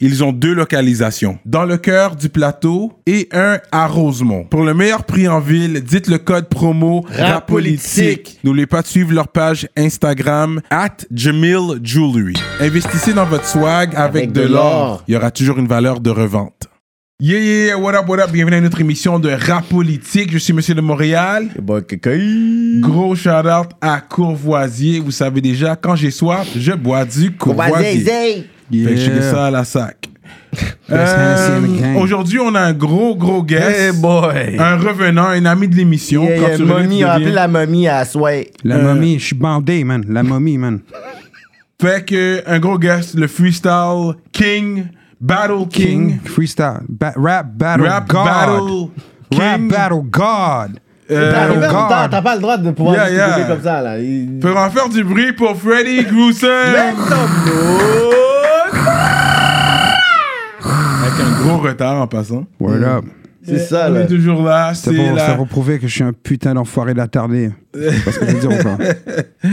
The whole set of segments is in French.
ils ont deux localisations. Dans le cœur du plateau et un à Rosemont. Pour le meilleur prix en ville, dites le code promo RAPOLITIQUE. N'oubliez pas de suivre leur page Instagram at Jamil Jewelry. Investissez dans votre swag avec, Avec de l'or. Il y aura toujours une valeur de revente. Yeah, yeah, what up, what up? Bienvenue à notre émission de Rap Politique. Je suis Monsieur de Montréal. Bon. Gros shout-out à Courvoisier. Vous savez déjà, quand j'ai soif, je bois du Courvoisier. Fait que checkez ça à la sac. Game. Aujourd'hui, on a un gros, gros guest. Hey boy. Un revenant, un ami de l'émission. Yeah, yeah, momie, on a appelé la momie à Sway. La Euh, momie, je suis bandé, man. La momie, man. Fait que un gros guest, le freestyle king, battle king, King, freestyle. Ba- rap battle rap God. battle Rap king. battle God. Euh, T'as pas le droit de pouvoir Yeah, yeah. comme ça, là. Il- Peut en faire du bruit pour Freddy Gruesome. Un gros retard en passant. Word up. C'est ça, On là. est toujours là. C'est C'est pour, la, ça pour prouver que je suis un putain d'enfoiré d'attardé. Parce que je veux dire ou pas?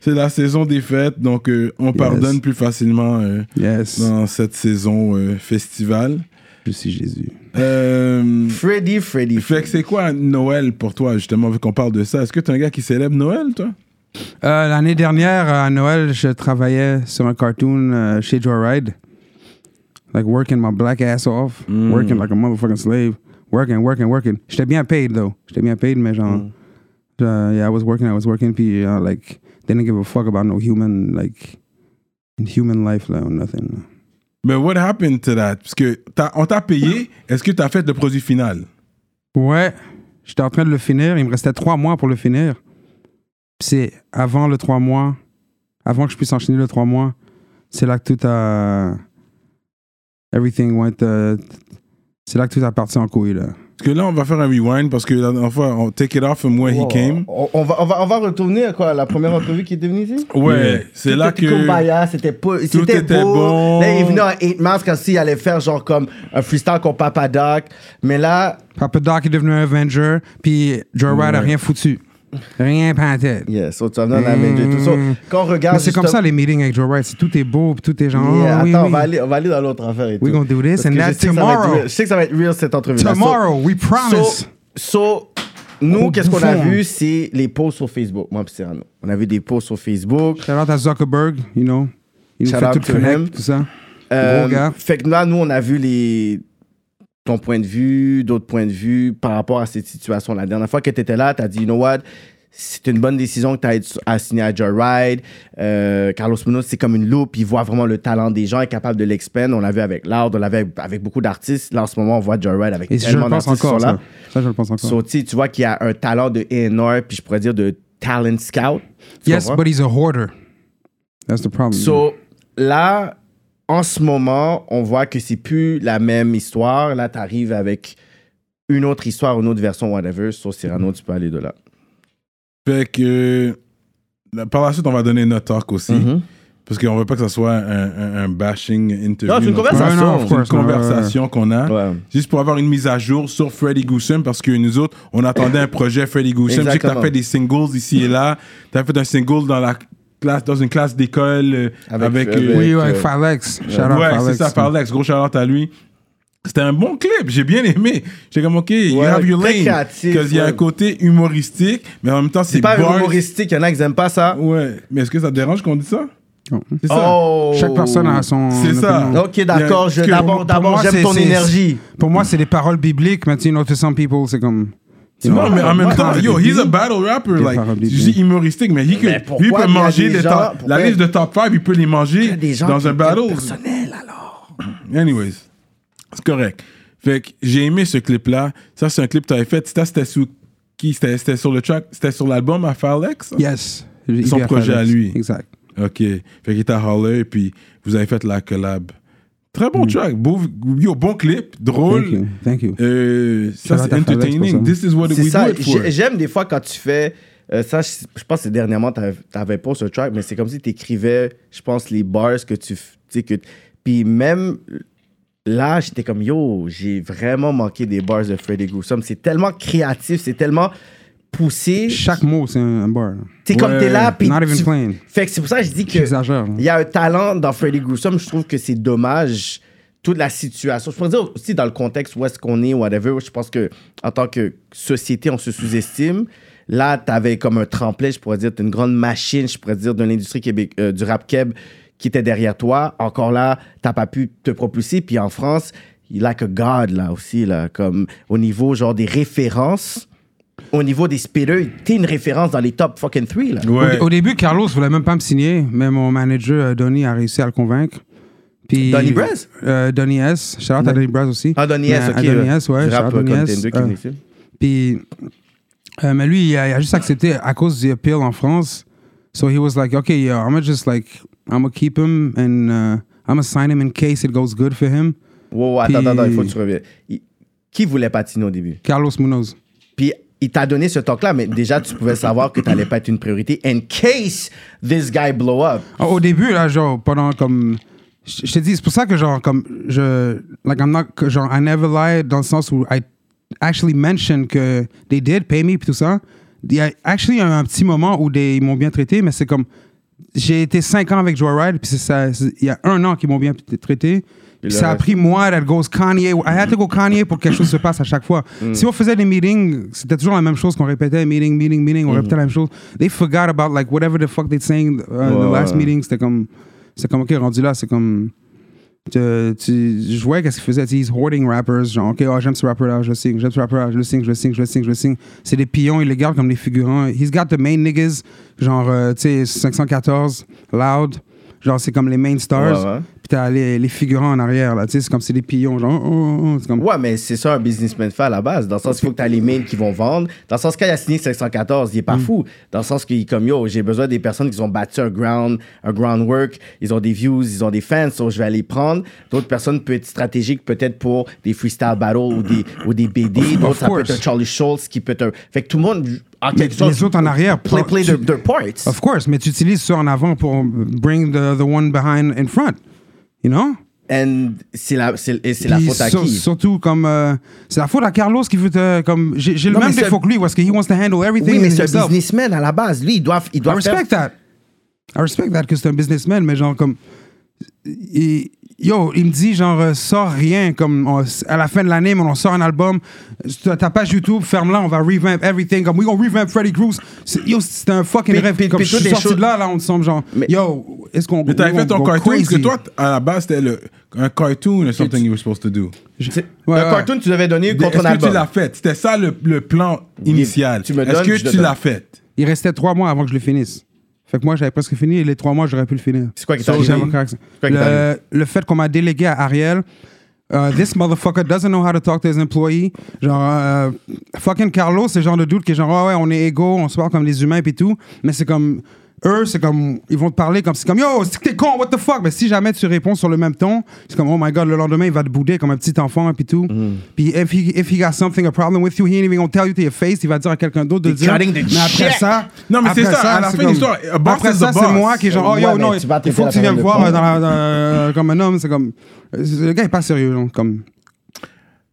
c'est la saison des fêtes, donc euh, on pardonne plus facilement euh, Yes. dans cette saison euh, festivale. Je suis Jésus. Euh, Freddy, Freddy. fait que c'est quoi Noël pour toi, justement, vu qu'on parle de ça? Est-ce que tu es un gars qui célèbre Noël, toi? Euh, L'année dernière, à Noël, je travaillais sur un cartoon euh, chez Joyride. Like working my black ass off. Working like a motherfucking slave. Working, working, working. J'étais bien paid, though. J'étais bien paid, mais genre... uh, yeah, I was working, I was working. Puis, uh, like, didn't give a fuck about no human, like... Human life, là, or nothing. Mais what happened to that? Parce que t'as- on t'a payé, est-ce que tu as fait le produit final? Ouais, j'étais en train de le finir. Il me restait trois mois pour le finir. C'est avant le trois mois, avant que je puisse enchaîner le trois mois, c'est là que tout a. Everything went. uh, c'est là que tout a parti en couille, là. Parce que là, on va faire un rewind parce que la dernière fois, on take it off from where he Wow. came. On, on va, on, va, on va retourner à quoi? La première entrevue qui était venue ici? Ouais, c'est Tout là que. Kumbaya, c'était pas- c'était était beau. bon. Là, il est venu en 8 mars quand il allait faire genre comme un freestyle contre Papa Doc. Mais là, Papa Doc est devenu un Avenger, puis Joyride a Ouais. rien foutu. Rien panté. yes, so tu vas venir et tout ça. Quand on regarde. C'est comme ça les meetings avec Joyride. c'est Tout est beau, tout est genre. Yeah, oh, oui, attends, oui. On, va aller, on va aller dans l'autre affaire et tout. gonna do this Parce and that tomorrow. Je sais que ça va être real cette entrevue. Tomorrow, we promise. So, so, nous, qu'est-ce qu'on a vu, c'est les posts sur Facebook. Moi, puis Cyrano. On a vu des posts sur Facebook. Shout out à Zuckerberg, you know. Il nous fait out tout connect, tout ça. Euh. Fait que là, nous, on a vu les ton point de vue, d'autres points de vue par rapport à cette situation. La dernière fois que tu étais là, tu as dit, you know what, c'est une bonne décision que tu as assigné à Joyride. Euh, Carlos Munoz, c'est comme une loupe. Il voit vraiment le talent des gens, est capable de l'expand. On l'a vu avec Loud, on l'a vu avec, avec beaucoup d'artistes. Là, en ce moment, on voit Joyride avec Et tellement d'artistes qui encore, là. ça. Ça, je le pense encore. So, tu vois qu'il y a un talent de A&R, puis je pourrais dire de talent scout. Yes, but he's a hoarder. That's the problem. So, là, en ce moment, on voit que c'est plus la même histoire. Là, tu arrives avec une autre histoire, une autre version, whatever. Sur Cyrano, tu peux aller de là. Fait que. là, Par la suite, on va donner notre talk aussi. Mhm. Parce qu'on veut pas que ça soit un, un- un bashing interview. Non, c'est une conversation. C'est une qu'on a. Ouais. Juste pour avoir une mise à jour sur Freddy Goosen, parce que nous autres, on attendait un projet Freddy Goosen. Je sais que tu as fait des singles ici et là. Tu as fait un single dans, la classe, dans une classe d'école euh, Avec- avec. avec- euh, oui, euh, avec Falex. Shout out ouais, c'est Falex. ça, Parlex. Gros shout à lui. C'était un bon clip, j'ai bien aimé. J'étais comme, OK, you have your lane. Parce qu'il y a un côté humoristique, mais en même temps, c'est C'est pas bars. humoristique, il y en a qui n'aiment pas ça. Ouais, mais est-ce que ça te dérange qu'on dise ça? Non. C'est ça. Oh! Chaque personne a son. C'est ça. Ok, d'accord. D'abord, j'aime ton énergie. Pour moi, c'est des paroles bibliques, mais tu know, to some people, c'est comme. Know, Non, mais en même temps, yo, he's a battle rapper. Like, je dis humoristique, mais he could- Mais lui peut manger des les gens- top- pourquoi- la liste de top 5, il peut les manger a des gens dans un battle. personnel, alors. Anyways, c'est correct. Fait que j'ai aimé ce clip-là. Ça, c'est un clip que tu avais fait. C'était sous qui? C'était sur le track C'était sur l'album à Farlex Yes. Son projet à Falex. lui. Exact. Ok. Fait qu'il était à Holler et puis vous avez fait la collab. Très bon track. Beau, yo, bon clip, drôle. Thank you. Thank you. Euh, ça, c'est entertaining. This is what we ça. do it for. J'ai- J'aime des fois quand tu fais. euh, ça, je, je pense que dernièrement, t'avais t'avais pas ce track, mais c'est comme si tu écrivais, je pense, les bars que tu. tu que. Puis même là, j'étais comme, yo, j'ai vraiment manqué des bars de Freddy Gruesome. C'est tellement créatif, c'est tellement poussé. Chaque mot, c'est un, bar. T'es comme t'es là, puis. Not even tu- playing. Fait que c'est pour ça que je dis que. Il y a un talent dans Freddy Gruesome. Je trouve que c'est dommage toute la situation. Je pourrais dire aussi dans le contexte où est-ce qu'on est, whatever. Je pense que en tant que société, on se sous-estime. Là, tu avais comme un tremplin, je pourrais dire, t'es une grande machine, je pourrais dire, de l'industrie euh, du rap keb qui était derrière toi. Encore là, t'as pas pu te propulser. Puis en France, il like a god là aussi, là, comme au niveau genre des références. Au niveau des spitters, t'es une référence dans les top fucking three, là. Ouais. Au, au début, Carlos voulait même pas me signer, mais mon manager, euh, Donny, a réussi à le convaincre. Puis, Donny Braz? Euh, Donny S. Shout out à Donny Braz aussi. Ah, Donny S, ok. Donny. S, ouais. Du shout out rap Donny S. Euh. Puis, euh, mais lui, il a, il a juste accepté à cause du appeal en France. So he was like, okay, yeah, I'm gonna just like, I'm gonna keep him and uh, I'm gonna sign him in case it goes good for him. Wow, attends, Puis- attends, attends, il faut que tu reviennes. Qui voulait patiner au début? Carlos Munoz. Puis il t'a donné ce talk-là, mais déjà, tu pouvais savoir que t'allais pas être une priorité in case this guy blow up. Au au début, là, genre, pendant comme. Je te dis, c'est pour ça que, genre, comme. Je. Like, I'm not. Genre, I never lie dans le sens où I actually mentioned que they did pay me, puis tout ça. Il y a actually un, petit moment où ils m'ont bien traité, mais c'est comme. J'ai été cinq ans avec Joyride, puis Il y a un an qu'ils m'ont bien traité. Puis ça a pris moi, that goes Kanye. I had to go Kanye pour que quelque chose se passe à chaque fois. Si on faisait des meetings, c'était toujours la même chose qu'on répétait, meeting, meeting, meeting, on répétait la même chose. They forgot about like whatever the fuck they saying uh, the Ouais, last meeting. C'était comme, c'est comme ok, rendu là, c'est comme, tu, tu- je voyais qu'est-ce qu'il faisait. tu sais, He's hoarding rappers, genre ok, oh, j'aime ce rapper là, je le signe, j'aime ce rapper là, je le signe, je le signe, je le signe, je le signe. C'est des pions, il les garde comme des figurants. He's got the main niggas, genre euh, tu sais 514, Loud, genre c'est comme les main stars. Ouais, ouais. T'as les, les figurants en arrière, là. Tu sais, c'est comme c'est des pions, genre. oh, oh, oh, comme... Ouais, mais c'est ça un businessman fait à la base. Dans le sens qu'il faut que tu as les mails qui vont vendre. Dans le sens qu'il a signé 514, il est pas Mm. fou. Dans le sens qu'il comme yo, j'ai besoin des personnes qui ont battu un ground, un groundwork, ils ont des views, ils ont des fans, so je vais aller prendre. D'autres personnes peuvent être stratégiques peut-être pour des freestyle battles ou des, ou des BD. D'autres, ça peut être un Charlie Schultz qui peut être un... Fait que tout le monde, en quelque sorte, les autres en arrière, play, play tu- their, their parts. Of course, mais tu utilises ceux en avant pour bring the, the one behind in front. You know? And c'est la, c'est, et c'est la faute à qui? Surtout comme. euh, c'est la faute à Carlos qui veut te. Comme, j'ai j'ai le Non, même mais c'est- défaut que lui parce que he wants to handle everything Oui, mais c'est un himself. businessman à la base. Lui, il doit, il I doit faire... respect that. I respect that que c'est un businessman, mais genre comme. il- yo, il me dit genre, euh, sors rien, comme on- à la fin de l'année, on sort un album. Ta page YouTube, ferme-la, on va revamp everything. Comme, we gonna revamp Freddy Cruz. Yo, c'était un fucking Puis- rêve. puis- comme puis je suis sorti choses- de là, là, on semble genre, Mais- yo, est-ce qu'on. Mais t'avais fait ton gonna go cartoon, parce que crazy? toi, à la base, c'était le- un cartoon or something you were supposed to do. Ouais, ouais. cartoon, tu devais donner contre Est-ce un que tu album? l'as fait? C'était ça le, le plan initial. tu me Est-ce que je tu l'as fait? Il restait trois mois avant que je le finisse. Fait que moi, j'avais presque fini et les trois mois, j'aurais pu le finir. C'est quoi qui So, t'a t'est Le, le fait qu'on m'a délégué à Ariel, uh, this motherfucker doesn't know how to talk to his employee. Genre, euh, fucking Carlos, c'est le genre de doute qui est genre, ah ouais, on est égaux, on se parle comme des humains et tout. Mais c'est comme, eux, c'est comme, ils vont te parler comme, c'est comme, yo, c'est que t'es con, what the fuck? Mais si jamais tu réponds sur le même ton, c'est comme, oh my god, le lendemain, il va te bouder comme un petit enfant et puis tout. Mm. Puis if he, if he got something, a problem with you, he ain't even gonna tell you to your face, il va dire à quelqu'un d'autre de dire. Mais après ça, Non, mais c'est ça, à la fin de l'histoire, Après is ça, c'est moi qui est genre, oh Ouais, yo, mais non, il faut la que tu viennes me voir con. dans la- dans- comme un homme, c'est comme. Le gars est pas sérieux, genre, comme.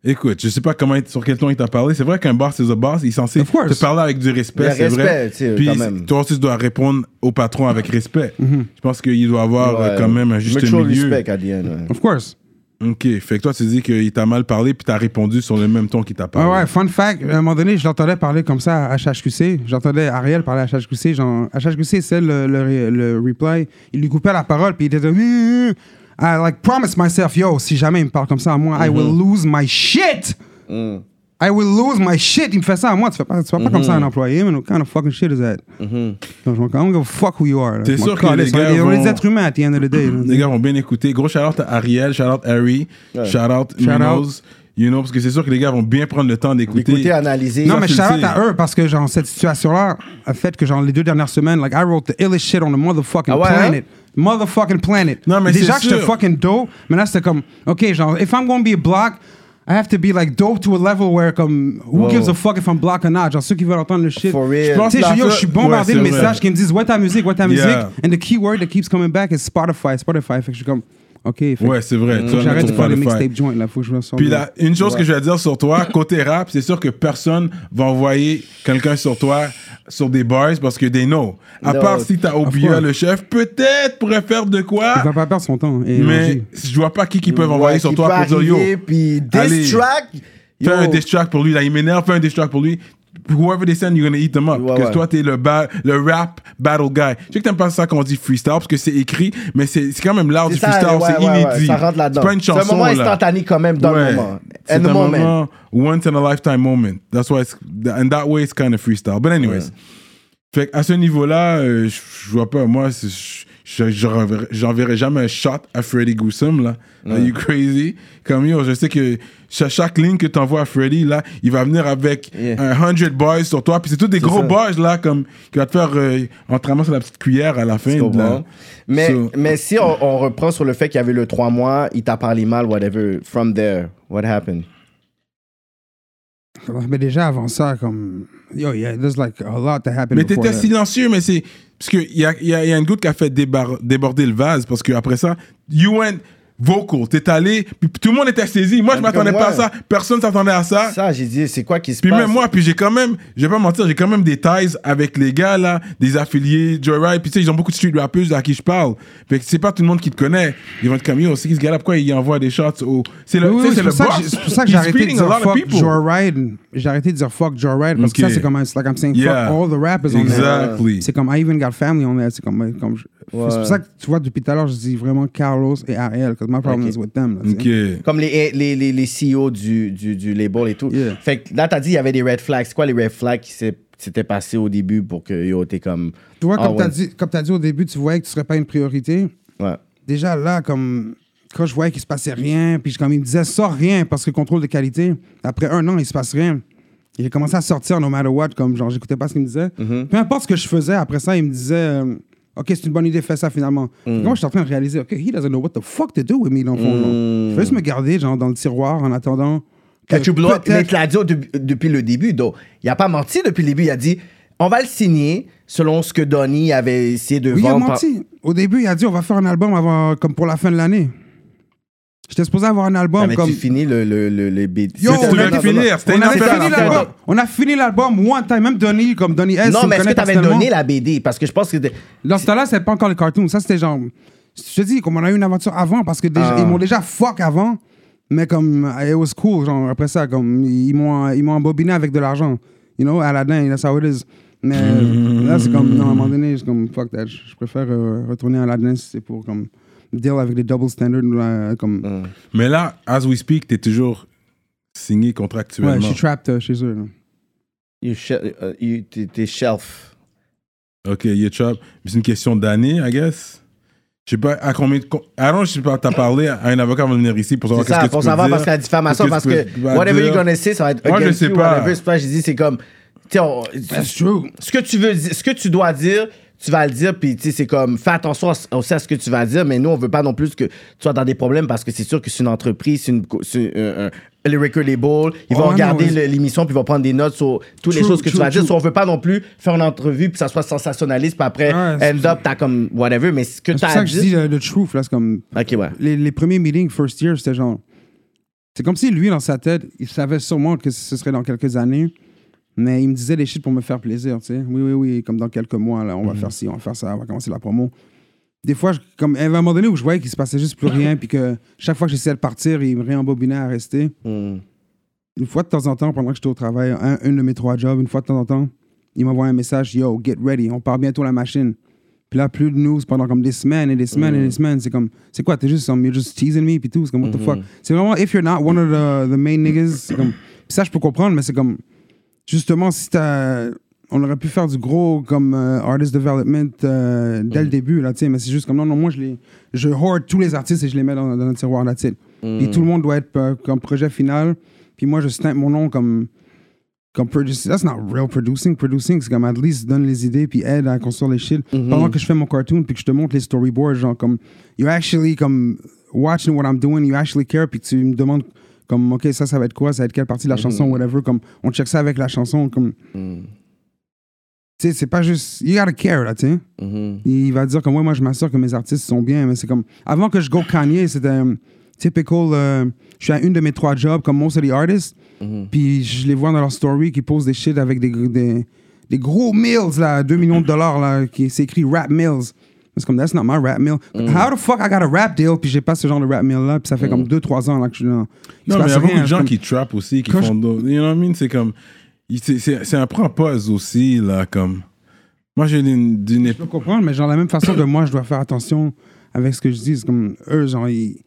Écoute, je sais pas comment, sur quel ton il t'a parlé. C'est vrai qu'un boss is a boss. Il est censé te parler avec du respect, c'est respect, vrai. tu sais, Puis quand même. toi aussi, tu dois répondre au patron avec respect. Mm-hmm. Je pense qu'il doit avoir euh, Ouais. quand même un juste Mutual milieu. respect at the end, ouais. Of course. Ok, fait que toi, tu dis qu'il t'a mal parlé, puis t'as répondu sur le même ton qu'il t'a parlé. ouais, fun fact, à un moment donné, je l'entendais parler comme ça à HHQC. J'entendais Ariel parler à HHQC. Genre, HHQC, c'est le, le, le reply. Il lui coupait la parole, puis il était comme. I like promise myself, yo, si jamais il me parle comme ça à moi, I will lose my shit. Mm. I will lose my shit. Il me fait ça à moi. Tu fais pas, tu fais pas comme ça à un Mm-hmm. employé, man. What kind of fucking shit is that? Donc, je me dis, I don't give a fuck who you are. T'es m'en sûr que les gars vont- êtres humains at the end of the day. Les gars vont bien écouter. Gros shout-out à Ariel, shout-out Harry, Ouais. Shout Munoz. You know, parce que c'est sûr que les gars vont bien prendre le temps d'écouter. Écoutez, analyser. Non, Ça, mais shout out à eux parce que, genre, cette situation-là a fait que, genre, les deux dernières semaines, like, I wrote the illest shit on the motherfucking Ah ouais, planet. Motherfucking planet. Non, mais Déjà c'est que j'étais fucking dope, mais là, c'était comme, OK, genre, if I'm gonna be black, I have to be, like, dope to a level where, comme, who Wow. gives a fuck if I'm black or not? Genre, ceux qui veulent entendre le shit. For real. Je pense je- yo, je suis bombardé Ouais, de messages qui me disent, what ta musique, what ta musique? Yeah. And the key word that keeps coming back is Spotify, Spotify. Fait que je suis comme, OK, Ouais, c'est vrai. Que j'arrête de faire des Spotify. mixtape joints, là, faut que je me sente Puis là, une chose que je vais dire sur toi, côté rap, c'est sûr que personne va envoyer quelqu'un sur toi sur des bars parce que they know. À No. part si t'as course. le chef, peut-être pourrait faire de quoi. Il va pas perdre son temps. Et Mais je vois pas qui qui peuvent envoyer Ouais, sur toi pour dire yo. Puis diss track. Fais un diss track pour lui, là, il m'énerve, fais un diss track pour lui. Whoever they send, you're gonna eat them up. Ouais, parce que ouais. toi, t'es le, le rap battle guy. Je sais que t'aimes pas ça quand on dit freestyle, parce que c'est écrit, mais c'est quand même l'art du ça, freestyle, ouais, c'est inédit. ça rentre là-dedans. C'est pas une chanson, C'est un moment là. instantané quand même dans le moment. C'est un moment. moment, once in a lifetime moment. That's why it's, and that way it's kind of freestyle. But anyways. Fait à ce niveau-là, euh, je je vois pas, moi, c'est- je- je- j'enverrai j'enverrai jamais un shot à Freddy Goussum, là. Are you crazy? Comme yo, je sais que cha- chaque ligne que t'envoies à Freddy, là, il va venir avec Yeah. un 100 boys sur toi, puis c'est tous des gros ça. boys, là, comme, qui va te faire euh, entraînement sur la petite cuillère à la fin. Mais, So- mais si on, on reprend sur le fait qu'il y avait le 3 mois, il t'a parlé mal, whatever, from there, what happened? Mais déjà avant ça, comme. Yo, yeah, there's like a lot that happened. Mais t'étais silencieux, mais c'est. Parce qu'il y a, y, a, une goutte qui a fait débar- déborder le vase, parce qu'après ça, you went vocal. T'es allé, puis tout le monde était saisi. Moi, je m'attendais pas à ça. Personne s'attendait à ça. Ça, j'ai dit, c'est quoi qui se Puis passe? même moi, puis j'ai quand même, je vais pas mentir, j'ai quand même des ties avec les gars là, des affiliés, Joyride, puis tu sais, ils ont beaucoup de street rappers à qui je parle. Fait que c'est pas tout le monde qui te connaît. Ils vont être comme yo, c'est qui ce gars-là, pourquoi il envoie des shots au. C'est le, Oui, oui, c'est le pour, ça que boss. c'est pour ça que j'ai arrêté de dire fuck. Joyride. J'ai arrêté de dire fuck Joyride parce que ça, c'est comme, it's like I'm saying Yeah. fuck all the rappers on there. Exactly. C'est comme I even got family on there. C'est comme, Ouais. c'est pour ça que tu vois, depuis tout à l'heure, je dis vraiment Carlos et Ariel, because my problem Ok. is with them. là, tu sais. Ok. Comme les, les, les, les CEO du, du, du label et tout. Yeah. Fait que là, t'as dit il y avait des red flags. C'est quoi les red flags qui s'étaient passés au début pour que yo, t'es comme. Tu vois, Ah comme ouais. t'as dit, comme t'as dit au début, tu voyais que tu serais pas une priorité. Ouais. déjà là, comme quand je voyais qu'il se passait rien, puis comme il me disait sors rien parce que contrôle de qualité. Après un an, il se passe rien. J'ai commencé à sortir no matter what, comme genre j'écoutais pas ce qu'il me disait. Mm-hmm. Peu importe ce que je faisais, après ça, il me disait euh, Ok, c'est une bonne idée, fais ça finalement. Mm. Moi, je suis en train de réaliser Ok, he doesn't know what the fuck to do with me dans le fond. genre. Mm. Je vais juste me garder genre dans le tiroir en attendant. que tu blow up, mais tu l'as dit depuis le début, donc. Il a pas menti depuis le début. Il a dit on va le signer selon ce que Donny avait essayé de Oui, il a vendre. par- menti. Au début, il a dit on va faire un album avant, comme pour la fin de l'année. J'étais supposé avoir un album comme. fini le, le, le, les beats? Yo, Tu on a- le finir, c'était On une affaire, fini l'album. on a fini l'album one time, même Donny, comme Donny S. Non, mais est-ce que connaît tu avais personnellement. donné la BD? Parce que je pense que. Dans ce temps-là, c'était pas encore les cartoons. Ça, c'était genre. Je te dis, comme on a eu une aventure avant, parce que déjà, Ah. ils m'ont déjà fuck avant, mais comme, it was cool, genre, après ça, comme, ils m'ont ils m'ont embobiné avec de l'argent. You know, Aladdin, that's how it is. Mais là, c'est comme, non, à un moment donné, c'est comme, fuck that. Je préfère euh, retourner à Aladdin si c'est pour, comme, deal avec des double standards, là, comme. Mais là, as we speak, t'es toujours signé Ouais, contractuellement. je suis trapped euh, chez eux. là. You euh, you- T'es t'es shelf. Ok, you chop. Mais C'est une question d'année, I guess. Je sais pas à combien de. Aaron, je sais pas, t'as parlé à un avocat avant de venir ici pour savoir C'est qu'est-ce ça, que pour tu peux savoir dire. parce que la diffamation, parce que que tu whatever dire. you're gonna say, ça va être Moi, je against sais you, pas. whatever. C'est pas, je dis, c'est comme. tu sais, on- That's true. ce que tu veux dire, ce que tu dois dire, tu vas le dire, puis tu sais, c'est comme, fais attention à- aussi à ce que tu vas dire, mais nous, on veut pas non plus que tu sois dans des problèmes parce que c'est sûr que c'est une entreprise, c'est une, c'est le record label, ils vont regarder l'émission, puis ils vont prendre des notes sur toutes les choses que tu true, vas dire. So, on veut pas non plus faire une entrevue, puis ça soit sensationnaliste, puis après, c'est end up, t'as comme, whatever, mais ce que C'est tu pour as ça que je dis le, le truth, là, c'est comme. Ok, ouais. les, les premiers meetings first year, c'était genre. C'est comme si lui, dans sa tête, il savait sûrement que ce serait dans quelques années, mais il me disait des shit pour me faire plaisir, tu sais. Oui, oui, oui, comme dans quelques mois, là, on va faire ci, on va faire ça, on va commencer la promo. Des fois, je- comme, à un moment donné où je voyais qu'il se passait juste plus rien, puis que chaque fois que j'essayais de partir, il me réembobinait à rester. Hmm. Une fois de temps en temps, pendant que j'étais au travail, un, une de mes trois jobs, une fois de temps en temps, il m'envoie un message Yo, get ready, on part bientôt la machine. Puis là, plus de news pendant comme des semaines et des semaines et des semaines. C'est comme, c'est quoi, t'es juste, you're just teasing me, puis tout. C'est comme, what the fuck. C'est vraiment, if you're not one of the, the main niggas, c'est comme, ça, je peux comprendre, mais c'est comme, justement, si t'as. On aurait pu faire du gros comme euh, artist development euh, dès le début, là, mais c'est juste comme non, non, moi, je, les, je hoard tous les artistes et je les mets dans, dans un tiroir, là, tu sais. Puis tout le monde doit être euh, comme projet final. Puis moi, je stamp mon nom comme. Comme producer. That's not real producing. Producing, c'est comme at least donne les idées puis aide à construire les shit. Pendant que je fais mon cartoon puis que je te montre les storyboards, genre comme. You're actually comme. Watching what I'm doing, you actually care puis tu me demandes comme, OK, ça, ça va être quoi? Ça va être quelle partie de la chanson, whatever. Comme, on check ça avec la chanson. Comme, tu sais, c'est pas juste. You gotta care, là, tu sais. Mhm. Il va dire comme, ouais, moi, je m'assure que mes artistes sont bien, mais c'est comme. Avant que je go Kanye, c'était um, typical. euh, je suis à une de mes trois jobs, comme most of the artists. Mhm. Puis je les vois dans leur story qui posent des shit avec des, des, des gros mills, là, 2 millions de dollars, là, qui c'est écrit rap mills. C'est comme, that's not my rap mill. Mhm. How the fuck I got a rap deal, puis j'ai pas ce genre de rap mill là, puis ça fait comme 2-3 ans là, que je suis là. Non, mais il y a beaucoup de gens comme- qui trappent aussi, qui Quand font d'autres. You know what I mean? C'est comme. c'est- un prend-pause aussi, là, comme. Moi, j'ai une, d'une Je peux comprendre, mais genre, la même façon que moi, je dois faire attention avec ce que je dis. C'est comme eux, genre, ils-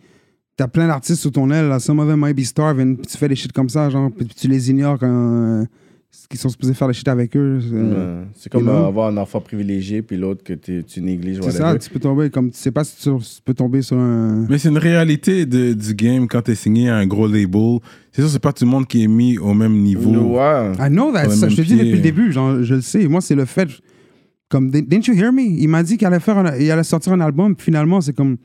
t'as plein d'artistes sous ton aile, là, some of them might be starving, puis tu fais des shit comme ça, genre, puis tu les ignores quand. euh, qu'ils sont supposés faire des shit avec eux. c'est-. C'est comme euh, avoir un enfant privilégié, puis l'autre que tu tu négliges. C'est ça, tu peux tomber, comme tu sais pas si tu, tu peux tomber sur un. Mais c'est une réalité de, du game quand t'es signé à un gros label. C'est sûr, c'est pas tout le monde qui est mis au même niveau. Ouais. I know that, ça, je te dis depuis le début, genre, je le sais. Moi, c'est le fait. Comme, didn't you hear me? Il m'a dit qu'il allait, faire un- il allait sortir un album, puis finalement, c'est comme.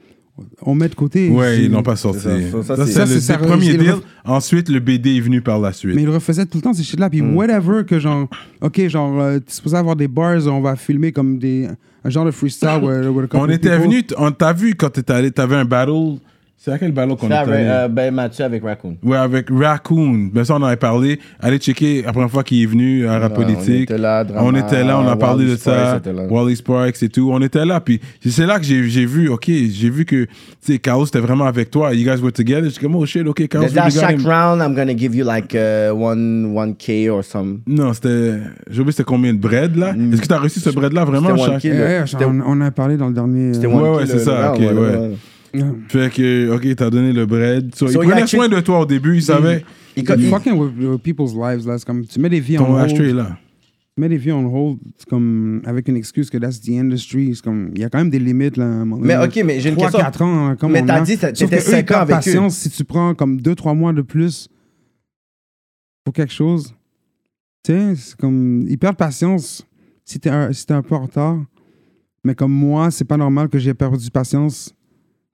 On met de côté. Ouais, ils l'ont pas sorti. ça, ça, ça, Ça, c'est- le, premier deal. Ensuite, le BD est venu par la suite. Mais il refaisait tout le temps ces shit-là. Puis Mm. whatever, que genre, OK, genre, euh, tu es supposé avoir des bars, on va filmer comme des, un genre de freestyle. where- on était venu, on t'a vu quand t'étais allé, t'avais un battle. C'est à quel battle qu'on est allé? euh, Ben Mathieu avec Raccoon. Ouais, avec Raccoon. Ben ça, on en avait parlé. Allez checker la première fois qu'il est venu à Rap Ouais, on Politique. était là, Drama, on était là, on a parlé de ça. Wally Sparks et tout. On était là. Puis c'est là que j'ai j'ai vu, OK, j'ai vu que, tu sais, Carlos était vraiment avec toi. You guys were together. J'étais comme, oh shit, OK, we got chaque him. round, I'm gonna give you like uh, one, 1K or some. Non, c'était. J'ai oublié c'était combien de bread là Mm. Est-ce que t'as reçu ce bread là vraiment one chaque- kill. Yeah, on, on a parlé dans le dernier. C'était euh, Ouais, one ouais, kill, c'est ça, round, ok, ouais. Yeah. Fait que, OK, t'as donné le bread. So, So, il prenait a soin de toi au début, il savait. Il- fucking with, with people's lives, là. C'est comme, tu mets des vies en Ton hold. est là. Tu mets des vies en hold, comme, avec une excuse que that's the industry. C'est comme, il y a quand même des limites, là. Mais ok, mais j'ai une 3, question. 4 ans, comme Mais on t'as a. dit, t'étais que eux, cinq ils perdent ans avec eux. patience si tu prends comme 2-3 mois de plus pour quelque chose. Tu sais, c'est comme, ils perdent patience si t'es un, si t'es un peu en retard. Mais comme moi, c'est pas normal que j'ai perdu patience.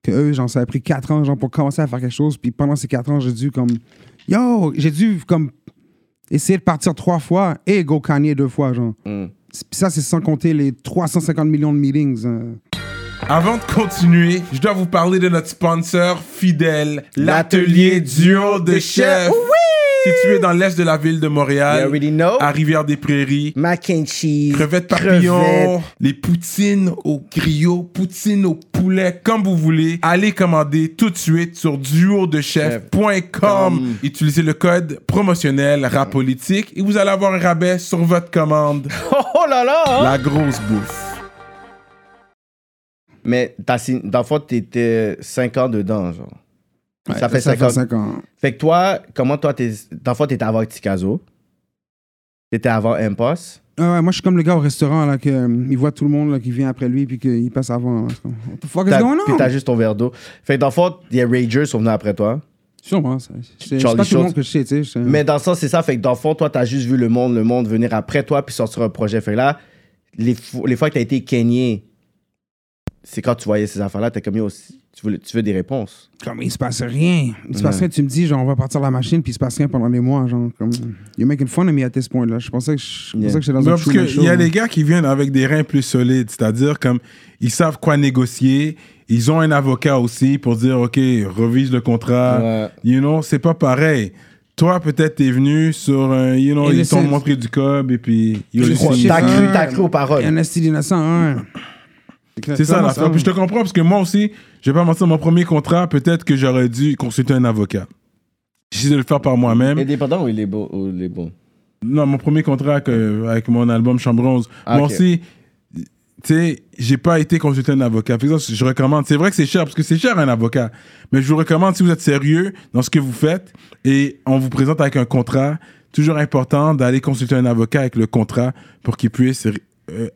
Que eux, genre, ça a pris 4 ans, genre, pour commencer à faire quelque chose. Puis pendant ces 4 ans, j'ai dû, comme, yo, j'ai dû, comme, essayer de partir trois fois et go Kanye deux fois, genre. Mm. Puis ça, c'est sans compter les 350 millions de meetings. euh. Avant de continuer, je dois vous parler de notre sponsor fidèle, L'Atelier duo de chef. chef. Situé dans l'est de la ville de Montréal, à Rivière-des-Prairies. Mac and cheese. Crevettes papillons, crevettes. les poutines au griot, poutines au poulet, comme vous voulez. Allez commander tout de suite sur duodechef.com. Utilisez le code promotionnel rapolitique et vous allez avoir un rabais sur votre commande. Oh, là là! hein? La grosse bouffe. Mais dans le fond, t'étais 5 ans dedans, genre. Ça fait 5 ans. cinq ans. Fait que toi, comment toi, t'es. Dans le fond, t'étais avant Ticazo. T'étais avant Impost. Ah ouais, moi, je suis comme le gars au restaurant, là, que, euh, il voit tout le monde là, qui vient après lui, puis qu'il passe avant. comme, What the fuck is going Puis on? t'as juste ton verre d'eau. Fait que dans le fond, les Ragers sont venus après toi. Sûrement, ça. C'est pas tout le Schultz. monde que je sais, tu sais. Mais dans le sens, c'est ça. Fait que dans le fond, toi, t'as juste vu le monde, le monde venir après toi, puis sortir un projet. Fait que là, les, fo- les fois que t'as été kenyé, c'est quand tu voyais ces affaires-là, t'es comme, yo, tu veux, tu veux des réponses. Comme, il se passe rien. Il se passe rien, tu me dis, genre, on va partir la machine, puis il se passe rien pendant des mois, genre, comme, you're making fun of me at this point, là. Je pensais que je, je Yeah. pensais que j'étais dans Non, un parce qu'il y a des gars qui viennent avec des reins plus solides, c'est-à-dire comme ils savent quoi négocier, ils ont un avocat aussi pour dire ok, revise le contrat, Ouais. you know, c'est pas pareil. Toi, peut-être, t'es venu sur un, you know, Et ils t'ont montré du cob et puis. T'as cru, t'as cru aux paroles. Un esti d'innocent, un. C'est ça la Puis je te comprends parce que moi aussi, je vais pas mentir, mon premier contrat, peut-être que j'aurais dû consulter un avocat. J'essaie de le faire par moi-même. Indépendant ou il est beau? Ou il est bon? Non, mon premier contrat que- avec mon album Chambre 11. Ah, Moi aussi, tu sais, j'ai pas été consulter un avocat. Ça, je recommande. C'est vrai que c'est cher parce que c'est cher un avocat. Mais je vous recommande si vous êtes sérieux dans ce que vous faites et on vous présente avec un contrat, toujours important d'aller consulter un avocat avec le contrat pour qu'il puisse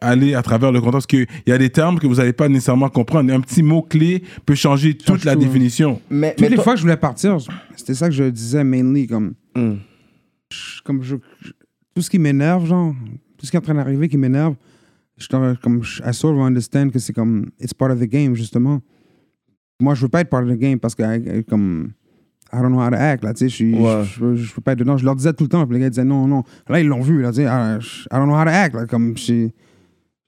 aller à travers le contrat parce qu'il y a des termes que vous n'allez pas nécessairement comprendre. Un petit mot-clé peut changer toute Change la tout, hein. définition. Mais, Toutes mais les toi- fois que je voulais partir, c'était ça que je disais mainly, comme, Hmm. je- comme je, je- tout ce qui m'énerve, genre, tout ce qui est en train d'arriver qui m'énerve, je comme, je- I sort of understand que c'est comme, it's part of the game, justement. Moi, je veux pas être part of the game parce que, I- comme, I don't know how to act, là, tu sais, je suis, Ouais. je, je, je peux pas être dedans. Je leur disais tout le temps, puis les gars disaient non, non. Là, ils l'ont vu, là, tu sais, I, I don't know how to act, là, comme, je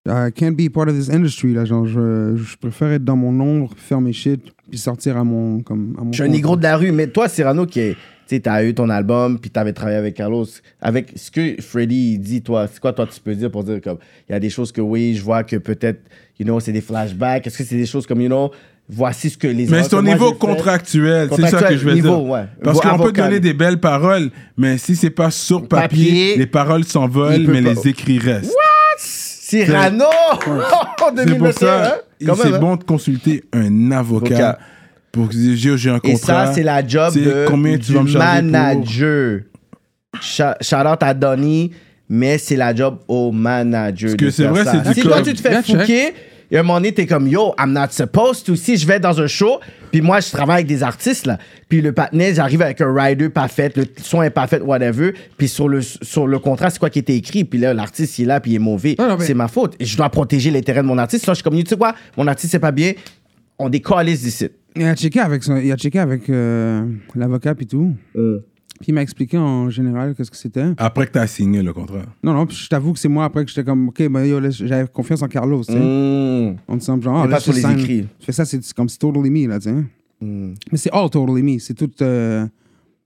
I can't be part of this industry, là, genre, je, je préfère être dans mon ombre, faire mes shit, puis sortir à mon, comme, à mon Je suis un négro de la rue, mais toi, Cyrano, qui est. Tu sais, t'as eu ton album, puis t'avais travaillé avec Carlos. Avec ce que Freddy dit, toi, c'est quoi, toi, tu peux dire pour dire comme. Il y a des choses que, oui, je vois que peut-être, you know, c'est des flashbacks. Est-ce que c'est des choses comme, you know, voici ce que les Mais c'est que au niveau contractuel, c'est ça que je veux niveau, dire. ouais. Parce qu'on peut donner des belles paroles, mais si c'est pas sur papier, Papier, les paroles s'envolent, mais pas- les écrits restent. Cyrano! En C'est 2021, pour ça, hein? C'est hein? bon de consulter un avocat Avocat. pour dire j'ai un Et contrat. ça, c'est la job de, combien tu du vas me manager. Shout out à Donny, mais c'est la job au manager. Parce que c'est vrai, c'est du Si toi, tu te fais fouquer, et à un moment donné, t'es comme yo, I'm not supposed to. Si je vais dans un show, puis moi, je travaille avec des artistes, là, puis le patinet, j'arrive avec un rider pas fait, le son est pas fait, whatever, puis sur le, sur le contrat, c'est quoi qui était écrit, puis là, l'artiste, il est là, puis il est mauvais. Non, non, mais- C'est ma faute. Et je dois protéger l'intérêt de mon artiste. Là, je suis comme, tu sais quoi, mon artiste, c'est pas bien, on décolle d'ici. Il a checké avec, son- il a checké avec euh, l'avocat et tout. Puis il m'a expliqué en général qu'est-ce que c'était. Après que tu as signé le contrat. Non, non, puis je t'avoue que c'est moi après que j'étais comme, OK, ben yo, j'avais confiance en Carlos, tu sais. Mm. On semble genre, Mais ah, pas sur les sign. écrits. Je fais ça, c'est comme c'est totally me, là, tu sais. Mm. Mais c'est all totally me. C'est tout, euh,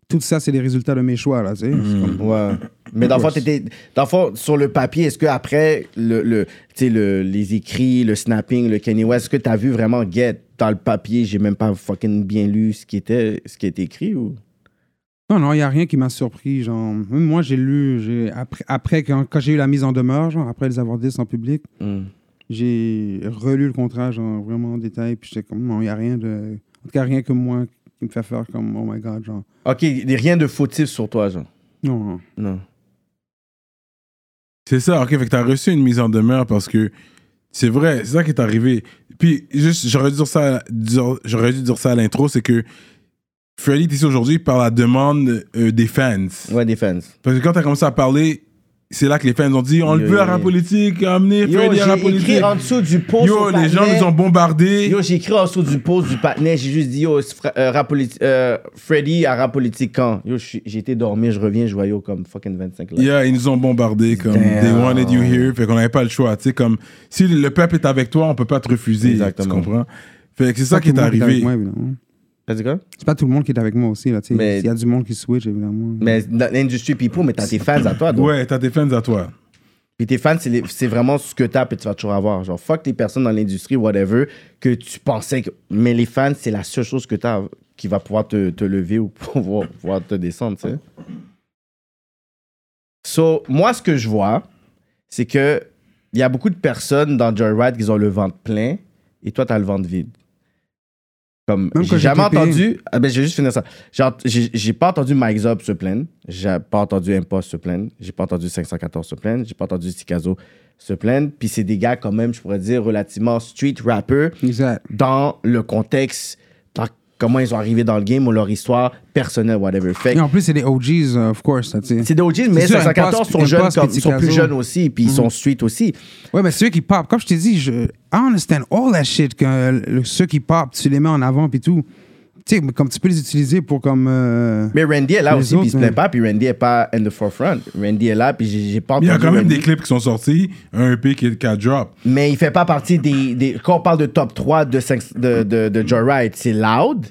tout ça, c'est les résultats de mes choix, là, tu sais. Comme- Ouais. Mais dans le fond, sur le papier, est-ce que après le, le, tu sais, le, les écrits, le snapping, le Kanye West, est-ce que t'as vu vraiment get dans le papier, j'ai même pas fucking bien lu ce qui était, ce qui était écrit ou? Non, non, il n'y a rien qui m'a surpris. Genre, même moi, j'ai lu, j'ai, après, après quand, quand j'ai eu la mise en demeure, genre, après les avoir dit en public, Mm. j'ai relu le contrat, genre, vraiment en détail, puis j'étais comme, non, il n'y a rien de. En tout cas, rien que moi qui me fait faire comme, oh my god, genre. Ok, il y a rien de fautif sur toi, genre. Non, non. Non. C'est ça, ok, fait que t'as reçu une mise en demeure parce que c'est vrai, c'est ça qui est arrivé. Puis, juste, j'aurais dû dire ça, dire- j'aurais dû dire ça à l'intro, c'est que Freddy est ici aujourd'hui par la demande euh, des fans. Ouais, des fans. Parce que quand t'as commencé à parler, c'est là que les fans ont dit on le veut à yo. politique, amenez Yo, Freddy à rap j'ai politique. écrit en dessous du post. Yo, les gens nous ont bombardés. Yo, j'ai écrit en dessous du post du patinet, j'ai juste dit, yo, euh, euh, Freddy à rap politique quand? Yo, j'ai été dormir, je reviens, je vois yo comme fucking 25 là. Yeah, ils nous ont bombardés comme Damn. they wanted you here, fait qu'on n'avait pas le choix. Tu sais, comme si le peuple est avec toi, on peut pas te refuser. Exactement. Tu comprends? Fait que c'est ça qui est arrivé. T'as dit quoi? C'est pas tout le monde qui est avec moi aussi, là, tu sais. Mais- Il y a du monde qui switch, évidemment. Mais dans l'industrie people, mais t'as tes fans à toi, donc. Ouais, t'as tes fans à toi. Puis tes fans, c'est les- c'est vraiment ce que t'as, puis tu vas toujours avoir. Genre, fuck les personnes dans l'industrie, whatever, que tu pensais que. Mais les fans, c'est la seule chose que t'as qui va pouvoir te, te lever ou pouvoir, pouvoir te descendre, tu sais. So, moi, ce que je vois, c'est que il y a beaucoup de personnes dans Joyride qui ont le ventre plein et toi, t'as le ventre vide. Comme, j'ai jamais entendu. Ah ben, je vais juste finir ça. J'ai pas entendu Mike Zop se plaindre. J'ai pas entendu Impost se plaindre. J'ai pas entendu 514 se plaindre. J'ai pas entendu Tikazo se plaindre. Puis c'est des gars, quand même, je pourrais dire, relativement street rapper Exact. dans le contexte, dans comment ils sont arrivés dans le game ou leur histoire personnelle, whatever. Fait Et en plus, c'est des OGs, uh, of course, c'est des OGs, mais sûr, 514 Impost- sont jeunes, comme, ils sont plus jeunes aussi, puis ils sont street aussi. Ouais, mais ceux qui pop, comme je t'ai dit, je, I understand all that shit, que le- ceux qui pop, tu les mets en avant puis tout. Tu sais, comme tu peux les utiliser pour comme. euh, Mais Randy est là aussi, puis il se plaint pas, puis Randy est pas in the forefront. Randy est là, puis j'ai pas Il y a quand même Randy. des clips qui sont sortis, un EP qui est qui a drop. Mais il fait pas partie des, des- Quand on parle de top 3 de, de, de, de Joyride, c'est Loud.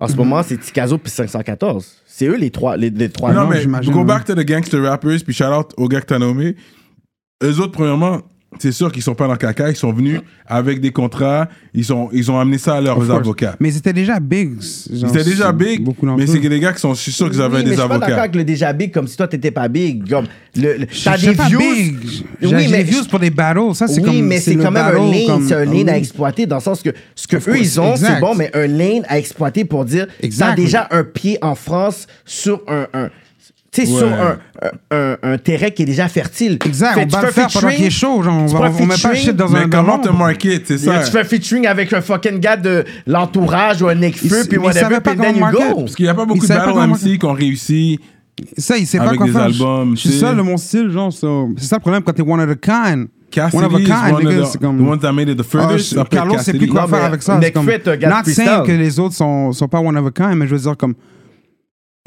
En ce moment, c'est Tikazo puis 514. C'est eux les trois. Les, les trois non, non, mais j'imagine, go ouais. back to the gangster rappers, puis shout out aux gars que t'as nommés. Eux autres, premièrement, c'est sûr qu'ils sont pas dans le caca, ils sont venus avec des contrats, ils, sont, ils ont amené ça à leurs avocats. Mais ils étaient déjà big. Ils étaient déjà big, mais c'est que les gars qui sont, je suis sûr qu'ils avaient Oui, mais des je suis pas d'accord avocats. avec le déjà big comme si toi t'étais pas big. Comme le, le- t'as Je des views. big. J'ai Oui, j'ai mais- des views pour des battles. Ça, c'est oui, comme. mais c'est le quand même un battle lane, comme- c'est un lane Ah à oui. exploiter dans le sens que ce que Of eux course, ils ont, c'est exact. bon, mais un lane à exploiter pour dire Exact. t'as déjà un pied en France sur un, un Tu sais, Ouais. sur un, un, un terrain qui est déjà fertile. Exact, Fais- on tu va le faire pendant qu'il est chaud. Genre, on, tu va, fais on met pas shit dans Mais un comment te market, c'est Là, ça? tu fais featuring avec un fucking gars de l'entourage ou un Necfeu, Il- puis whatever, savait pas puis then comment you market. go. Parce qu'il n'y a pas beaucoup de battle MC qui ont réussi. Ça, il sait pas quoi des faire. albums, Je suis tu sais. seul de mon style, genre. so- C'est ça le problème quand t'es one of a kind. Cassidy one of a is kind, one nigga, of c'est the, comme- the ones that made it the Ah, furthest. Carlos sait plus quoi faire avec ça. C'est comme, not saying que les autres sont, sont pas one of a kind, mais je veux dire, comme,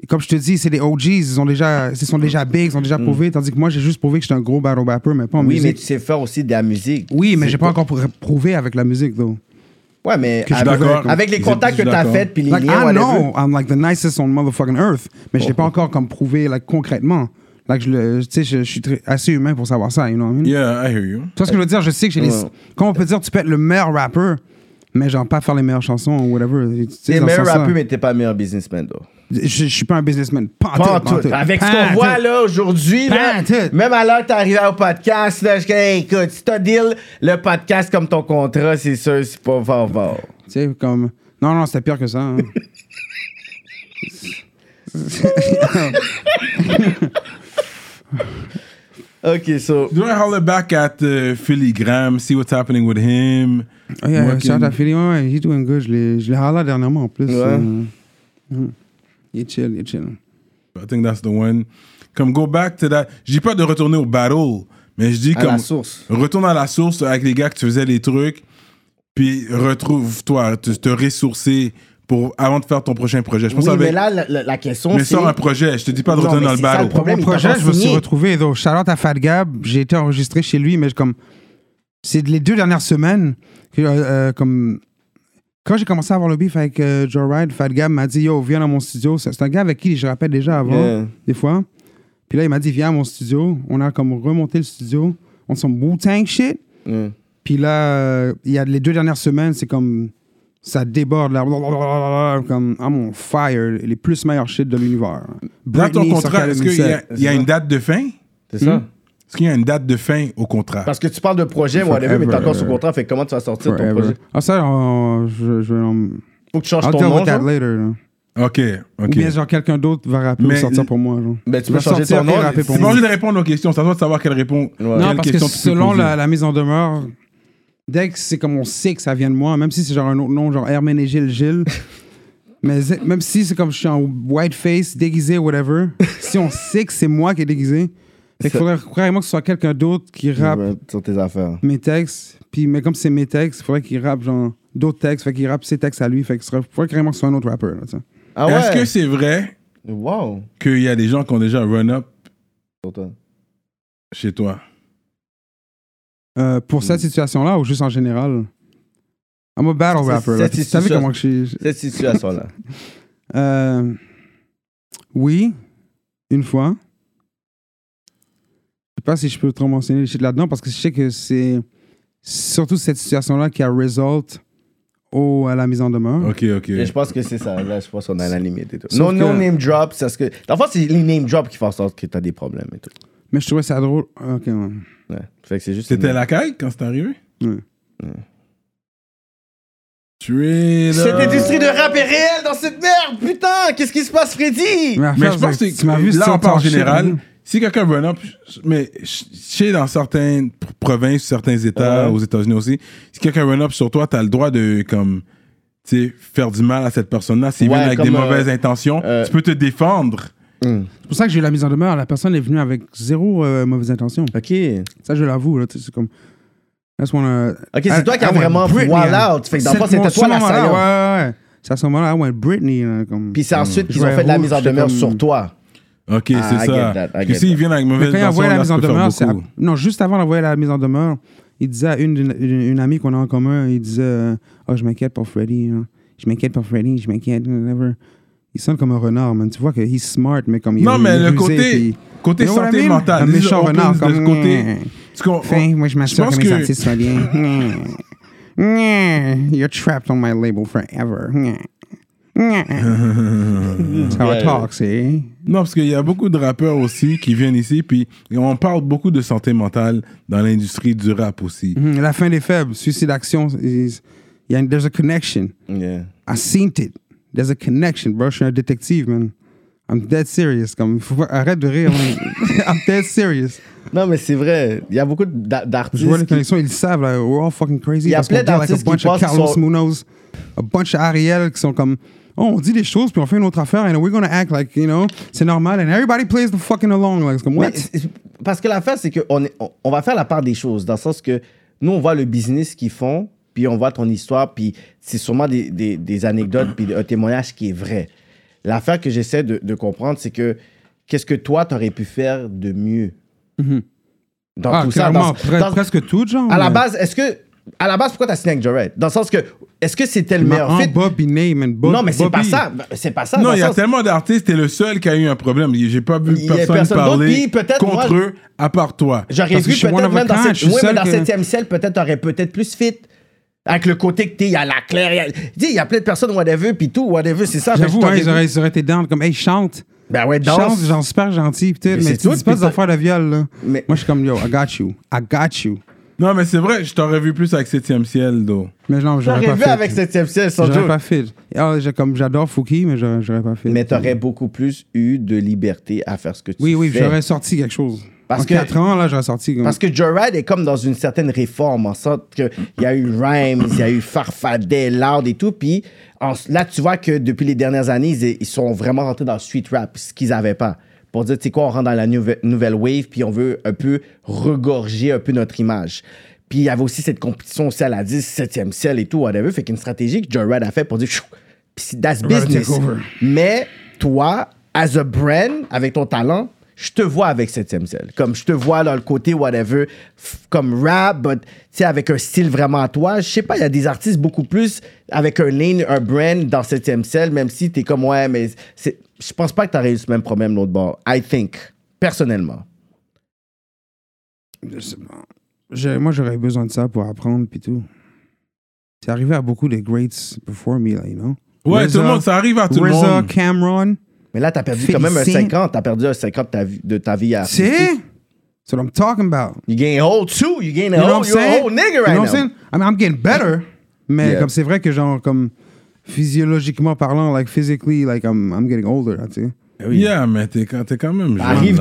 comme je te dis, c'est des OGs, ils, ont déjà, ils sont déjà big, ils sont déjà prouvés, tandis que moi, j'ai juste prouvé que j'étais un gros battle rapper, mais pas en Mm. Oui, mais musique. tu sais faire aussi de la musique. Oui, mais j'ai pas encore prou- prouvé avec la musique, though. Ouais, mais avec, les contacts que t'as fait, puis les Like, liens, I whatever. know I'm like the nicest on motherfucking earth, mais je l'ai pas encore comme prouvé like, concrètement. Like, je, le- tu sais, je, je suis très- assez humain pour savoir ça, you know what I mean? Yeah, I hear you. Tu vois ce que je veux dire? Je sais que j'ai les. Comment on peut dire, tu peux être le meilleur rappeur, mais genre pas faire les meilleures chansons ou whatever. T'es meilleur rappeur, mais t'es pas meilleur businessman, though. Je, je suis pas un businessman. Pas, tout, tout. tout. Avec ce Pas qu'on voit là aujourd'hui, là, même à l'heure que t'es arrivé au podcast, là, je dis, hey, écoute, si t'as deal le podcast comme ton contrat, c'est sûr, c'est pas fort fort. Tu sais, comme. Non, non, c'était pire que ça. hein. Ok, so. Do I holler back at uh, Philly Graham, see what's happening with him? Oh, yeah, Working- shout out Philly. Ouais, ouais, he's doing good. Je l'ai je l'ai dernièrement en plus. Ouais. euh, hum. Il est chill, il est chill. I think that's the one. Comme go back to that. Je dis pas de retourner au battle, mais je dis À comme la source. retourne à la source avec les gars que tu faisais les trucs, puis retrouve-toi, te, te ressourcer pour avant de faire ton prochain projet. Je pense Oui, avec, mais là, la, la- question, mais sors un projet. Je te dis pas de Non, retourner dans le battle. le problème. Mon projet, je me suis retrouvé. Donc, shout out à Fat Gab. J'ai été enregistré chez lui, mais comme. C'est les deux dernières semaines que, euh, euh, comme. Quand j'ai commencé à avoir le beef avec euh, Joe Ride, Fat Gab m'a dit Yo, viens dans mon studio. C'est un gars avec qui je rappelle déjà avant, Yeah. des fois. Puis là, il m'a dit Viens à mon studio. On a comme remonté le studio. On s'en Wu-Tang shit. Mm. Puis là, euh, il y a les deux dernières semaines, c'est comme. Ça déborde là. Comme I'm on fire. Les plus meilleurs shit de l'univers. Dans ton contrat, est-ce qu'il y a, il y a C'est une date de fin? C'est ça? Est-ce qu'il y a une date de fin au contrat? Parce que tu parles de projet, whatever, mais t'es encore sous contrat, fait que comment tu vas sortir ton projet? Ah, ça, on- je, je, on- Faut que tu changes I'll ton nom, that genre? later. là. Ok, ok. Ou bien, genre, quelqu'un d'autre va rapper Mais ou sortir pour moi. Genre. Ben, tu peux changer ton nom. pas moi. obligé de répondre aux questions, toi de savoir quelle réponse. Ouais. Non, quelle parce que question tu peux selon la, la mise en demeure, dès que c'est comme on sait que ça vient de moi, même si c'est genre un autre nom, genre Herménégil Gilles, mais c'est- même si c'est comme je suis en white face, déguisé, whatever, si on sait que c'est moi qui est déguisé, fait qu'il Ça- faudrait carrément que ce soit quelqu'un d'autre qui rappe Sur tes affaires. mes textes. Puis, mais comme c'est mes textes, il faudrait qu'il rappe genre d'autres textes, fait qu'il rappe ses textes à lui, fait qu'il serait- faudrait carrément que ce soit un autre rappeur. Là, tu sais. Ah ouais? Est-ce que c'est vrai Wow. qu'il y a des gens qui ont déjà run up Pour toi. chez toi? Euh, pour cette Mm. situation-là ou juste en général? I'm a battle C'est- rapper. Là. cette Tu savais situation- comment que je suis. Cette situation-là. Euh, oui, une fois. Je sais pas si je peux trop mentionner les shit là-dedans parce que je sais que c'est surtout cette situation-là qui a result au, à la mise en demeure. Ok, ok. Et je pense que c'est ça. Là, je pense qu'on a la limite et tout. Sauf Non, que- non name drop, c'est parce que. Fond, c'est les name drop qui font en sorte que t'as des problèmes et tout. Mais je trouvais ça drôle. Ok, ouais. Ouais. Fait que c'est juste. C'était la caille quand c'est arrivé? Ouais. Straight Cette industrie de rap est réelle dans cette merde, putain! Qu'est-ce qui se passe, Freddy? Mais je pense que tu m'as vu là, en général. là. Si quelqu'un run up, mais sais dans certaines pr- provinces, certains États, Ouais. aux États-Unis aussi, si quelqu'un run up sur toi, t'as le droit de comme, tu sais, faire du mal à cette personne-là. S'il Ouais, vient avec des euh, mauvaises intentions, euh, tu peux te défendre. Hmm. C'est pour ça que j'ai eu la mise en demeure. La personne est venue avec zéro euh, mauvaise intention. Ok. Ça, je l'avoue. C'est comme. Wanna- Ok, c'est toi qui as vraiment wild hein. out. Fait que dans le fond, C'est c'était toi ce moment-là, l'assaillant. Ouais, ouais, ouais. C'est à ce moment-là, I went Britney. là, comme... Puis c'est ensuite qu'ils ont fait de la mise en demeure comme- sur toi. Ok, Ah, c'est I ça. get that, I Que get s'ils that. viennent avec Mais mauvaise quand il a intention, envoyé la là, mise ça en peut faire demeure, c'est non, juste avant d'envoyer la mise en demeure, il disait à une, d'une- une, une amie qu'on a en commun, il disait euh, Oh, je m'inquiète pour Freddy. hein. Je m'inquiète pour Freddy, je m'inquiète. whatever. Il sonne comme un renard, man. Tu vois que he's smart, mais comme il Non, il mais est le rusé, côté, puis- côté You know what I santé mean? mentale, Un this is méchant opens renard, comme. ce côté. Parce qu'on- Fin, moi, je m'assure pense que mes artistes soient bien. You're trapped on my label forever. How I Yeah. talk, see? Non, parce qu'il y a beaucoup de rappeurs aussi qui viennent ici, puis on parle beaucoup de santé mentale dans l'industrie du rap aussi. Mhm, La fin des faibles, suicide action, is- il y a une- there's a connection. Yeah. I seen it. There's a connection, bro. Je suis un détective, man. I'm dead serious. Comme, faut pas- arrête de rire. man. I'm dead serious. Non, mais c'est vrai. Il y a beaucoup d'a- Je d'artistes. vois les qui- connexions, ils le savent. Là, we're all fucking crazy. Il y a plein dit, like, d'artistes a bunch qui of Carlos sont- Munoz, a bunch of Ariel qui sont comme, oh, on dit des choses, puis on fait une autre affaire, and we're gonna act like, you know, c'est normal, and everybody plays the fucking along. Like, comme, Mais what? c'est- parce que l'affaire, c'est qu'on est- on- va faire la part des choses, dans le sens que nous, on voit le business qu'ils font, puis on voit ton histoire, puis c'est sûrement des, des- des anecdotes, puis un témoignage qui est vrai. L'affaire que j'essaie de, de comprendre, c'est que qu'est-ce que toi, tu aurais pu faire de mieux? Dans Ah, tout ça? dans- dans- presque tout, genre. à la mais- base, est-ce que. À la base, pourquoi t'as signé avec Jared? Dans le sens que. Est-ce que c'était le meilleur fit? Bobby name, and Bob- non, mais c'est pas Bobby- ça. C'est pas ça. Non, il le y a sens- tellement d'artistes, t'es le seul qui a eu un problème. J'ai pas vu Il y a personne, personne d'autre, parler puis peut-être contre moi, eux à part toi. J'aurais Parce que vu je suis one peut-être of a même dans, kind, cette, je suis ouais, mais dans que- 7e ciel, peut-être t'aurais peut-être plus fit. Avec le côté que t'es, il y a la claire, il y a- tu sais, il y a plein de personnes, whatever, puis tout, whatever, c'est ça. Fait que J'avoue, hein, t'aurais ils, auraient, vu. ils auraient été down, comme, hey, chante. Ben ouais, Chante, danse. genre super gentil, peut-être, Mais mais c'est tu tout, dis pas puis des ça- affaires de viol, là. Mais- Moi, je suis comme, yo, I got you. I got you. Non, mais c'est vrai, je t'aurais vu plus avec 7e ciel, though. Mais non, j'aurais J'aurais pas vu fait. avec 7e ciel, sans J'aurais pas fait. Ah, j'ai- comme j'adore Fouki, mais j'aurais j'aurais pas fait. Mais t'aurais beaucoup plus eu de liberté à faire ce que tu Oui, oui, fais. j'aurais sorti quelque chose. Parce en que- 4 ans, là, j'aurais sorti. Comme... Parce que Joyride est comme dans une certaine réforme, en sorte qu'il y a eu Rhymes, il y a eu Farfadet, Loud et tout. Puis en- là, tu vois que depuis les dernières années, ils, ils sont vraiment rentrés dans le street rap, ce qu'ils n'avaient pas. Pour dire, tu sais quoi, on rentre dans la nouvelle, nouvelle wave, puis on veut un peu regorger un peu notre image. Puis il y avait aussi cette compétition aussi à la 10, 7e ciel et tout, whatever. Fait qu'une stratégie que Joyride a fait pour dire, puis c'est- that's business. Mais toi, as a brand, avec ton talent, je te vois avec 7e ciel. Comme je te vois dans le côté whatever, comme rap, but tu sais, avec un style vraiment à toi. Je sais pas, il y a des artistes beaucoup plus avec un lane, un brand dans 7e ciel, même si t'es comme ouais, mais c'est- je pense pas que t'aurais eu ce même problème l'autre bord. I think, personnellement. Je sais pas. J'ai- Moi, j'aurais besoin de ça pour apprendre, puis tout. C'est arrivé à beaucoup de greats before me, là, you know? Ouais, RZA, tout le monde, ça arrive à tout le monde. Cameron. Mais là, t'as perdu quand même un 50. 50. T'as perdu un 50 de ta vie, à C'est? That's what I'm talking about. You gain a hold too. You gain a You know. I'm You're a whole nigga You right know what I'm now. saying? I mean, I'm getting better. Mais Yeah. comme c'est vrai que genre comme physiologiquement parlant, like physically, like I'm, I'm getting older, là, tu sais. Yeah, mais t'es quand, t'es quand même jeune. Là. Ouais, my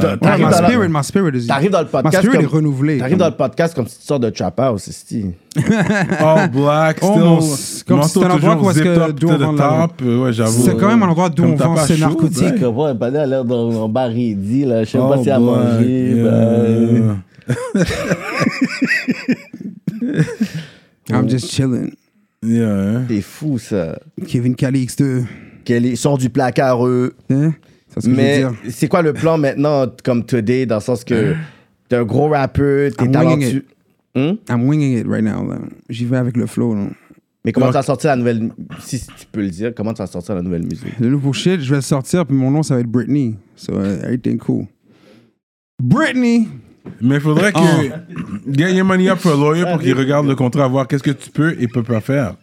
dans la- spirit, my spirit is. T'arrives dans le podcast. My spirit comme- est renouvelé. T'arrives dans le podcast comme si tu sors de Trap House, c'est All black, still. Almost. Comme manteau c'est un endroit où est-ce que- top d'où to on the vend la- top. Euh, Ouais, j'avoue. C'est quand même un endroit d'où on vend chaud, narcotiques. Ouais, pas a l'air d'un baridi, là. Je sais All pas si à black, manger. yeah. ben. I'm just chilling. Yeah, hein. C'est fou, ça. Kevin Calixte. Qu'elle sort du placard, eux. Hein? C'est ce que Mais je veux dire. c'est quoi le plan maintenant, comme today, dans le sens que t'es un gros rappeur, t'es I'm winging talentueux? Hum? I'm winging it right now. là. J'y vais avec le flow. là. Mais comment Ouais. tu vas sortir la nouvelle... Si tu peux le dire, comment tu vas sortir la nouvelle musique? Le nouveau shit, je vais le sortir, puis mon nom, ça va être Britney. So, uh, everything cool. Britney! Mais il faudrait que Oh. get your money up for a lawyer pour qu'il regarde le contrat, voir qu'est-ce que tu peux et peux pas faire.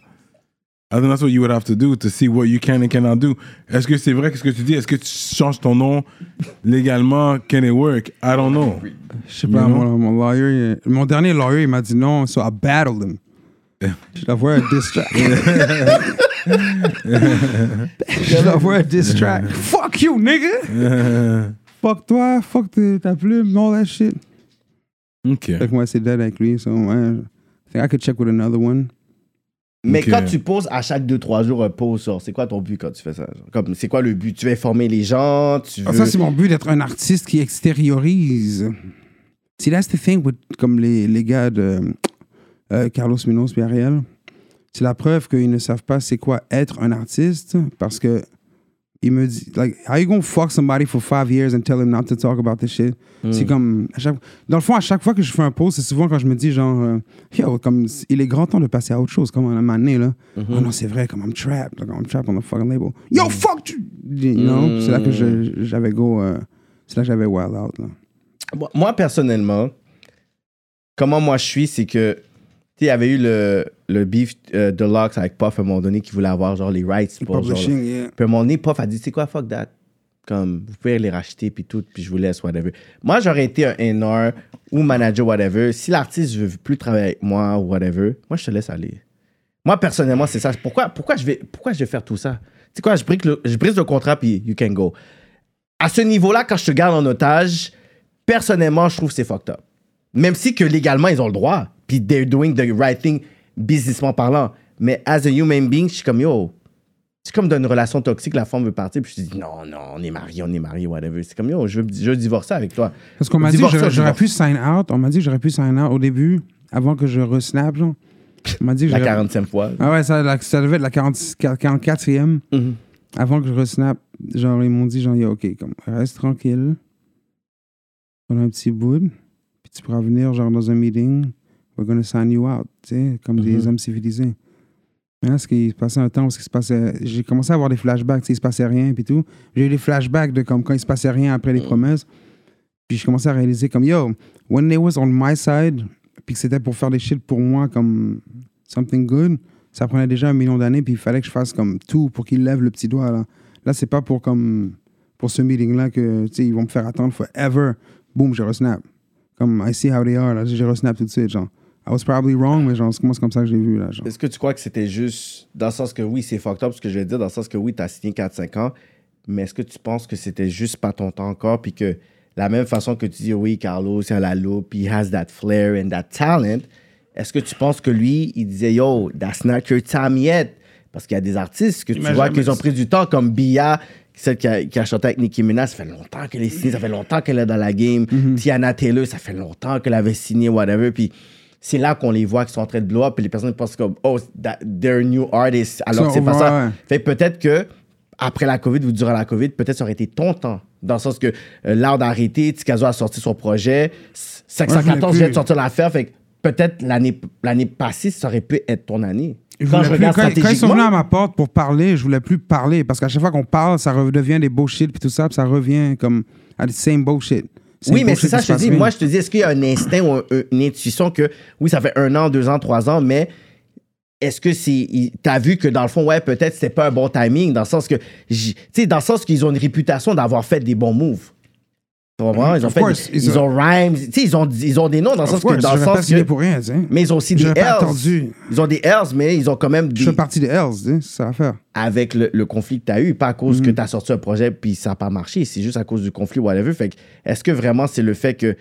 I think that's what you would have to do to see what you can and cannot do. Est-ce que c'est vrai qu'est-ce que tu dis? Est-ce que tu changes ton nom légalement? Can it work? I don't know. Je sais pas, You know? mon, mon lawyer, il- mon dernier lawyer, il m'a dit non, so I battled him. Je l'envoie un diss track. Je l'envoie un diss track. Fuck you, nigga! fuck toi, fuck tes- ta plume, all that shit. OK. Fait que moi, c'est dead avec lui, so ouais. I think I could check with another one. Mais quand tu poses à chaque 2-3 jours un pause, genre, c'est quoi ton but quand tu fais ça? genre? Comme, c'est quoi le but? Tu veux informer les gens? Tu veux... Ah, ça, c'est mon but d'être un artiste qui extériorise. See, that's the thing with, comme les, les gars de euh, Carlos Munoz et Ariel. C'est la preuve qu'ils ne savent pas c'est quoi être un artiste parce que il me dit, like, how you gonna fuck somebody for five years and tell him not to talk about this shit? C'est comme, à chaque- dans le fond, à chaque fois que je fais un post, c'est souvent quand je me dis, genre, euh, yo, comme, il est grand temps de passer à autre chose, comme un moment donné, là. Oh non, c'est vrai, comme I'm trapped, like, I'm trapped on the fucking label. Yo, fuck you! You know? C'est là que j'avais go, euh, c'est là que j'avais wild out, là. Moi- personnellement, comment moi je suis, c'est que, il y avait eu le, le beef euh, de Lux avec Puff à un moment donné qui voulait avoir, genre, les rights pour, genre, Publishing, yeah. Puis à un moment donné, Puff a dit, c'est quoi, fuck that? Comme, vous pouvez les racheter, puis tout, puis je vous laisse, whatever. Moi, j'aurais été un NR ou manager, whatever. Si l'artiste veut plus travailler avec moi ou whatever, moi, je te laisse aller. Moi, personnellement, c'est ça. Pourquoi, pourquoi, je vais, pourquoi je vais faire tout ça? Tu sais quoi, je brise le, je brise le contrat, puis you can go. à ce niveau-là, quand je te garde en otage, personnellement, je trouve que c'est fucked up. Même si que légalement, ils ont le droit. Puis they're doing the right thing, businessment parlant. Mais as a human being, je suis comme, yo, c'est comme dans une relation toxique, la femme veut partir, puis je dis, non, non, on est mariés, on est mariés, whatever. C'est comme, yo, je veux, je veux divorcer avec toi. Parce qu'on m'a dit que j'aurais- pu sign out. On m'a dit que j'aurais pu sign out au début, avant que je resnap, genre. On m'a dit que La j'aurais- 40e fois. Ah ouais, ça, la- ça devait être la 40 44e. Mhm. Avant que je resnap, genre, ils m'ont dit, genre, yo, OK, comme, reste tranquille. Prends un petit bout. Puis tu pourras venir, genre, dans un meeting. We're gonna sign you out. Tu sais, comme des hommes civilisés. Mais là, ce qui se passait un temps où ce qui se passait. J'ai commencé à avoir des flashbacks, tu sais, il se passait rien, puis tout. J'ai eu des flashbacks de comme quand il se passait rien après les promesses. Puis je commençais à réaliser comme, yo, when they was on my side, puis que c'était pour faire des shit pour moi comme something good, ça prenait déjà un million d'années, puis il fallait que je fasse comme tout pour qu'ils lèvent le petit doigt, là. Là, c'est pas pour comme, pour ce meeting-là que, tu sais, ils vont me faire attendre forever. Boom, je resnap. Comme, I see how they are, là, j'ai resnap tout de suite, genre. I was probably wrong, mais genre, c'est- moi, c'est comme ça que j'ai vu, là, genre. Est-ce que tu crois que c'était juste dans le sens que oui, c'est fucked up ce que je vais dire, dans le sens que oui, tu as signé 4-5 ans, mais est-ce que tu penses que c'était juste pas ton temps encore, puis que la même façon que tu dis oui, Carlos, il a la loupe, he has that flair and that talent, est-ce que tu penses que lui, il disait yo, that's not your time yet? Parce qu'il y a des artistes que tu Imagine- vois qu'ils ont pris du temps, comme Bia, celle qui a, qui a chanté avec Nicki Minaj, ça fait longtemps qu'elle est signée, ça fait longtemps qu'elle est dans la game. Tiana Taylor, ça fait longtemps qu'elle avait signé, whatever. Puis c'est là qu'on les voit qui sont en train de blow up, puis les personnes pensent comme, oh, that- they're new artists, alors que c'est pas ça. Fait peut-être que après la COVID ou durant la COVID, peut-être ça aurait été ton temps. Dans le sens que euh, Loud a arrêté, Tikazo a sorti son projet, Ouais, 514 je vient de sortir l'affaire, fait que peut-être l'année l'année passée, ça aurait pu être ton année. Je Quand voulais je plus- regarde quand, quand ils sont venus à ma porte pour parler, je voulais plus parler parce qu'à chaque fois qu'on parle, ça redevient des bullshit puis tout ça, puis ça revient comme à the same bullshit. Oui, mais c'est ça, je te dis. Moi, je te dis, est-ce qu'il y a un instinct ou un- une intuition que, oui, ça fait un an, deux ans, trois ans, mais est-ce que c'est. T'as vu que dans le fond, ouais, peut-être c'était pas un bon timing, dans le sens que. Tu sais, dans le sens qu'ils ont une réputation d'avoir fait des bons moves. Tu comprends? Ils ont Of fait. course, ils, ils ont rhymes. Tu sais, ils ont, ils ont des noms dans le Of sens que. Dans le sens que pour rien, mais ils ont aussi des L's. Ils ont des L's, mais ils ont quand même Je des. fais partie des sais, c'est ça l'affaire. avec le, le conflit que tu as eu, pas à cause Mm. que tu as sorti un projet puis ça n'a pas marché, c'est juste à cause du conflit, whatever. Fait que, est-ce que vraiment c'est le fait que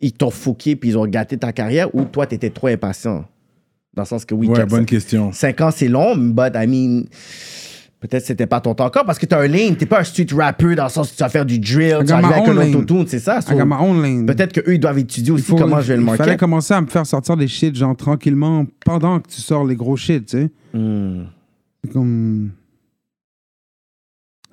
ils t'ont fouqué puis ils ont gâté ta carrière ou toi, tu étais trop impatient? Dans le sens que oui, Ouais, bonne question. 5 ans, c'est long, but I mean, peut-être c'était pas ton temps encore parce que tu as un lane, t'es pas un street rapper dans le sens que tu vas faire du drill, tu vas arriver avec un autotune, c'est ça? So. Peut-être qu'eux, ils doivent étudier aussi Il faut- comment je vais le Il marquer. fallait commencer à me faire sortir des shit, genre tranquillement, pendant que tu sors les gros shit, tu sais. Hmm. C'est comme.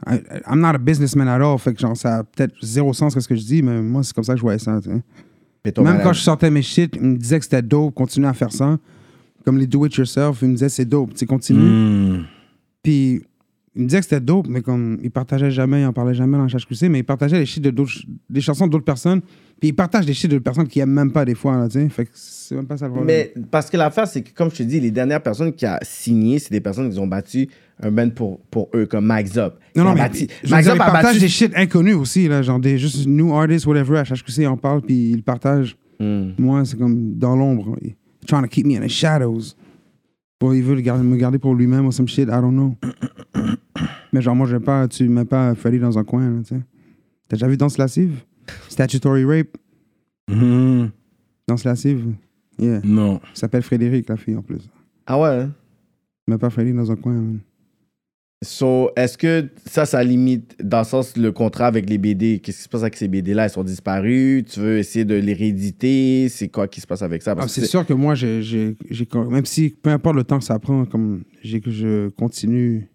I, I'm not a businessman at all, fait que genre, ça a peut-être zéro sens ce que je dis, mais moi, c'est comme ça que je voyais ça, tu sais. Même quand je sortais mes shit, ils me disaient que c'était dope, continue à faire ça. Comme les do-it-yourself, ils me disaient c'est dope, tu sais, continue. Hmm. Puis ils me disaient que c'était dope, mais comme ils partageaient jamais, ils en parlaient jamais dans HQC, mais ils partageaient les shit de d'autres, des chansons d'autres personnes. Puis ils partagent des shit de personnes qui aiment même pas des fois, là, tu sais. Fait que c'est même pas ça le problème. Mais parce que l'affaire, c'est que, comme je te dis, les dernières personnes qui ont signé, c'est des personnes qui ont battu un band pour, pour eux, comme Max Up. Non, non, Il a mais veux Max Up ils a partagent battu. des shit inconnus aussi, là, genre des juste new artists, whatever, à HQC, ils en parlent, puis ils partagent. Hmm. Moi, c'est comme dans l'ombre. Trying to keep me in the shadows. Bon, il veut le garder- me garder pour lui-même ou some shit, I don't know. Mais genre, moi, je vais pas, tu mets pas Freddy dans un coin, là, tu sais. T'as déjà vu Danse lascive? Statutory rape, Hmm. Danse lascive. Yeah. Non. Il s'appelle Frédéric, la fille, en plus. Ah ouais? hein? Mais pas Freddy dans un coin, man. So, est-ce que ça, ça limite, dans le sens, le contrat avec les BD, qu'est-ce qui se passe avec ces BD-là? Ils sont disparus? Tu veux essayer de les rééditer? C'est quoi qui se passe avec ça? Ah, c'est sûr que moi, j'ai, même si, peu importe le temps que ça prend, comme, j'ai, je continue,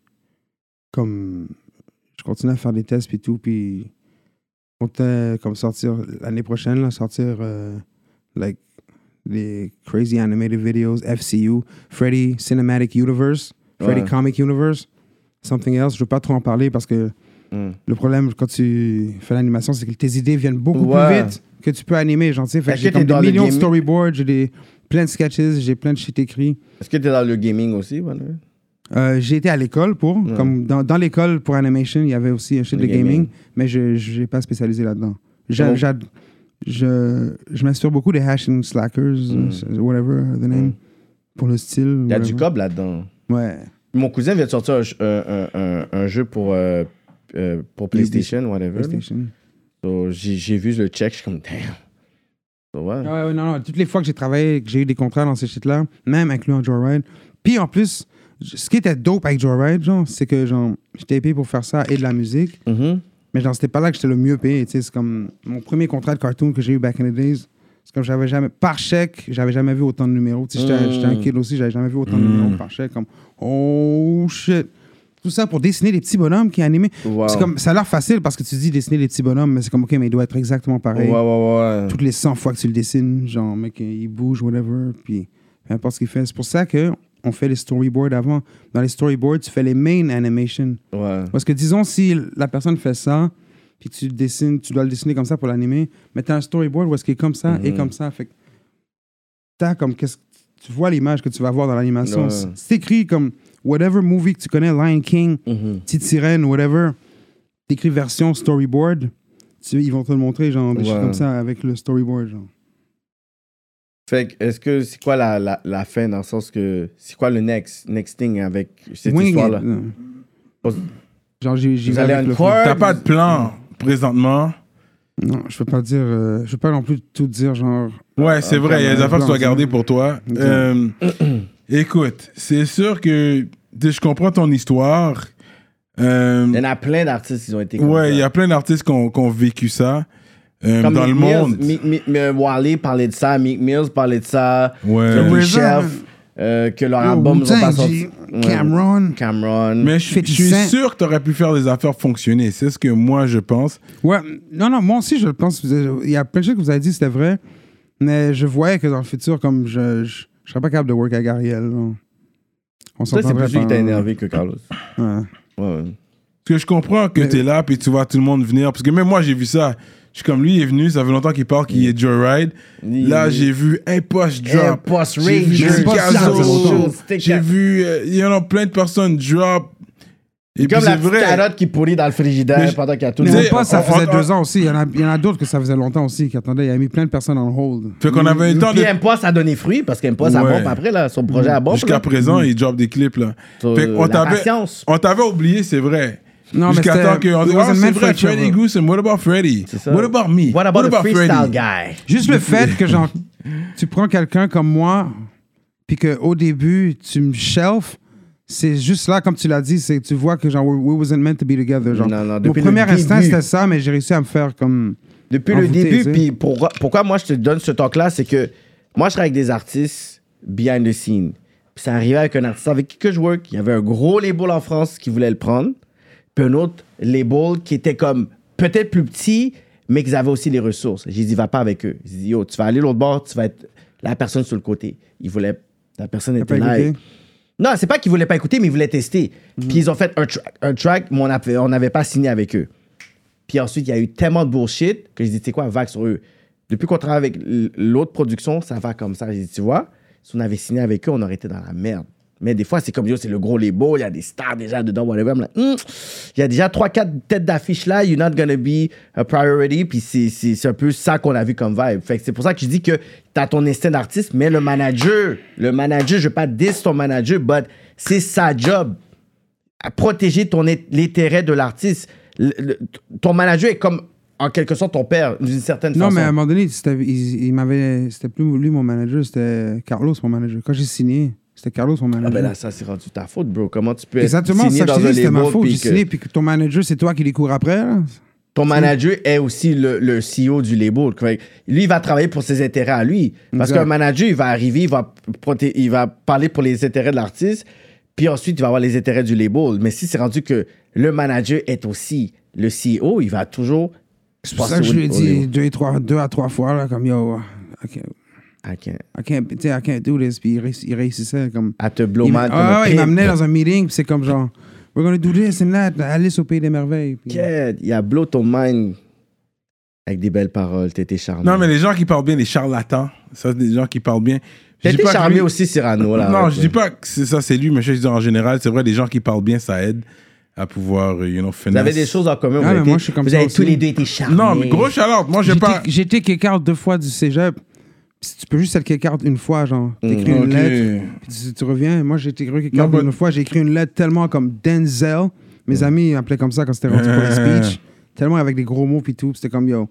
comme, je continue à faire des tests puis tout, puis comptais, comme, sortir l'année prochaine, là, sortir, euh, like, les Crazy Animated Videos, FCU, Freddy Cinematic Universe, Freddy Ouais. Comic Universe, something else. Je veux pas trop en parler parce que Hmm. le problème quand tu fais l'animation, c'est que tes idées viennent beaucoup Ouais. plus vite que tu peux animer. Genre, tu sais, j'ai comme des millions de storyboards, j'ai des, plein de sketches, j'ai plein de shit écrits. Est-ce que tu es dans le gaming aussi, Manuel? Euh, j'ai été à l'école pour, Ouais. comme dans, dans l'école pour animation, il y avait aussi un shit Le de gaming, gaming. mais je n'ai pas spécialisé là-dedans. J'a- Oh. j'a- je je m'inspire beaucoup des hash and slackers, Mm. euh, whatever the name, Mm. pour le style. Il y a du cob là-dedans. Ouais. Mon cousin vient de sortir un, un- un- jeu pour euh, euh, pour PlayStation, whatever. PlayStation. So, j'ai vu le check, je suis comme, damn. So, ouais. Ouais, non, non, toutes les fois que j'ai travaillé, que j'ai eu des contrats dans ces shit-là, même incluant Joyride. Puis en plus, ce qui était dope avec Joyride, genre, c'est que genre, j'étais payé pour faire ça et de la musique. Mhm. Mais genre, c'était pas là que j'étais le mieux payé. C'est comme mon premier contrat de cartoon que j'ai eu back in the days. C'est comme j'avais jamais. Par chèque, j'avais jamais vu autant de numéros. Tu sais, J'étais j'étais un kid aussi, j'avais jamais vu autant de numéros par chèque. Comme, oh shit. Tout ça pour dessiner des petits bonhommes qui. Wow. C'est comme, ça a l'air facile parce que tu dis dessiner des petits bonhommes, mais c'est comme, ok, mais il doit être exactement pareil. Ouais, ouais, ouais. Toutes les 100 fois que tu le dessines, genre, mec, il bouge, whatever, puis peu importe ce qu'il fait. C'est pour ça que on fait les storyboards avant. Dans les storyboards, tu fais les main animations. Ouais. Parce que disons, si la personne fait ça, puis que tu dessines, tu dois le dessiner comme ça pour l'animer, mais tu as un storyboard où est-ce qu'il est comme ça et Mhm. comme ça. Fait que t'as comme qu'est-ce tu vois l'image que tu vas voir dans l'animation. Ouais. C'est- écrit comme whatever movie que tu connais, Lion King, Mhm. Petite Sirène, whatever. T'écris version storyboard, tu- ils vont te le montrer, genre, des Ouais. choses comme ça avec le storyboard, genre. Fait que, est-ce que c'est quoi la, la, la fin dans le sens que c'est quoi le next, next thing avec cette Wing it. histoire-là? Genre, j'ai j'ai Vous vu allez avec en le court? T'as pas de plan présentement? Non, je peux pas dire. euh, je peux pas non plus tout dire, genre. Ouais, c'est vrai, il y a des affaires que tu dois garder pour toi. Euh, écoute, c'est sûr que je comprends ton histoire. Euh, Il y en a plein d'artistes qui ont été comme ouais, il y a plein d'artistes qui ont, qui ont vécu ça euh, Comme dans le Mills, monde. Wally parlait de ça, Meek Mills parlait de ça, Ouais. Chef, euh, que leur Yo, album n'ont pas Wu-Tang, sorti. G, Ouais. Cameron. Cameron. Mais je, 50 je suis sûr que tu aurais pu faire des affaires fonctionner. C'est ce que moi, je pense. Ouais, non, non, moi aussi, je le pense. Il y a plein de choses que vous avez dit, c'était vrai. Mais je voyais que dans le futur, comme je, je, je serais pas capable de work avec Ariel. là. On Ça, c'est plus lui qui t'a énervé que Carlos. Ouais. Ouais. Parce que je comprends que tu es là puis tu vois tout le monde venir. Parce que même moi, j'ai vu ça. Je suis comme lui, il est venu, ça fait longtemps qu'il parle qu'il est Joyride. Là, j'ai vu un post Eh, drop. Post J'ai vu Picasso. J'ai vu, euh, il y en a plein de personnes drop. Et Comme puis la c'est petite vrai. carotte qui pourrit dans le frigidaire pendant qu'il y a tout le monde. pas, ça on- faisait on- deux ans aussi. Il y en a, il y en a d'autres que ça faisait longtemps aussi qui attendaient. Il a mis plein de personnes en hold. Fait qu'on avait eu le temps de. Puis a donné fruit parce qu'M-Post a Ouais. bombe après, là. Son projet a bombe. Jusqu'à présent, il drop des clips là. So, Fait. On t'avait oublié, c'est vrai. Non, mais Jusqu'à temps wasn't ah, c'est meant for vrai, Freddy. Goosem, what about Freddy? C'est ça. What about me? What about a freestyle Freddy? guy? Juste le fait que genre, tu prends quelqu'un comme moi, puis qu'au début, tu me shelf, c'est juste là, comme tu l'as dit, c'est tu vois que genre, we, wasn't meant to be together. Genre. Non, non, Mon premier instant, début. c'était ça, mais j'ai réussi à me faire comme. Depuis le début, puis pourquoi, pourquoi moi je te donne ce talk-là, c'est que moi je travaille avec des artistes behind the scene. Puis ça arrivait avec un artiste avec qui que je work. Il y avait un gros label en France qui voulait le prendre. Puis un autre label qui était comme peut-être plus petit, mais qu'ils avaient aussi les ressources. J'ai dit, va pas avec eux. J'ai dit, yo, tu vas aller l'autre bord, tu vas être la personne sur le côté. Il voulait. La personne était là. Non, c'est pas qu'ils voulaient pas écouter, mais ils voulaient tester. Puis ils ont fait un, tra- un track, mais on avait- on n'avait pas signé avec eux. Puis ensuite, il y a eu tellement de bullshit que j'ai dit, tu sais quoi, vague sur eux. Depuis qu'on travaille avec l'autre production, ça va comme ça. J'ai dit, tu vois, si on avait signé avec eux, on aurait été dans la merde. Mais des fois, c'est comme, yo, c'est le gros label, il y a des stars déjà dedans, whatever. I'm like, Hmm, il y a déjà 3-4 têtes d'affiche là, you're not gonna be a priority. Puis c'est- un peu ça qu'on a vu comme vibe. Fait que c'est pour ça que je dis que t'as ton instinct d'artiste, mais le manager, le manager, je veux pas diss ton manager, but c'est sa job à protéger ton l'intérêt de l'artiste. Ton manager est comme, en quelque sorte, ton père, d'une certaine Non, façon. mais à un moment donné, il, il m'avait, c'était plus lui mon manager, c'était Carlos mon manager. Quand j'ai signé, c'était Carlos Ah manager. ben là, ça, c'est rendu ta faute, bro. Comment tu peux Exactement, être signé ça dans je un c'était ma faute. puis que signé, puis que ton manager, c'est toi qui les cours après. Là. ton manager est aussi le, le CEO du label. Lui, il va travailler pour ses intérêts à lui. Parce qu'un manager, il va arriver, il va, proté- il va parler pour les intérêts de l'artiste, puis ensuite, il va avoir les intérêts du label. Mais si c'est rendu que le manager est aussi le CEO, il va toujours... C'est pour ça que je lui ai dit deux, et trois, deux à trois fois, là, comme yo, I can't. I can't, tu sais, I can't do this. Puis il, réuss- il réussissait comme. À te blow Il, man m'a- comme ah, un ouais, il pimp. m'amenait dans un meeting, puis c'est comme genre, we're gonna do this and that, Alice au pays des merveilles. Puis- Kid, il a blow ton mind avec des belles paroles. T'étais charmé. Non, mais les gens qui parlent bien, les charlatans, ça, c'est des gens qui parlent bien. T'étais charmé lui- aussi, Cyrano. Là, Non, je dis pas que c'est ça, c'est lui, mais je dis en général, c'est vrai, les gens qui parlent bien, ça aide à pouvoir, euh, you know, Vous finesse. avez des choses en commun. Ah, vous avez moi, été- je suis comme vous ça avez aussi. tous les deux été charmés. Non, mais gros shout Moi, j'ai pas. été kick-out deux fois du cégep. Si tu peux juste être kick-out une fois, genre, t'écris une lettre, puis tu, tu reviens. Moi, j'ai une fois, écrit une lettre tellement comme Denzel, Mes amis m'appelaient comme ça quand c'était rendu pour les speeches. Tellement avec des gros mots puis tout. C'était comme yo.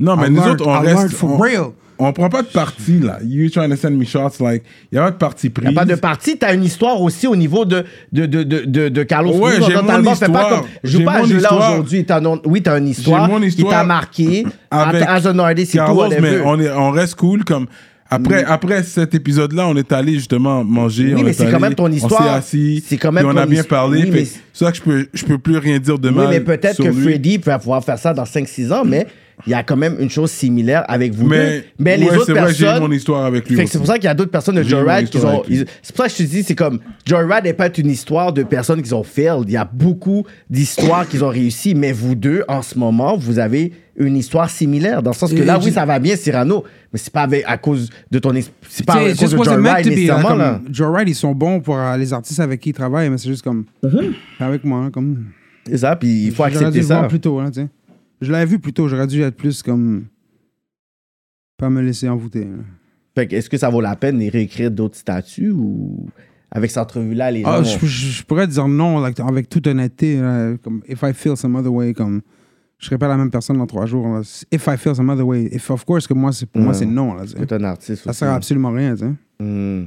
Non, mais I nous learned- autres, on reste. for real. On prend pas de parti, là. You trying to send me shots, like. Y a pas de parti Il pris. n'y a pas de partie. Tu as une histoire aussi au niveau de, de, de, de, Carlos Ouais, j'ai mon album. Fais pas histoire. comme, joue J'ai pas à mon ce jeu-là histoire. aujourd'hui. T'as non- Oui, tu as une histoire, mon qui histoire t'a marqué. avec as an artist et tout, Carlos, mais on, est, on reste cool comme. Après, après cet épisode-là, on est allé justement manger. Oui, on mais est c'est quand même ton histoire. On s'est assis. C'est quand même on a bien parlé. oui, mais C'est ça que je peux, je peux plus rien dire de Oui, mal. mais peut-être que lui. Freddy va pouvoir faire ça dans 5-6 ans, mais il y a quand même une chose similaire avec vous Mais, deux. Mais les ouais, autres c'est vrai, j'ai personnes. mon histoire avec lui. C'est pour ça qu'il y a d'autres personnes de J'ai Joyride qui histoire ont. avec lui. ils- C'est pour ça que je te dis, c'est comme. Joyride n'est pas une histoire de personnes qui ont failed. Il y a beaucoup d'histoires qui ont réussi, mais vous deux, en ce moment, vous avez une histoire similaire. Dans le sens que Et- là, oui, j'ai- ça va bien, Cyrano, mais c'est pas avec, à cause de ton. C'est pas à it cause just de be, là, nécessairement, ils sont bons pour euh, les artistes avec qui ils travaillent, mais c'est juste comme. Mm-hmm. Avec moi, hein, comme. C'est ça, puis il faut accepter ça. plus tôt, hein, tu sais. Je l'avais vu plus tôt, j'aurais dû être plus comme. Pas me laisser envoûter. là. Fait que est-ce que ça vaut la peine de réécrire d'autres statuts ou. Avec cette entrevue-là, les gens. Ah, vont- je, je- je pourrais dire non like, avec toute honnêteté. là, comme, if I feel some other way, comme. Je serais pas la même personne dans trois jours. là. If I feel some other way, if of course que moi, c'est, pour moi, Ouais. c'est non. Là, tu sais. que t'es un artiste Ça aussi. sert à absolument rien, tu sais. Hmm.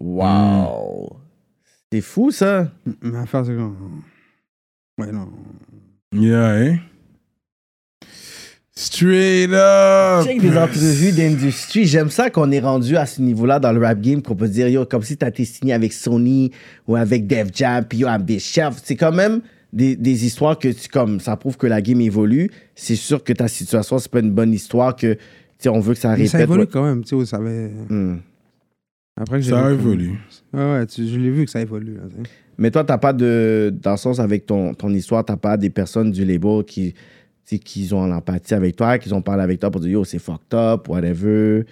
Wow. C'est fou, ça. Mais l'affaire, c'est comme. Ouais, non. Yeah, hein? Straight up! Check des entrevues d'industrie. J'aime ça qu'on est rendu à ce niveau-là dans le rap game, qu'on peut dire, yo, comme si t'as été signé avec Sony ou avec Def Jam, puis yo, I'm the chef. C'est quand même des, des histoires que tu, comme, ça prouve que la game évolue. C'est sûr que ta situation, c'est pas une bonne histoire que, tu sais, on veut que ça Mais répète. ça évolue ouais. quand même, tu sais, ça avait. Hmm. Après que j'ai Ça vu- évolue. Ouais, ouais, tu- je l'ai vu que ça évolue. Là. Mais toi, t'as pas de. Dans le sens avec ton, ton histoire, t'as pas des personnes du label qui, tu sais, qui ont l'empathie avec toi, qui ont parlé avec toi pour dire yo, c'est fucked up, whatever.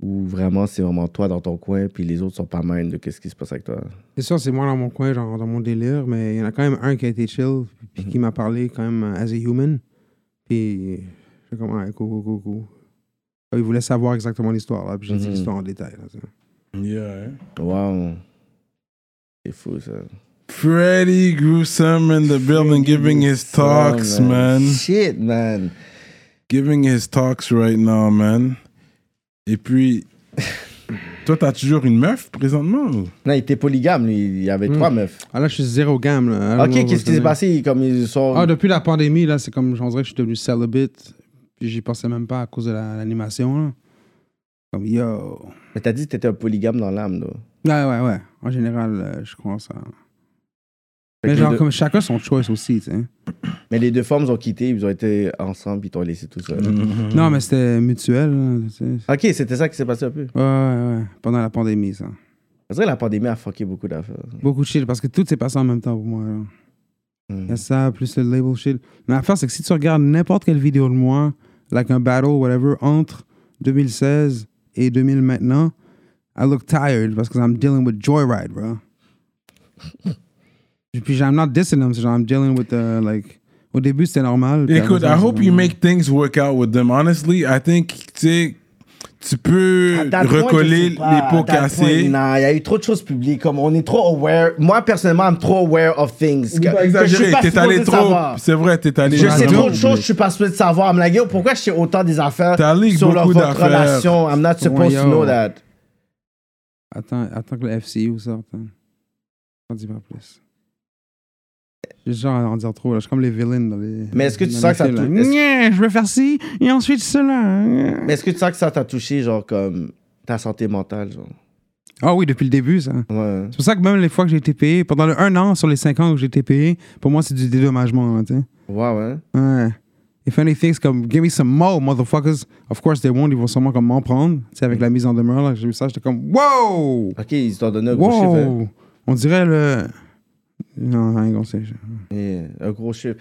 Ou vraiment, c'est vraiment toi dans ton coin, puis les autres sont pas mal de qu'est-ce qui se passe avec toi. C'est sûr, c'est moi dans mon coin, genre dans mon délire, mais il y en a quand même un qui a été chill, puis qui m'a parlé quand même euh, as a human. Puis, je comme, ouais, cool, cool, cool, cool. Il voulait savoir exactement l'histoire, là, puis j'ai dit Mhm. l'histoire en détail. Là. Yeah, hein? Wow. C'est fou, ça. Freddy Gruesome in the building giving his talks, Oh, man. Shit, man. Giving his talks right now, man. Et puis, toi, t'as toujours une meuf présentement? ou? Non, il était polygame, lui. Il y avait Hmm. trois meufs. Ah là, je suis zéro gamme. Là. I don't Ok, qu'est-ce qui what's s'est passé? Comme ils sont. Ah, depuis la pandémie, là, c'est comme, on dirait que je suis devenu celibate, puis j'y pensais même pas à cause de la- l'animation. Comme, yo. Mais t'as dit que t'étais un polygame dans l'âme, là. Ouais, ouais, ouais. En général, euh, je crois ça. Fait Mais genre, deux- comme chacun son choice aussi, tu sais. Mais les deux femmes ont quitté, ils ont été ensemble, ils t'ont laissé tout seul. Non, mais c'était mutuel. là. Ok, c'était ça qui s'est passé un peu. Ouais, ouais, ouais. Pendant la pandémie, ça. C'est vrai que la pandémie a fucké beaucoup d'affaires. Beaucoup de shit, parce que tout s'est passé en même temps pour moi. Il y a ça, plus le label shit. Mais l'affaire, c'est que si tu regardes n'importe quelle vidéo de moi, like un battle, whatever, entre 2016 et 2000 maintenant, I look tired parce que I'm dealing with Joyride, bro. Et puis, I'm not dissing them, genre, I'm dealing with, the, like... Au début, c'était normal. Écoute, I hope you make things work out with them. Honestly, I think, tu sais, tu peux point, recoller pas. les pots point, cassés. Non, il y a eu trop de choses publiques. Comme on est trop aware. Moi, personnellement, I'm trop aware of things. Que- je exagéré, t'es allé trop. C'est vrai, t'es allé Je sais trop de choses, je suis pas supposé de savoir. I'm like, yo, pourquoi je sais autant des affaires sur leur, votre relation? I'm not supposed Ouais, to know that. Attends, attends que le FCU sorte. Hein. On dit pas plus. J'ai genre à en dire trop. Là. Je suis comme les villains dans les. Mais est-ce que tu dans sens les que ça films, là. te- est-ce- Nya, je vais faire ci et ensuite cela. Mais est-ce que tu sens que ça t'a touché, genre, comme ta santé mentale, genre? Ah oui, depuis le début, ça. Ouais. C'est pour ça que même les fois que j'ai été payé, pendant le un an sur les cinq ans que j'ai été payé, pour moi, c'est du dédommagement. hein, tu sais. Ouais, ouais. Ouais. If anything, c'est comme, give me some more, motherfuckers. Of course, they won't, ils vont sûrement comme m'en prendre. Tu sais, avec la mise en demeure, là, j'ai vu ça, j'étais comme, wow! Ok, ils t'ont donné un gros chiffre. hein. Wow! On dirait le. Non, rien qu'on sait. Yeah, un gros chiffre.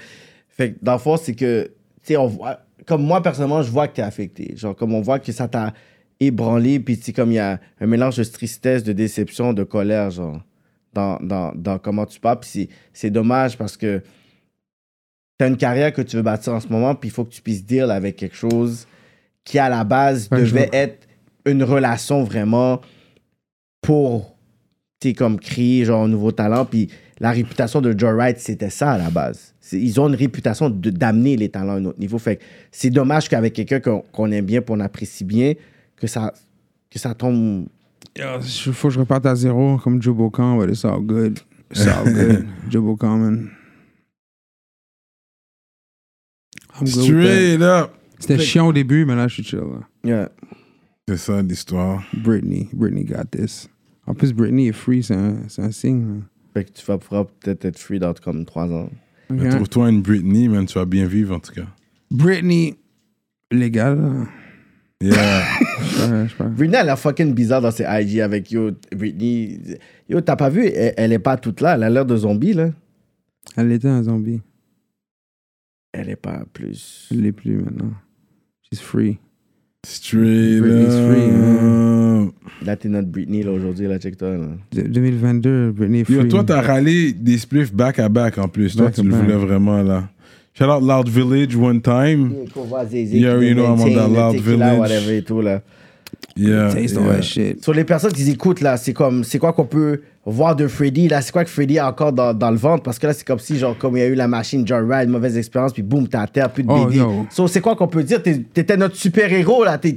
Fait que dans le fond, c'est que, tu sais, on voit, comme moi, personnellement, je vois que t'es affecté. Genre, comme on voit que ça t'a ébranlé, puis tu sais, comme il y a un mélange de tristesse, de déception, de colère, genre, dans, dans, dans comment tu parles. Puis c'est- dommage parce que t'as une carrière que tu veux bâtir en ce moment, puis il faut que tu puisses deal avec quelque chose qui, à la base, devait être une relation vraiment pour tu sais, comme créer genre un nouveau talent. Puis la réputation de Joyride, c'était ça à la base. C'est- Ils ont une réputation de- d'amener les talents à un autre niveau. Fait que c'est dommage qu'avec quelqu'un qu'on aime bien, qu'on apprécie bien, que ça, que ça tombe. Il faut que je reparte à zéro comme Joe Bocan, but it's all good. It's all good. Joe Bocan, man. I'm. Straight up. C'était chiant au début, mais là, je suis chill. là. Yeah. C'est ça l'histoire. Britney, Britney got this. En plus, Britney est free, c'est un, c'est un signe. Fait que tu vas pouvoir peut-être être free dans comme trois ans. Mais. Trouve-toi une Britney, man, tu vas bien vivre en tout cas. Britney, légal. Yeah. Ouais. Britney, elle a fucking bizarre dans ses IG avec Yo. Britney. Yo, t'as pas vu? Elle, elle est pas toute là. Elle a l'air de zombie, là. Elle était un zombie. Elle est pas plus. Elle l'est plus maintenant. She's free. Straight Britney's free, up. Là, t'es notre Britney, là, aujourd'hui, là, check-toi, là. De- 2022, Britney free. Yo, toi, t'as râlé des spliffs back à back en plus. Toi, tu le back. voulais vraiment là. Shout out Loud Village one time. Yeah, you know I'm on that loud village. whatever et tout, là. Yeah. Taste all yeah. that shit. Sur les personnes qui écoutent, là, c'est comme, c'est quoi qu'on peut voir de Freddy, là, c'est quoi que Freddy a encore dans, dans le ventre, parce que là, c'est comme si, genre, comme il y a eu la machine John Ride, mauvaise expérience, puis boum, t'es à terre, plus de Oh. So, c'est quoi qu'on peut dire? T'étais notre super-héros, là, t'es,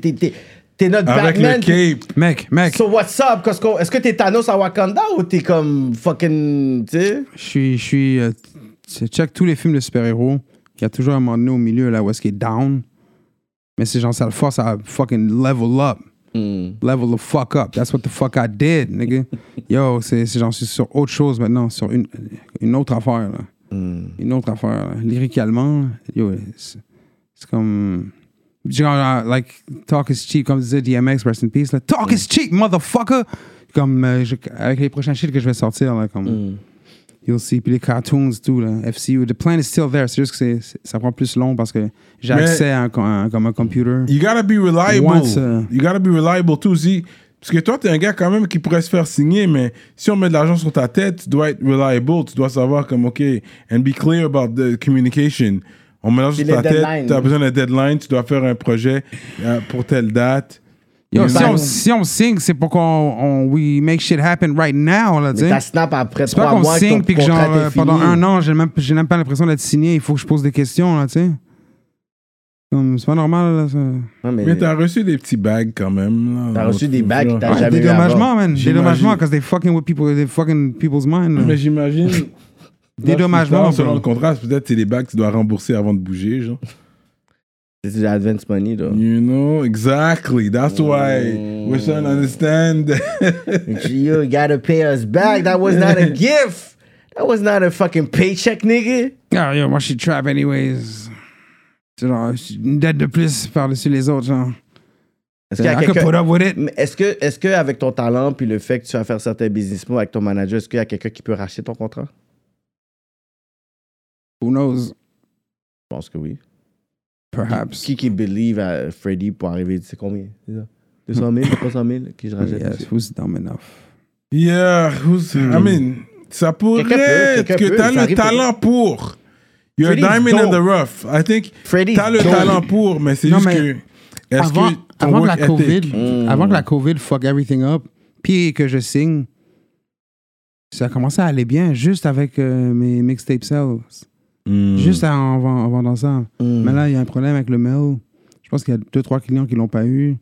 notre Avec Batman. le cape. Mec, mec, So, what's up? Est-ce que t'es Thanos à Wakanda ou t'es comme fucking, tu sais? je suis. Je suis euh, check tous les films de super-héros. Il y a toujours un moment donné au milieu là où est-ce qu'il est down. Mais c'est genre, ça le force à fucking level up. Hmm. Level the fuck up. That's what the fuck I did, nigga. Yo, c'est c'est genre, je suis sur autre chose maintenant, sur une, une autre affaire, là. Hmm. Une autre affaire, là. Lyricalement, yo, c'est comme. Genre, like, talk is cheap, comme disait DMX, rest in peace, là. Talk is cheap, motherfucker! Comme, euh, je- avec les prochains shit que je vais sortir, là, comme. You'll see. Puis les cartoons, tout, là. FCU. The plan is still there. C'est juste que c'est- c'est- ça prend plus long parce que j'ai accès à un, un- comme un computer. You gotta be reliable. Once, uh, You gotta be reliable too aussi. Parce que toi, t'es un gars quand même qui pourrait se faire signer, mais si on met de l'argent sur ta tête, tu dois être reliable. Tu dois savoir comme, OK, and be clear about the communication. On met de l'argent sur ta tête, tu as besoin d'un deadline, tu dois faire un projet euh, pour telle date. Yo, si, on, si on signe, c'est pour qu'on on- we make shit happen right now, là, Mais sais. ta snap après C'est pas trois qu'on mois que signe puis que genre, euh, pendant fini. un an, j'ai même, j'ai même pas l'impression d'être signé. Il faut que je pose des questions, là, tu sais. C'est pas normal, là. ça. Non, mais Mais t'as reçu des petits bags quand même. là. T'as reçu des bags que t'as Ouais, jamais eu dédommagement, man. Dédommagement, because they fucking with people, they fucking people's mind. là. Mais j'imagine. Dédommagement, Selon le contrat, peut-être c'est les bags que tu dois rembourser avant de bouger, genre. C'est de l'advance money, là. You know, exactly. That's why Mm. we're trying to understand. you gotta pay us back. That was not a gift. That was not a fucking paycheck, nigga. Ah, yo, moi, je suis trap anyways. C'est genre, une dette de plus par-dessus les autres, genre. Est-ce Est-ce que, est-ce que avec ton talent puis le fait que tu vas faire certains business moves avec ton manager, est-ce qu'il y a quelqu'un qui peut racheter ton contrat? Who knows? Je pense que oui. Perhaps. Qui qui believe à Freddy pour arriver, tu sais combien? C'est ça? 200 000, 300 000, qui je rachète? Yes, who's dumb enough? yeah, who's, I mean, ça pourrait Quelqu'un peut, être quelqu'un que peut, t'as ça le arrive talent pour. You're a Freddy's diamond in the rough. I think Freddy's t'as le dope. talent pour, mais c'est Non, juste mais que. Est-ce avant, que ton avant que la work COVID, ethic- Mm. avant que la COVID fuck everything up, puis que je signe, ça a commencé à aller bien juste avec euh, mes mixtape sales. Mm. Juste en, en vendant ça. Mm. Mais là, il y a un problème avec le mail. Je pense qu'il y a deux, trois clients qui l'ont pas eu.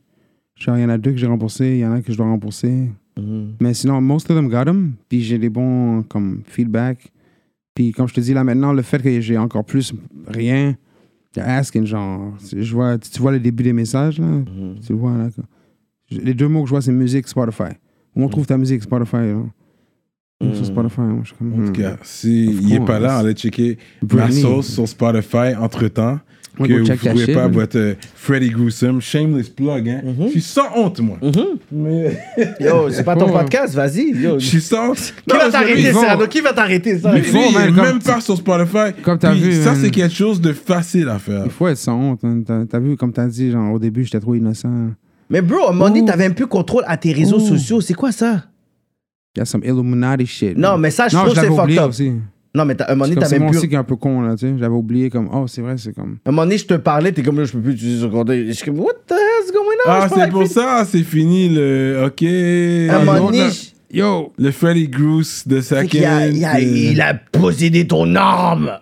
Genre, il y en a deux que j'ai remboursés, il y en a que je dois rembourser. Mhm. Mais sinon, most of them got them. Puis j'ai des bons comme feedback. Puis comme je te dis là maintenant, le fait que j'ai encore plus rien, asking genre, je vois, tu, vois le début des messages là, tu vois là. Les deux mots que je vois c'est musique, Spotify. Où on trouve ta musique, Spotify. Là. Sur Mm. Spotify, moi, je suis comme. En tout cas, si Of il est pas là, allez checker ma sauce sur Spotify entre temps. Ouais, que vous that pouvez pas votre euh, Freddy Gruesome, shameless plug, hein. Mhm. Je suis sans honte, moi. Mhm. Mais Yo, c'est pas ton hein. podcast, vas-y. Je Qui suis sans. va t'arrêter, il faut. Cyrano? Qui va t'arrêter, ça? Mais faut, lui, il man, comme même pas sur Spotify. Comme t'as Puis vu, Ça, man. c'est quelque chose de facile à faire. Il faut être sans honte. hein. T'as t'as vu, comme t'as dit, genre au début, j'étais trop innocent. Mais bro, à un moment donné, t'avais un peu contrôle à tes réseaux Ouh. sociaux. C'est quoi ça? Il y a some Illuminati shit. Non, mais ça, je non, trouve que c'est fucked up. aussi. Non, mais t'as- à un moment C'est donné, t'avais C'est moi plus. aussi qui est un peu con, là, tu sais. J'avais oublié comme, oh, c'est vrai, c'est comme. À un moment donné, je te parlais, t'es comme là, je peux plus utiliser ce compte. Je suis comme, what the hell's going on? Ah, c'est pour ça, c'est fini le. Ok. À un moment donné, Yo, Le Freddy Groose de Second. qu'il a- il, a, euh, il a possédé ton arme.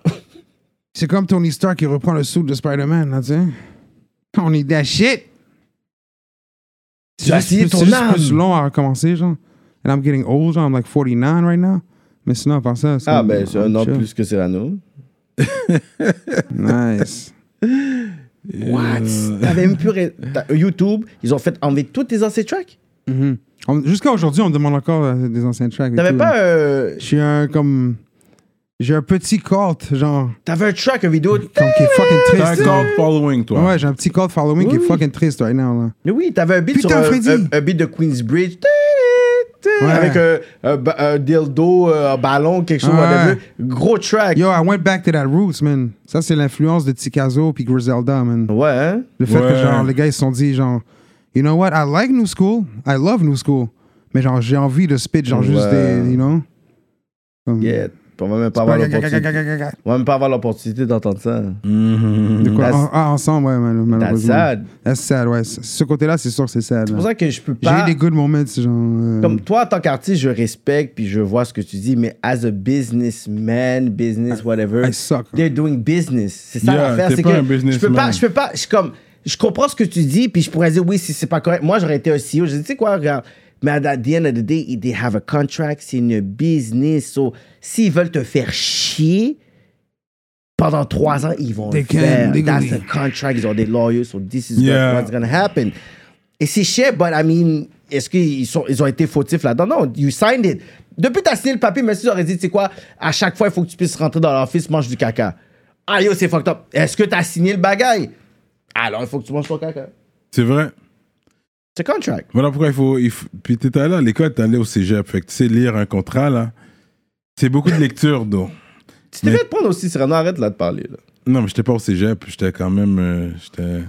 c'est comme Tony Stark qui reprend le suit de Spider-Man, là, tu sais. On est that shit. Tu as plus- ton c'est juste âme. plus long à recommencer, genre. And I'm getting old, genre, I'm like 49 right now. Mais sinon, à part ça, Ah, ben, c'est un an plus que Cyrano. Nice. What? T'avais même plus. t'as- YouTube, ils ont fait enlever tous tes anciens tracks? Mhm. On- Jusqu'à aujourd'hui, on me demande encore euh, des anciens tracks. T'avais pas euh, Je suis un comme. J'ai un petit cult, genre. T'avais un track, une vidéo. Comme qui est fucking T'as un triste. cult following, toi. Ouais, j'ai un petit cult following qui est Oui. fucking triste right now, là. Mais oui, t'avais un beat Putain, sur un, Freddy. un- un beat de Queensbridge. Ouais. Avec un, un ba- un dildo, euh, un ballon, quelque chose, Ouais. whatever. Gros track. Yo, I went back to that roots, man. Ça, c'est l'influence de Tikazo puis Griselda, man. Ouais, hein? Le fait que, genre, les gars, ils se sont dit, genre, you know what, I like New School, I love New School. Mais, genre, j'ai envie de spit, genre, juste des, you know? Comme- Yeah. On va même pas avoir l'opportunité. On va même pas avoir l'opportunité d'entendre ça. Mhm. De quoi? That's- En- Ah, ensemble, ouais, mal- That's malheureusement. sad. That's sad, ouais. Ce côté-là, c'est sûr que c'est sad. C'est pour ça que je peux J'ai eu pas. des good moments, genre. euh, Comme toi, en tant qu'artiste, je respecte puis je vois ce que tu dis, mais as a businessman, business, whatever, I suck. they're doing business. C'est ça Yeah, l'affaire. C'est que un je peux pas, je peux pas, je comme, je comprends ce que tu dis, puis je pourrais dire oui si c'est pas correct. Moi, j'aurais été un CEO. Je dis, tu sais quoi, regarde. Mais at the end of the day, they have a contract, c'est une business. So, s'ils veulent te faire chier, pendant trois ans, ils vont They le can, faire. legally. That's the contract. Ils ont des lawyers, so this is Yeah. what's gonna happen. Et c'est cher, but I mean, est-ce qu'ils sont, ils ont été fautifs là-dedans? Non, you signed it. Depuis que t'as signé le papier, mais si j'aurais dit, tu sais quoi, à chaque fois, il faut que tu puisses rentrer dans l'office, mange du caca. Ah yo, c'est fucked up. Est-ce que t'as signé le bagaille? Alors, il faut que tu manges ton caca. C'est vrai. C'est contract. Voilà pourquoi il faut. Il faut... Puis t'étais allé à l'école, t'es allé au cégep. Fait que tu sais lire un contrat, là. C'est beaucoup de lecture, donc. Tu devais te prendre aussi, Cyrano, arrête là de parler. Là. Non, mais j'étais pas au cégep. J'étais quand même. euh, j'étais.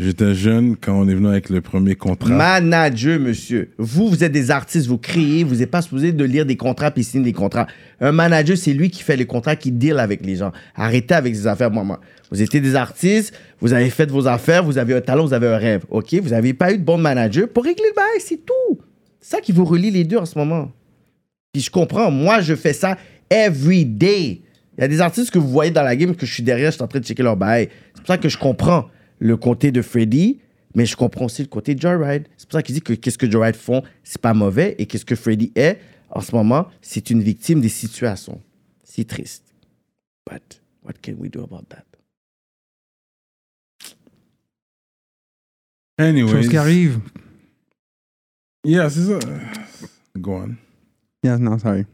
J'étais jeune quand on est venu avec le premier contrat. Manager, monsieur. Vous, vous êtes des artistes, vous créez, vous n'êtes pas supposé de lire des contrats puis signer des contrats. Un manager, c'est lui qui fait les contrats, qui deal avec les gens. Arrêtez avec ces affaires, maman. Vous étiez des artistes, vous avez fait vos affaires, vous avez un talent, vous avez un rêve. OK? Vous n'avez pas eu de bon manager pour régler le bail, c'est tout. C'est ça qui vous relie les deux en ce moment. Puis je comprends, moi, je fais ça every day. Il y a des artistes que vous voyez dans la game que je suis derrière, je suis en train de checker leur bail. C'est pour ça que je comprends le côté de Freddy, mais je comprends aussi le côté de Joyride. C'est pour ça qu'il dit que qu'est-ce que Joyride font, c'est pas mauvais, et qu'est-ce que Freddy est, en ce moment, c'est une victime des situations. C'est triste. But what can we do about that? Anyways. Chose qui arrive. Yeah, c'est ça. Go on. Yeah, non, sorry.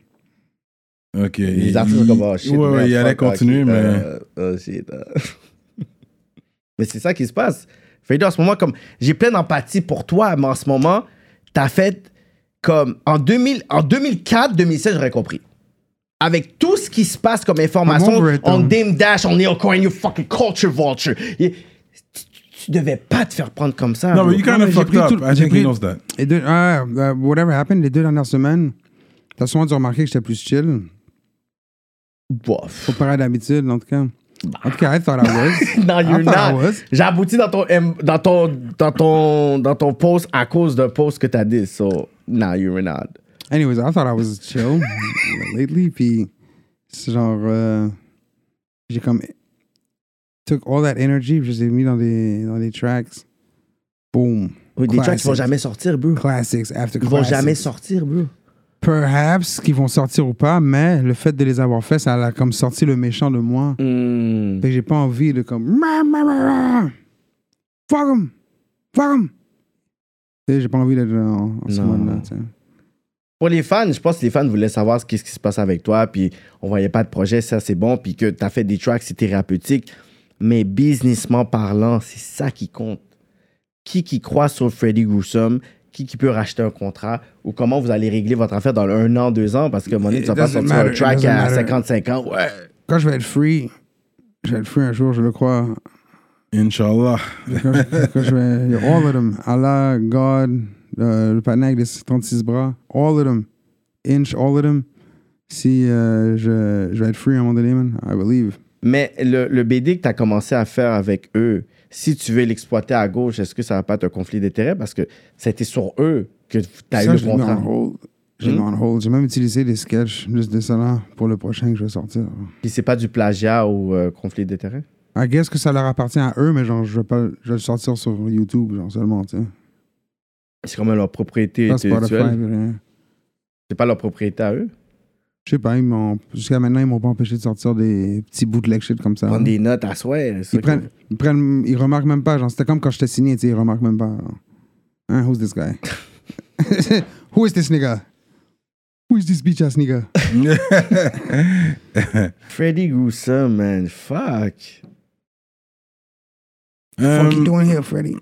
Ok. Les il- comme, oh shit. Ouais, ouais, il allait continuer, ok, mais. euh, oh shit. euh. Mais c'est ça qui se passe. Freddy, en ce moment, comme, j'ai plein d'empathie pour toi, mais en ce moment, t'as fait comme, en, 2000, en 2004, 2016, j'aurais compris. Avec tout ce qui se passe comme information, on. Dame Dash, on Neil Coin, you fucking culture vulture. Et- tu, devais pas te faire prendre comme ça. Non, mais you kind of fucked up. tout- I think he pris- knows that. Et deux, ah, euh, whatever happened, les deux dernières semaines, t'as souvent dû remarquer que j'étais plus chill. Bof. Comparé à d'habitude, en tout cas. Cas, I thought I was. Non, I you're I not. was. J'ai abouti dans ton, dans ton, dans ton, dans ton post à cause d'un post que t'as dit. So, nah, you're not. Anyways, I thought I was chill lately. Puis, c'est genre, euh, j'ai comme took all that energy, puis je mis dans des, dans des tracks. Boom. Oui, des tracks qui vont Classics. jamais sortir, bro. Classics after Ils vont classics. jamais sortir, bro. Perhaps qu'ils vont sortir ou pas, mais le fait de les avoir fait, ça a comme sorti le méchant de moi. Hmm. Fait que j'ai pas envie de comme. Fuck 'em! Fuck! Tu sais, j'ai pas envie d'être en, en ce tu sais. Pour les fans, je pense que les fans voulaient savoir ce qu'est-ce qui se passe avec toi, puis on voyait pas de projet, ça c'est bon, puis que t'as fait des tracks, c'est thérapeutique. Mais businessment parlant, c'est ça qui compte. Qui qui croit sur Freddy Gruesome, qui qui peut racheter un contrat, ou comment vous allez régler votre affaire dans un an, deux ans, parce que mon tu vas pas sortir un matter, track à matter. 55 ans. Ouais. Quand je vais être free, je vais être free un jour, je le crois. Inch'Allah. Quand je, quand je vais. All of them. Allah, God, euh, le panier avec les 36 bras. All of them. Inch, all of them. Si euh, je, je vais être free à un moment donné, man, I believe. Mais le, le BD que tu as commencé à faire avec eux, si tu veux l'exploiter à gauche, est-ce que ça va pas être un conflit d'intérêts? Parce que c'était sur eux que tu as eu le contrat. J'ai Hmm? mis en hold. J'ai même utilisé des sketchs juste de là pour le prochain que je vais sortir. Puis c'est pas du plagiat ou euh, conflit d'intérêts? I guess que ça leur appartient à eux, mais genre, je vais pas, je vais le sortir sur YouTube, genre seulement, tu sais. C'est comme leur propriété intellectuelle. C'est pas leur propriété à eux? Je sais pas, ils m'ont, jusqu'à maintenant, ils m'ont pas empêché de sortir des petits bootleg shit comme ça. Prendre des notes à soi. Ils prennent, ils prennent, ils remarquent même pas. Genre, c'était comme quand j'étais signé, tu sais, ils remarquent même pas. genre. Hein, who's this guy? Who is this nigga? Who is this bitch ass nigga? Freddy Gruesome, man. Fuck. Euh, Fuck you doing here, Freddy?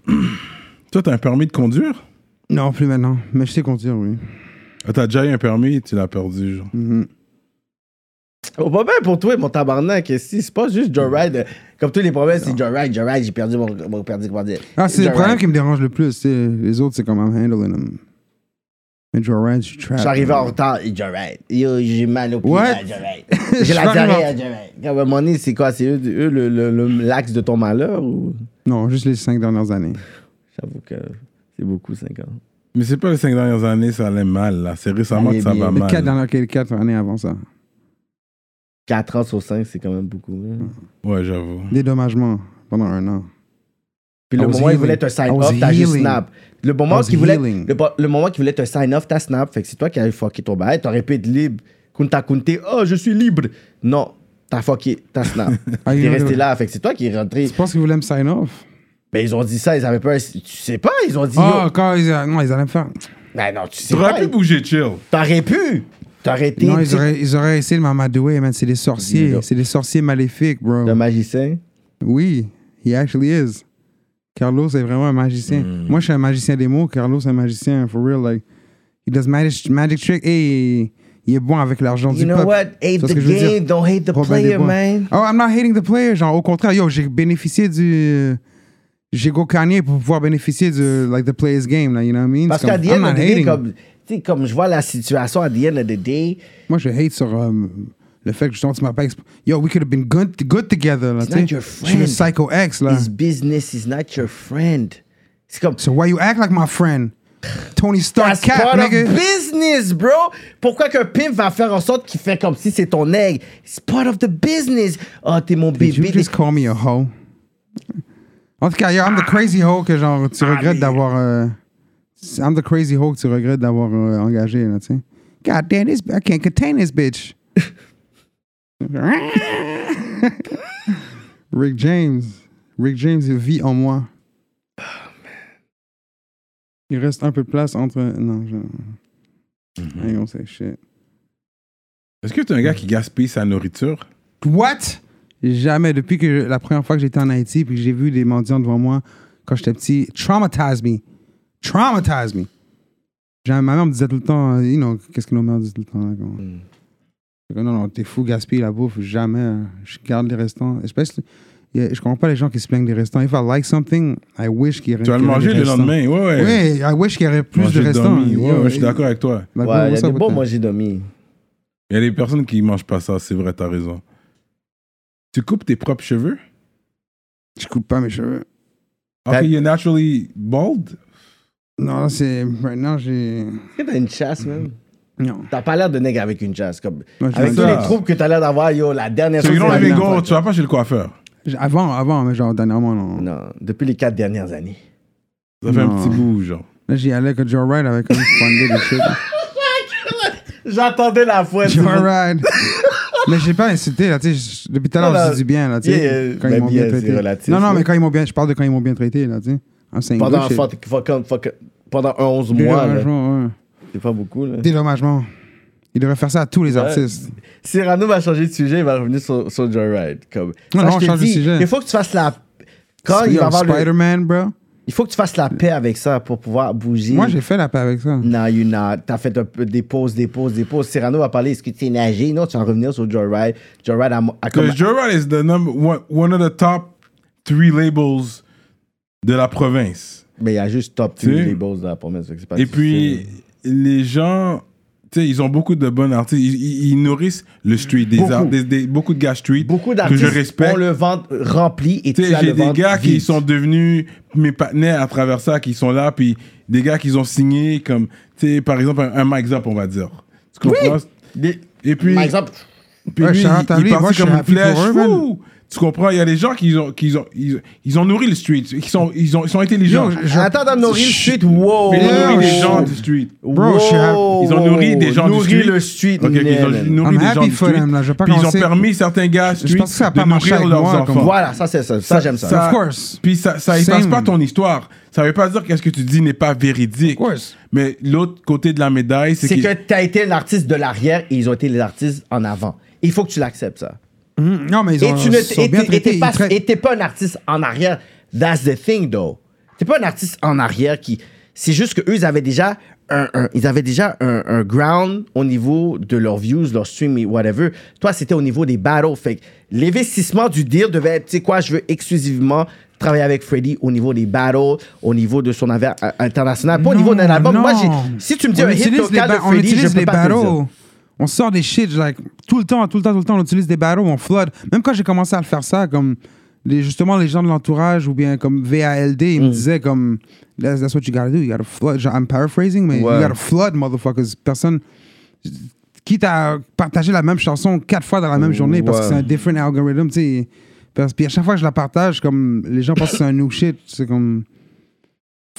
toi, t'as un permis de conduire? Non, plus maintenant. Mais je sais conduire, oui. Ah, T'as déjà eu un permis, tu l'as perdu, genre. Mhm. Oh, pas bien pour toi, mon tabarnak. Si, c'est pas juste Joyride. Comme tous les problèmes, c'est Joyride, Joyride, j'ai perdu mon, mon perdu, comment dire? Ah, c'est le problème qui me dérange le plus. tu sais. Les autres, c'est comme I'm handling them. Mais Joyride, je suis trap. Je suis arrivé en retard, et Joyride. Yo, j'ai mal au pied What? à Joyride. Je J'ai la diarrhée à Joyride. À un moment donné, c'est quoi? C'est eux, eux le, le, le- l'axe de ton malheur ou? Non, juste les cinq dernières années. J'avoue que c'est beaucoup, 5 ans. Mais c'est pas les cinq dernières années, ça allait mal, là. C'est récemment que ça bien. va Les mal. quatre dernières les quatre années avant ça. 4 ans sur 5, c'est quand même beaucoup. hein. Ouais, j'avoue. Dédommagement pendant un an. Puis I le was moment où il healing. voulait te sign was off, t'as juste healing. snap. Le moment, was qu'il voulait, healing. le, bo- le moment qu'il voulait te sign off, t'as snap. Fait que c'est toi qui as fucké ton bail. T'aurais pu être libre. Kunta Kunte, oh, je suis libre. Non, t'as fucké, t'as snap. Ah, T'es you know, resté là. Fait que c'est toi qui es rentré. Tu penses qu'ils voulaient me sign off? Ben, ils ont dit ça, ils avaient peur. Tu sais pas, ils ont dit. Oh, yo. quand ils, non, ils allaient me faire. Ben non, tu sais T'aurais pas. pu bouger chill. T'aurais pu. Été Non, ils auraient, ils auraient essayé de m'amadouer, man. C'est des sorciers. C'est des sorciers maléfiques, bro. le magicien? Oui, he actually is. Carlos est vraiment un magicien. Hmm. Moi, je suis un magicien des mots. Carlos est un magicien, for real. Like, he does magic, magic trick et il est bon avec l'argent You du know peuple. what? Hate C'est ce the que je veux dire? game, don't hate the Robin player, man. Oh, I'm not hating the player. Genre, au contraire, yo, j'ai bénéficié du. J'ai Kanye pour pouvoir bénéficier du, like, the player's game, là, you know what I mean? Parce qu'à comme, the I'm end of not the day, hating. comme, tu sais, comme je vois la situation, à the end of the day, Moi, je hate sur euh, le fait que justement, tu m'as pas Yo, we could have been good, good together, là, It's not your Je suis le friend. psycho ex, là. his business is not your friend. C'est comme, So why you act like my friend? Tony Stark That's cap, part nigga. of business, bro. Pourquoi qu'un pimp va faire en sorte qu'il fait comme si c'est ton aigle? It's part of the business. Oh, t'es mon Did you bébé. just call me a hoe? En tout cas, yo, I'm the crazy hoe que genre tu regrettes d'avoir. euh, I'm the crazy que tu regrettes d'avoir euh, engagé, là, tu sais. God damn, this, I can't contain this bitch. Rick James. Rick James vit en moi. Il reste un peu de place entre. Non, je. I don't say shit. Est-ce que t'es un gars qui gaspille sa nourriture? What? Jamais. Depuis que la première fois que j'étais en Haïti puis que j'ai vu des mendiants devant moi quand j'étais petit, traumatise me. Traumatise me. Ma mère me disait tout le temps, you know, qu'est-ce que nos mères disent tout le temps? là, Mm. Que Non, non, t'es fou, gaspille la bouffe. Jamais. euh, Je garde les restants. Especially, yeah, je comprends pas les gens qui se plaignent des restants. If I like something, I wish qu'il y aurait Tu vas le manger le lendemain, ouais, ouais. Oui, I wish qu'il y aurait plus Manger de restants. Ouais, ouais, je suis d'accord avec toi. Ouais, il y a des bons manger. Il y a des personnes qui mangent pas ça, c'est vrai, t'as raison. Tu coupes tes propres cheveux? Je coupe pas mes cheveux. Ok, That- you're naturally bald? Non, là, c'est. Maintenant, j'ai. Est-ce que t'as une chasse, même? Non. T'as pas l'air de nègre avec une chasse. Comme... Moi, Avec tous ça. les troubles que t'as l'air d'avoir, yo, la dernière So chose. you don't go, fois. tu vas pas chez le coiffeur. Avant, avant, mais genre dernièrement, non. Non, depuis les quatre dernières années. Ça fait un Non. petit bout, genre. Là, j'y allais que Joe Ride avec comme fundé des shit. J'attendais la fois. Joe Ride. mais j'ai pas insulté, là, tu sais. je- Depuis tout à l'heure, Non, je dis du bien, là, tu sais. Yeah, quand ben ils m'ont bien bien, c'est traité. relatif, non, non, là. mais quand ils m'ont bien. Je parle de quand ils m'ont bien traité, là, tu sais. Pendant, good shit. fuck- fuck- fuck- pendant un 11 mois, ouais. c'est pas beaucoup. Là. Dédommagement. Il devrait faire ça à tous les Ouais. artistes. Cyrano va changer de sujet, il va revenir sur, sur Joyride. Comme, Non, non, change de sujet. Il faut que tu fasses la. Quand il va avoir le- Spider-Man, bro. Il faut que tu fasses la paix avec ça pour pouvoir bouger. Moi, j'ai fait la paix avec ça. Non, you not. T'as fait un peu des pauses, des pauses, des pauses. Cyrano va parler, est-ce que tu sais nager? Non, tu vas en revenir sur Joyride. Joyride a, a comme... Because Joe Ride is the number one, one of the top three labels de la province. Mais il y a juste top Tu 3 sais. labels dans la c'est pas Et difficile. puis, les gens Tu sais, ils ont beaucoup de bons artistes. Ils, ils- ils nourrissent le street. Des Beaucoup. art- des- des- beaucoup de gars street Beaucoup que d'artistes je respecte. ont le ventre rempli et Tu tu sais, as j'ai le des ventre gars qui vide. sont devenus mes partenaires à travers ça, qui sont là, puis des gars qui ont signé comme, tu sais, par exemple, un, un Mike Zap, on va dire. Tu comprends? Des- Et puis, Par exemple, puis Ouais, lui, shout out à il, il lui. partit Moi, je suis comme une happy flèche. pour eux, man. fou. Tu comprends? Il y a des gens qui ont, qui ont, ils, ils ont nourri le street. Ils sont, ils ont, ils sont intelligents. Yo, je- attends dans nos real street, wow. Mais ils ont nourri des gens du street. Bro, je suis happy. Ils ont nourri des gens du nourri street. le street. Ok, ok, ils ont man. nourri I'm des gens happy du for street. them, là. Je vais pas Puis ils ont commencer- permis certains gars Je street pense que ça a de pas marché nourrir avec leurs moi, enfants. comme- Voilà, ça, c'est ça. Ça, j'aime ça. Of course. Puis ça, ça efface Same. pas ton histoire. Ça veut pas dire que ce que tu dis n'est pas véridique. Of course. Mais l'autre côté de la médaille, c'est C'est que, que tu as été l'artiste de l'arrière et ils ont été les artistes en avant. Il faut que tu l'acceptes, ça. Mhm. Non, mais ils Et ont tu ne sont et bien et pas, et pas un artiste en arrière. That's the thing, though. T'es pas un artiste en arrière qui. C'est juste que eux, ils avaient déjà un, un- ils avaient déjà un, un ground au niveau de leurs views, leurs streams et whatever. Toi, c'était au niveau des battles. Fait que l'investissement du deal devait être, tu sais quoi, je veux exclusivement travailler avec Freddy au niveau des battles, au niveau de son affaire euh, international, pas au niveau d'un album. non. Moi, si tu me dis On un hit local de ba- on Freddy, je peux les pas te le dire. On sort des shit, like, tout le temps, tout le temps, tout le temps, on utilise des battles, on flood. Même quand j'ai commencé à le faire ça, comme les, justement les gens de l'entourage ou bien comme VALD, ils Mm. me disaient comme that's, that's what you gotta do, you gotta flood. Genre, I'm paraphrasing, mais Ouais. you gotta flood, motherfuckers. Personne. Quitte à partager la même chanson quatre fois dans la même journée parce que c'est un different algorithm, tu sais. Parce- Puis à chaque fois que je la partage, comme les gens pensent que c'est un new shit, c'est comme.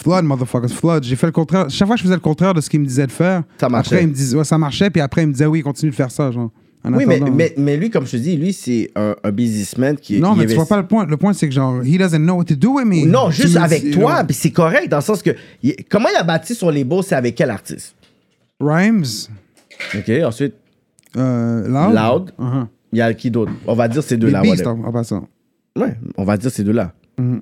Flood, motherfuckers, flood. J'ai fait le contraire. Chaque fois que je faisais le contraire de ce qu'ils me disaient de faire, Ça marchait. après, ils me disaient, ouais, ça marchait, puis après, ils me disaient, oui, continue de faire ça, genre. En Oui, mais, mais, mais lui, comme je te dis, lui, c'est un, un businessman qui. Non, mais tu vois pas le point. Le point, c'est que, genre, he doesn't know what to do with me. Non, juste avec toi, puis c'est correct dans le sens que. il- comment il a bâti son label, c'est avec quel artiste? Rhymes, Ok, ensuite, euh, Loud? Loud. Uh-huh. il y a qui d'autre? On va dire ces deux-là. Beast, en en passant. Ouais, on va dire ces deux-là. Mhm.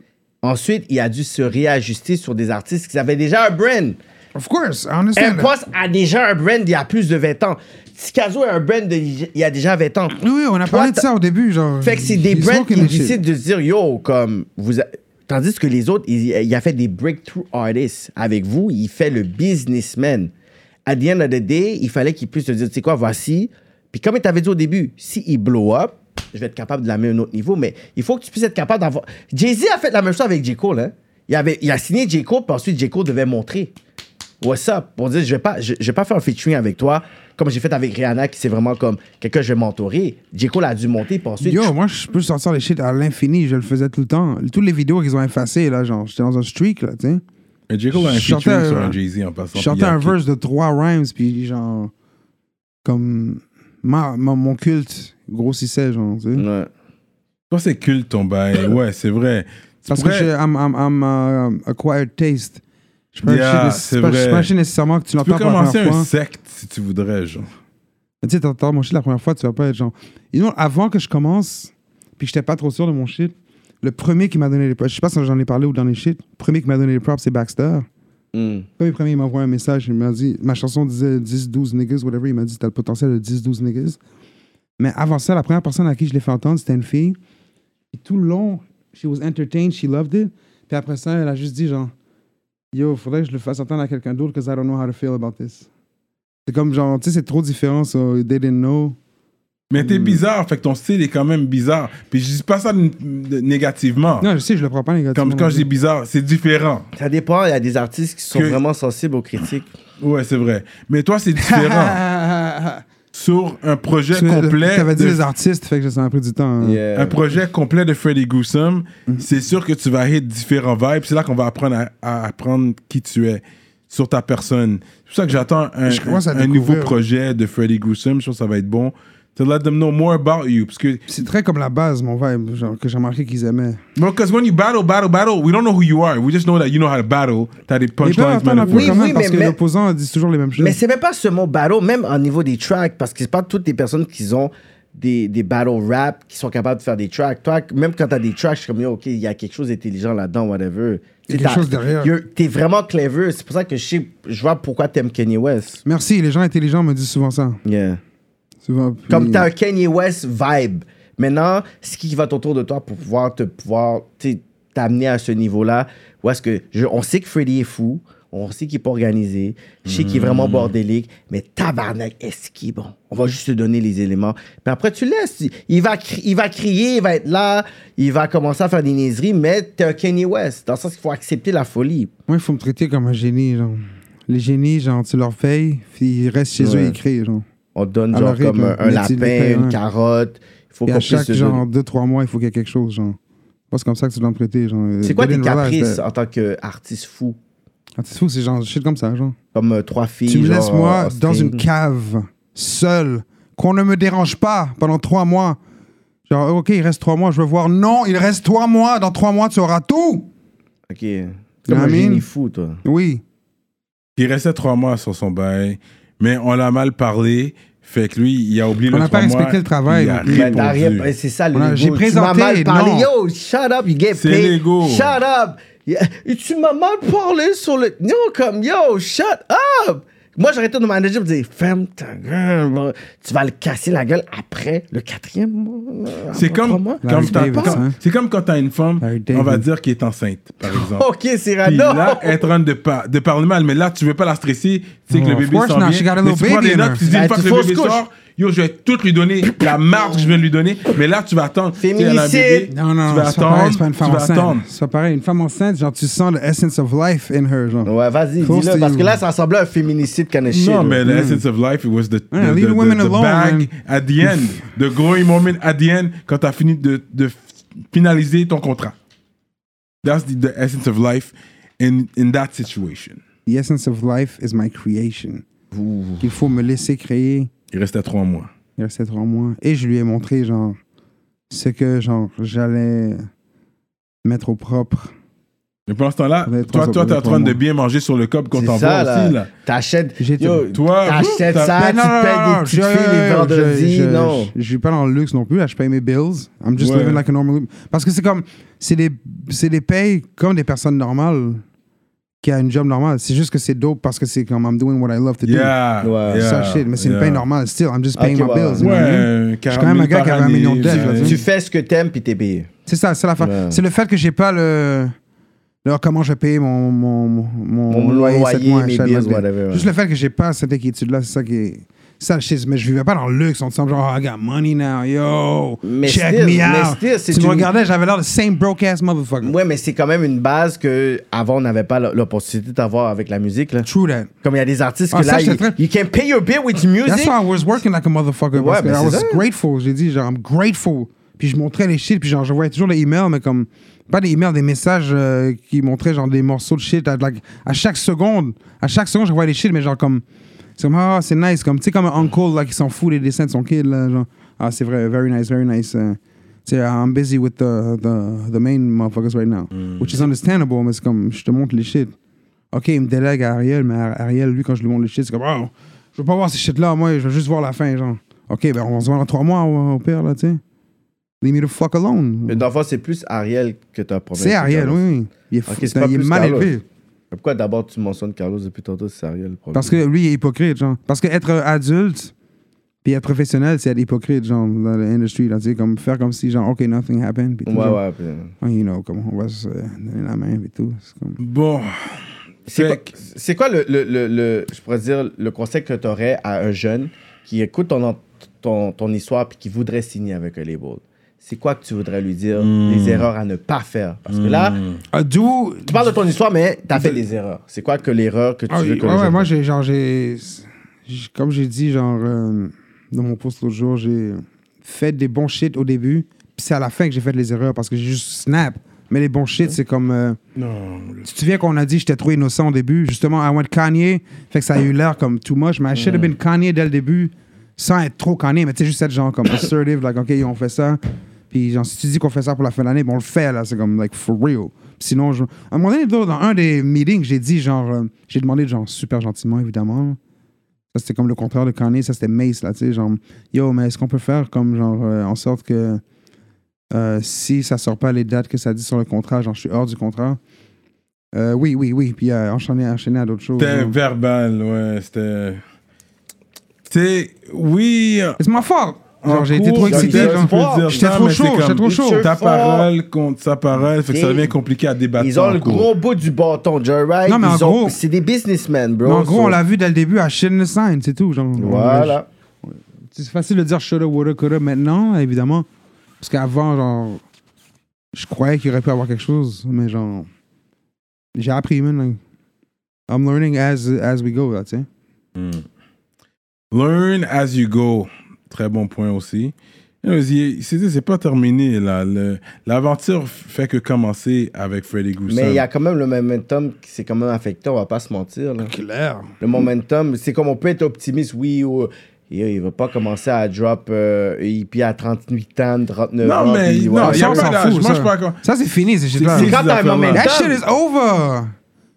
Ensuite, il a dû se réajuster sur des artistes qui avaient déjà un brand. Of course, I understand. Impost a déjà un brand il y a plus de 20 ans. Tikazo a un brand de- il y a déjà 20 ans. Oui, oui, on a Toi, parlé de ça au début, genre. Fait que c'est des brands qui décident de se dire yo, comme vous. a- Tandis que les autres, il, il a fait des breakthrough artists. Avec vous, il fait le businessman. À the end of the day, il fallait qu'il puisse te dire, tu sais quoi, voici. Puis comme il t'avait dit au début, si il blow up, je vais être capable de l'amener à un autre niveau. Mais il faut que tu puisses être capable d'avoir. Jay-Z a fait la même chose avec J. Cole. Hein? Il, avait, il a signé J. Cole, puis ensuite J. Cole devait montrer. What's up? Pour dire, je vais pas, je, je vais pas faire un featuring avec toi, comme j'ai fait avec Rihanna, qui c'est vraiment comme quelqu'un que je vais mentorer. J. Cole a dû monter, puis ensuite. Yo, moi, je peux sortir les shit à l'infini. Je le faisais tout le temps. Toutes les vidéos qu'ils ont effacées, là, genre, j'étais dans un streak, là, tu sais. Et J. Cole a un featuring sur un Jay-Z en passant. Je chantais un verse de trois rhymes, puis genre, comme, ma, ma- mon culte grossissait, genre, tu sais. Ouais. Toi, c'est culte ton bail. Ouais, c'est vrai. Tu Parce que j'ai I'm, I'm, I'm, uh, acquired taste. Je peux Yeah, pas c'est vrai. pas nécessairement que tu tu l'entends peux pour la commencer première un secte si tu voudrais, genre. Mais Tu sais, t'entends mon shit la première fois, tu vas pas être genre. You know, avant que je commence, puis que j'étais pas trop sûr de mon shit, le premier qui m'a donné les props, je sais pas si j'en ai parlé ou dans les shit, le premier qui m'a donné les props, c'est Baxter. Mm. Quand le premier, il m'a envoyé un message, il m'a dit, ma chanson disait 10-12 niggas, whatever, il m'a dit, t'as le potentiel de 10-12 niggas. Mais avant ça, la première personne à qui je l'ai fait entendre, c'était une fille. Et tout le long, she was entertained, she loved it. Puis après ça, elle a juste dit, genre, yo, faudrait que je le fasse entendre à quelqu'un d'autre, because I don't know how to feel about this. C'est comme, genre, tu sais, c'est trop différent, so they didn't know. Mais t'es bizarre, fait que ton style est quand même bizarre. Puis je dis pas ça négativement. Non, je sais, je le prends pas négativement. Comme quand je dis bizarre, c'est différent. Ça dépend, il y a des artistes qui sont Que- vraiment sensibles aux critiques. Ouais, c'est vrai. Mais toi, c'est différent. Sur un projet Tu complet. avais dit de- les artistes, fait que ça m'a pris du temps. hein. Yeah. un projet complet de Freddy Gruesome, Mhm. c'est sûr que tu vas hit différents vibes. C'est là qu'on va apprendre à, à apprendre qui tu es sur ta personne. C'est pour ça que j'attends un, un- un nouveau projet de Freddy Gruesome. Je pense que ça va être bon. To let them know more about you. Parce que, C'est très comme la base, mon vibe, genre, que j'ai remarqué qu'ils aimaient. because when you battle, battle, battle, we don't know who you are. We just know that you know how to battle. T'as des punchlines, Oui, oui, même, parce mais- que l'opposant dit toujours les mêmes choses. Mais c'est même pas ce mot battle, même au niveau des tracks, parce que c'est pas toutes les personnes qui ont des, des battle rap qui sont capables de faire des tracks. Toi, même quand t'as des tracks, je suis comme, yo, OK, il y a quelque chose d'intelligent là-dedans, whatever. Il y a quelque chose derrière. you're- T'es vraiment clever. C'est pour ça que je sais, je vois pourquoi t'aimes Kanye West. Merci, les gens intelligents me disent souvent ça. Yeah. Comme t'as un Kanye West vibe. Maintenant, c'est qui va autour de toi pour pouvoir te pouvoir t'amener à ce niveau-là Où est-ce que je- on sait que Freddy est fou, on sait qu'il est pas organisé. Je sais qu'il est vraiment bordélique. Mais tabarnak, est-ce qu'il est bon? On va juste te donner les éléments. Puis après, tu laisses. Il va, il va crier, il va être là. Il va commencer à faire des niaiseries. Mais t'es un Kanye West. Dans le sens qu'il faut accepter la folie. Moi, il faut me traiter comme un génie, genre. Les génies, genre, tu leur payes, puis ils restent chez eux et écrivent, genre. On te donne À genre rythme, comme un, lapin, une carotte. Il faut qu'on puisse genre, donner. deux, trois mois, il faut qu'il y ait quelque chose, genre. Pas c'est comme ça que tu dois me traiter, genre. C'est quoi tes caprices that. en tant qu'artiste fou? C'est fou, c'est genre, shit comme ça, genre. Comme euh, trois filles. Tu me genre, laisses, moi, dans une cave, seul, qu'on ne me dérange pas pendant trois mois. Genre, ok, il reste trois mois, je veux voir. Non, il reste trois mois. Dans trois mois, tu auras tout. Ok. Comme un génie fou, toi. Oui. Il restait trois mois sur son bail, mais on l'a mal parlé. Fait que lui, il a oublié On le n'a pas trois mois, respecté le travail il a. Ben, rien- ben, c'est ça, le On j'ai Tu présenté, m'as mal parlé. non. Yo, shut up, you get C'est paid. l'ego. Shut up. Et tu m'as mal parlé sur le. Non, comme yo, shut up. Moi, j'aurais été de manager et me dire Ferme ta gueule. Tu vas le casser la gueule après le quatrième mois. C'est comme, hein. c'est comme quand t'as une femme, on va dire qui est enceinte, par exemple. Ok, Puis Cyrano. là, elle est en train de, par- de parler mal, mais là, tu veux pas la stresser. Tu sais que le bébé s'en vient. Tu prends des notes, tu dis Ben, une fois tu que le bébé couche. sort, yo, je vais tout lui donner, la marque que je viens de lui donner, mais là, tu vas attendre. Féminicide. bébé, Non, non, tu non, vas c'est pas pareil, attendre, c'est pas une tu femme vas enceinte. attendre. C'est pas pareil. Une femme enceinte, genre, tu sens le essence of life in her, genre. Ouais, vas-y, dis-le. Parce you. que là, ça ressemblait à un féminicide kind of shit. Non, mais the essence of life, it was the, the, Yeah, the, the the- women the alone, bag man. at the end. The growing moment at the end, quand t'as fini de, de finaliser ton contrat. That's the, the essence of life in, in that situation. The essence of life is my creation. Il faut me laisser créer. Il restait trois mois. Il restait trois mois. Et je lui ai montré, genre, ce que, genre, j'allais mettre au propre. Mais pendant ce temps-là, toi, toi, t'es en train de bien manger sur le cob qu'on t'envoie aussi, là. T'achètes. Toi, t'achètes ça, tu payes des petites je- filles les je- vendredis. Non. Je, je vis pas dans le luxe non plus. là, Je paye mes bills. I'm just living like a normal. Parce que c'est comme. C'est des, c'est des payes comme des personnes normales qui a une job normale. C'est juste que c'est dope parce que c'est comme I'm doing what I love to do. Yeah. Ouais. yeah, Ça, shit. Mais c'est une yeah. paye normale. Still, I'm just paying Ok, my ouais, bills. you know what I mean? Ouais, Je suis quand même un gars qui avait un million de dettes, tu fais ce que t'aimes puis t'es payé. C'est ça, c'est la fin. Ouais. C'est le fait que j'ai pas le. le comment je vais payer mon, mon, mon, mon Mon loyer, loyer, cette mois, mes chaque bills, mois. whatever, ouais. Juste le fait que j'ai pas cette inquiétude-là, c'est ça qui est. Ça, shit, mais je vivais pas dans le luxe. On te semble genre, oh, I got money now, yo. Mais check still- me mais out. still, c'est tu me regardais, j'avais l'air de same broke ass motherfucker. Ouais, mais c'est quand même une base que avant on n'avait pas l'opportunité d'avoir avec la musique. Là. True that. Comme il y a des artistes Ah, que ça, là, you, très- you can pay your bill with music. That's why I was working like a motherfucker. Ouais, parce que mais I was ça. grateful. J'ai dit, genre, I'm grateful. Puis je montrais les shit, puis genre, je voyais toujours les emails, mais comme. Pas des emails, des messages euh, qui montraient genre des morceaux de shit. À, like, à chaque seconde, à chaque seconde, je voyais les shit, mais genre comme. C'est comme, ah, c'est nice. Comme, tu sais, comme un uncle là, qui s'en fout des dessins de son kid. Là, genre, ah, c'est vrai, very nice, very nice. euh, tu sais, I'm busy with the, the, the main motherfuckers right now. Which is understandable, mais c'est comme, je te montre les shit. Ok, il me délègue à Ariel, mais Ariel, lui, quand je lui montre les shit, c'est comme, oh, je veux pas voir ces shit-là, moi, je veux juste voir la fin, genre. Ok, ben on se voit dans trois mois au, au pire, là, tu sais. Leave me the fuck alone. Mais dans le fond, c'est plus Ariel que t'as problème. C'est Ariel, oui. Il est, pas il est mal Carlos. Pourquoi d'abord tu mentionnes Carlos depuis tantôt, c'est Ariel le problème? Parce que lui, il est hypocrite, genre. Parce que être adulte puis être professionnel, c'est être hypocrite, genre, dans l'industrie, là, tu sais, comme faire comme si, genre, OK, nothing happened, puis tout, Ouais, genre, ouais. puis- oh, you know, comme on va se donner la main, et tout. C'est comme... Bon. C'est quoi, le, le, le- je pourrais dire, le conseil que tu aurais à un jeune qui écoute ton, ton, ton histoire puis qui voudrait signer avec un label? C'est quoi que tu voudrais lui dire, Hmm. les erreurs à ne pas faire? Parce que là, Ah, d'où... tu parles de ton histoire, mais tu as fait des erreurs. C'est quoi que l'erreur que tu Ah, veux que ouais, ouais, moi, j'ai, genre, j'ai... j'ai- Comme j'ai dit, genre, euh, dans mon post l'autre jour, j'ai fait des bons shit au début, puis c'est à la fin que j'ai fait les erreurs, parce que j'ai juste snap. Mais les bons shit, c'est comme... euh, Non. Tu te souviens qu'on a dit que j'étais trop innocent au début? Justement, I went Kanye, fait que ça a eu l'air comme too much, mais I should have been Kanye dès le début, sans être trop Kanye, mais tu sais, juste être genre comme assertive, like, OK, on fait ça. Puis genre, si tu dis qu'on fait ça pour la fin de l'année, bon, on le fait, là, c'est comme, like, for real. Sinon, je... à un moment donné, dans un des meetings, j'ai dit, genre, euh, j'ai demandé, genre, super gentiment, évidemment. Ça, c'était comme le contraire de Kanye, ça, c'était Mace, là, tu sais, genre, yo, mais est-ce qu'on peut faire comme, genre, euh, en sorte que euh, si ça sort pas les dates que ça dit sur le contrat, genre, je suis hors du contrat, oui, oui, oui. Puis enchaîner, enchaîner à d'autres choses. C'était verbal, ouais. C'était. Sais, oui. It's my fault. Genre, En j'ai été trop excité, J'étais trop c'est chaud, j'étais trop chaud. Ta parole contre sa parole, fait que ça devient compliqué à débattre. Ils ont le gros bout du bâton, Joyride. Non, mais en gros- c'est des businessmen, bro. En gros, on l'a vu dès le début à Shin the Sign, c'est tout. Genre, Voilà. C'est facile de dire shoulda, woulda, coulda maintenant, évidemment. Parce qu'avant, genre, je croyais qu'il aurait pu avoir quelque chose, mais genre, j'ai appris, man. like, I'm learning as, as we go, là, tu sais. Learn as you go. Très bon point aussi. C'est c'est pas terminé, là. L'aventure fait que commencer avec Freddy Gruson. Mais il y a quand même le momentum qui s'est quand même affecté, on va pas se mentir. Là. Clair. Le momentum, c'est comme on peut être optimiste, oui, ou Yo, il va pas commencer à drop euh, EP à 38 ans, 39 ans. Non, mais puis non, ça, on pas s'en fout, ça. Ça, c'est fini. C'est ces quand t'as un momentum. That shit is over.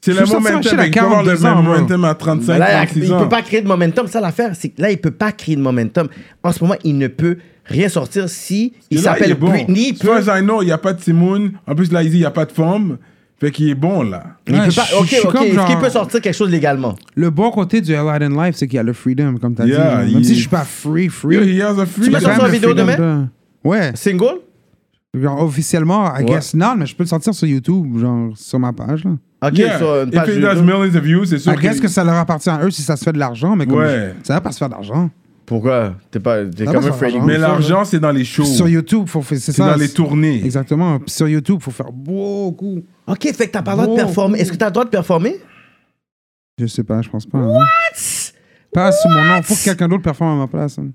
C'est le momentum. Il peut avoir le 42 ans, même momentum à 35, Là, 36 il ans. peut pas créer de momentum. Ça, l'affaire, c'est que là, il peut pas créer de momentum. En ce moment, il ne peut rien sortir si il s'appelle bon. Britney. As peut, far as I know, il n'y a pas de Timoun. En plus, là, il n'y a pas de femme. Fait qu'il est bon, là. il Ouais, peut pas. je- Ok, ok. Est-ce qu'il peut sortir quelque chose légalement? Le bon côté du Aladdin Life, c'est qu'il y a le freedom, comme t'as Yeah, dit. Même il- si je suis pas free, free. Yo, he has a free. Tu peux sortir une vidéo freedom de- Ouais. Single? Genre, officiellement, I Ouais. guess non, mais je peux le sortir sur YouTube, genre, sur ma page, là. Ok, Yeah. sur une If page it millions of views, c'est sûr I guess que ça leur appartient à eux si ça se fait de l'argent, mais comme Ouais. ça va pas se faire d'argent. Pourquoi? T'es pas. T'es Ah, bah, ça Freddy va, Mais l'argent, c'est dans les shows. Sur YouTube, faut faire c'est C'est ça. dans les tournées. Exactement. Puis sur YouTube, faut faire beaucoup. Ok, fait que t'as pas le droit de Wow. performer. Est-ce que t'as le droit de performer? Je sais pas, je pense pas. hein. Pas sur mon nom. Faut que quelqu'un d'autre performe à ma place. hein.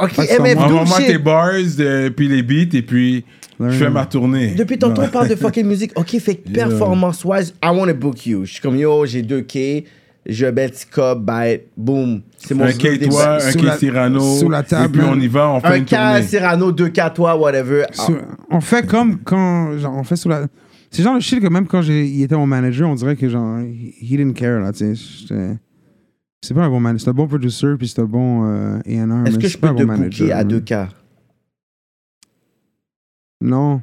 Ok, que ça MF. Doom Envoie-moi shit. tes bars, euh, puis les beats, et puis je fais ma tournée. Depuis tantôt, on parle de fucking musique. Ok, fait que Yeah. performance-wise, I want to book you. Je suis comme yo, j'ai 2K, je bet petit bite, boom. C'est mon Un K toi, un Sous K la- Cyrano. sous la table, Et puis on y va, on fait Un une K tournée. Cyrano, 2K toi, whatever. Ah, On fait comme quand. Genre, on fait sous la. C'est genre le shit que même quand j'ai- il était mon manager, on dirait que genre. He he didn't care, là, tu sais. J'étais- C'est pas un bon manager. C'est un bon producer, puis c'est un bon euh, A&R. Est-ce que c'est je peux te bon manager, booker à man. 2K? Non.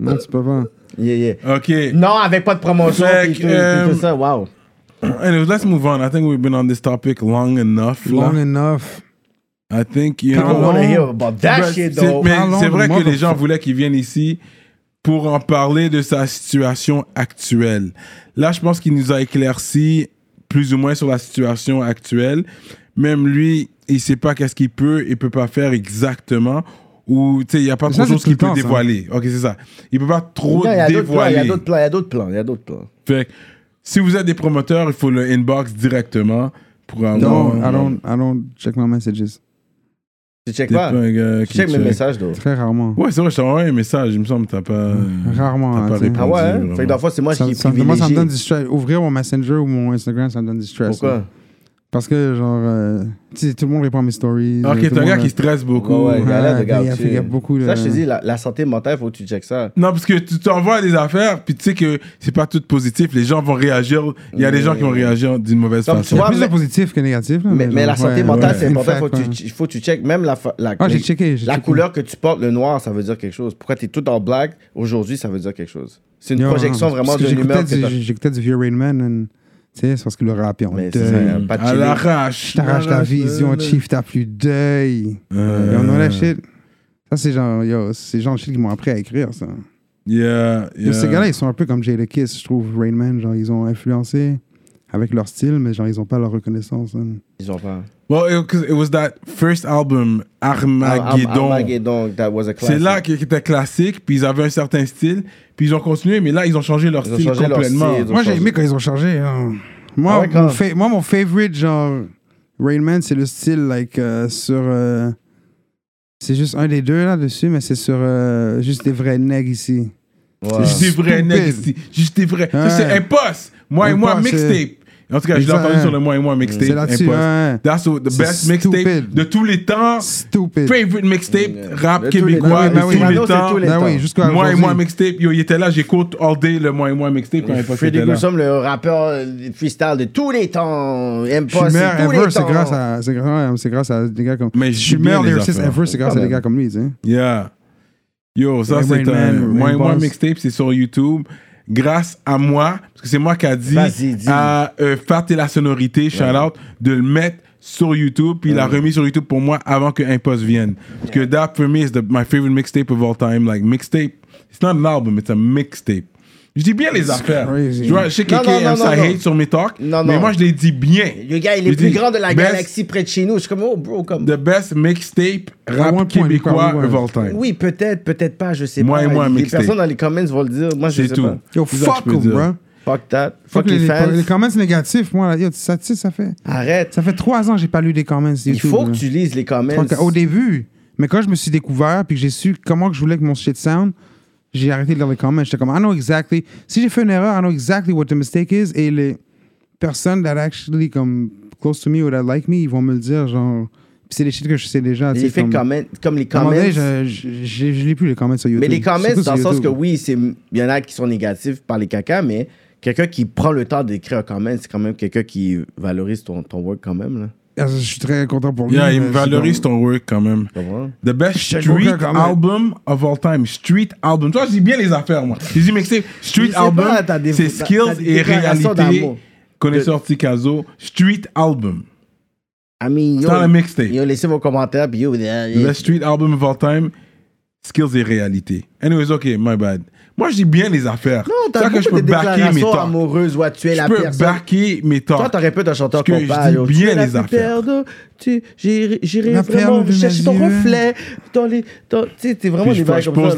Non, tu peux pas. Yeah, yeah. Ok. Non, avec pas de promotion. Fait puis que, tout, puis euh, tout ça, wow. Anyways, let's move on. I think we've been on this topic long enough. là. Long enough. I think, you I know. don't wanna hear about that shit, c'est- though. Mais c'est vrai que les gens voulaient qu'il vienne ici pour en parler de sa situation actuelle. Là, je pense qu'il nous a éclairci plus ou moins sur la situation actuelle. Même lui, il sait pas qu'est-ce qu'il peut et peut pas faire exactement. Ou, tu sais, il n'y a pas trop de choses qu'il peut temps, ça. dévoiler. Ok, c'est ça. Il peut pas trop Non, il y a d'autres plans, il y a dévoiler. d'autres plans, il y a d'autres plans, il y a d'autres plans. Fait que, si vous êtes des promoteurs, il faut le inbox directement pour avoir. Non, I don't, I don't check my messages. Tu check pas? pas un gars Je qui check mes check. messages, though. Très rarement. Ouais, c'est vrai, je t'ai envoyé un message. Il me semble t'as pas. Rarement. T'as pas sais. répondu. Ah ouais? hein? Fait que dans fois, c'est moi Ça, qui est moi, ça me donne du stress. Ouvrir mon Messenger ou mon Instagram, ça me donne du stress. Pourquoi? là. Parce que, genre, euh, tu sais, tout le monde répond à mes stories. Ok, tout t'es un gars qui stresse beaucoup. Ouais, ouais. euh, il a l'air de gars il y a- il beaucoup de- Ça, je te dis, la, la santé mentale, faut que tu checkes ça. Non, parce que tu t'envoies des affaires, puis tu sais que c'est pas tout positif. Les gens vont réagir. Il y a des gens qui vont réagir d'une mauvaise Comme tu façon. Il y a vois, plus mais- de positif que négatif. là, Mais, mais la genre, santé ouais, mentale, ouais, c'est une important. fact, Faut que ouais. tu, faut que tu checkes. Même la, fa- la, Ah, j'ai checké. j'ai la checké. couleur que tu portes, le noir, ça veut dire quelque chose. Pourquoi tu es tout en black, aujourd'hui, ça veut dire quelque chose. C'est une Yo, projection vraiment que humeur. j'écoutais que t'as- du- J'écoutais du vieux Rain Man. Sais, c'est parce qu'il le rappé en Mais deuil. ça, pas de À l'arrache. Je t'arrache ta vision, Chief, t'as plus d'œil. Euh, Yo, non, la shit. Ça, c'est genre, yo, c'est genre shit qui m'ont appris à écrire, ça. Yeah, yeah. Ces gars-là, ils sont un peu comme Jada Kiss, je trouve, Rain Man. Genre, ils ont influencé avec leur style, mais genre, ils ont pas leur reconnaissance. hein. Ils ont pas. Well, it, 'cause it was that first album, Armageddon. Armageddon, that was a classic. C'est là qui qui était classique, puis ils avaient un certain style, puis ils ont continué, mais là, ils ont changé leur Ils style changé leur complètement. style, Moi, j'ai aimé quand ils ont changé. hein. Moi, Ah ouais, quand mon même. fa- moi, mon favorite, genre, Rain Man, c'est le style, like, euh, sur. euh, c'est juste un des deux là-dessus, mais c'est sur euh, juste des vrais nègres ici. Juste des vrais nègres ici. Juste des vrais. Ouais. c'est Impost. Moi et moi, mixtape. En tout cas, je l'ai entendu ouais. sur le moi et moi mixtape. C'est là-dessus, ouais. That's the best mixtape stupide. de tous les temps. Stupid. Favorite mixtape rap québécois de tous les temps. Ben oui, Moi et moi mixtape, yo, il était là, j'écoute all day le moi et moi mixtape quand Impost Freddy était là. Grissom, le rappeur freestyle de tous les temps. Aime Je suis pas, le c'est grâce à, c'est grâce, c'est grâce à des gars comme. Mais je suis meilleur lyriciste ever, c'est grâce à des gars comme lui, tu sais. Yeah. Yo, ça c'est un. Moi et moi mixtape, c'est sur YouTube. Grâce à moi, parce que c'est moi qui a dit à euh, Fat et la sonorité, shout out, de le mettre sur YouTube, puis il l'a remis sur YouTube pour moi avant que Impost vienne. Parce que that for me is the, my favorite mixtape of all time. Like mixtape, it's not an album, it's a mixtape. Je dis bien les affaires. Je, vois, je sais que quelqu'un aime ça hate sur mes talks, Non, mais moi je les dis bien. Le gars, il est Je plus grand de la best- galaxie près de chez nous. Je suis comme, oh, bro, comme. The best mixtape rap point, québécois of all time. Oui, peut-être, peut-être pas, je sais Moi pas. et moi, un Les mixtape. personnes dans les comments vont le dire. Moi, je C'est sais tout. pas. Yo, fuck dire. bro. Fuck that. Fuck Fuck les, les les, fans. les comments négatifs, moi, là, yo, ça, tu sais, ça fait, Arrête. ça fait trois ans que j'ai pas lu des comments YouTube. Il faut là. que tu lises les comments. Au début. Mais quand je me suis découvert puis que j'ai su comment que je voulais que mon shit sound, j'ai arrêté de lire les comments. J'étais comme, I know exactly. Si j'ai fait une erreur, I know exactly what the mistake is. Et les personnes that actually comme close to me or that like me, ils vont me le dire, genre. Puis c'est des shit que je sais déjà. Les comme, comment, comme les comments. donné, je, je, je, je lis plus les comments sur YouTube. Mais les comments, Surtout dans le sens que oui, il y en a qui sont négatifs par les caca, mais quelqu'un qui prend le temps d'écrire un comment, c'est quand même quelqu'un qui valorise ton, ton work quand même. Là. Ah, Je suis très content pour lui. Yeah, il valorise ton work quand même. The best street album of all time. Street album. Toi, je dis bien les affaires, moi. Je dis mixtape. Street album, c'est skills et réalité. Connaisseur Ticazo. Street album. I mean, yo, le mixtape. yo, laissez vos commentaires, puis yo, The best street album of all time. Skills et réalité. Anyways, ok, my bad. Moi, je dis bien les affaires. Non, t'as que je peux backer mes talks. amoureuses, ouais, tu es Je la peux personne. backer mes talks. Toi, t'aurais pu être un chanteur que je dis bien les affaires. perle de- tu- J'irai vraiment chercher ton reflet dans les... dans- Tu sais, t'es vraiment des je, je pose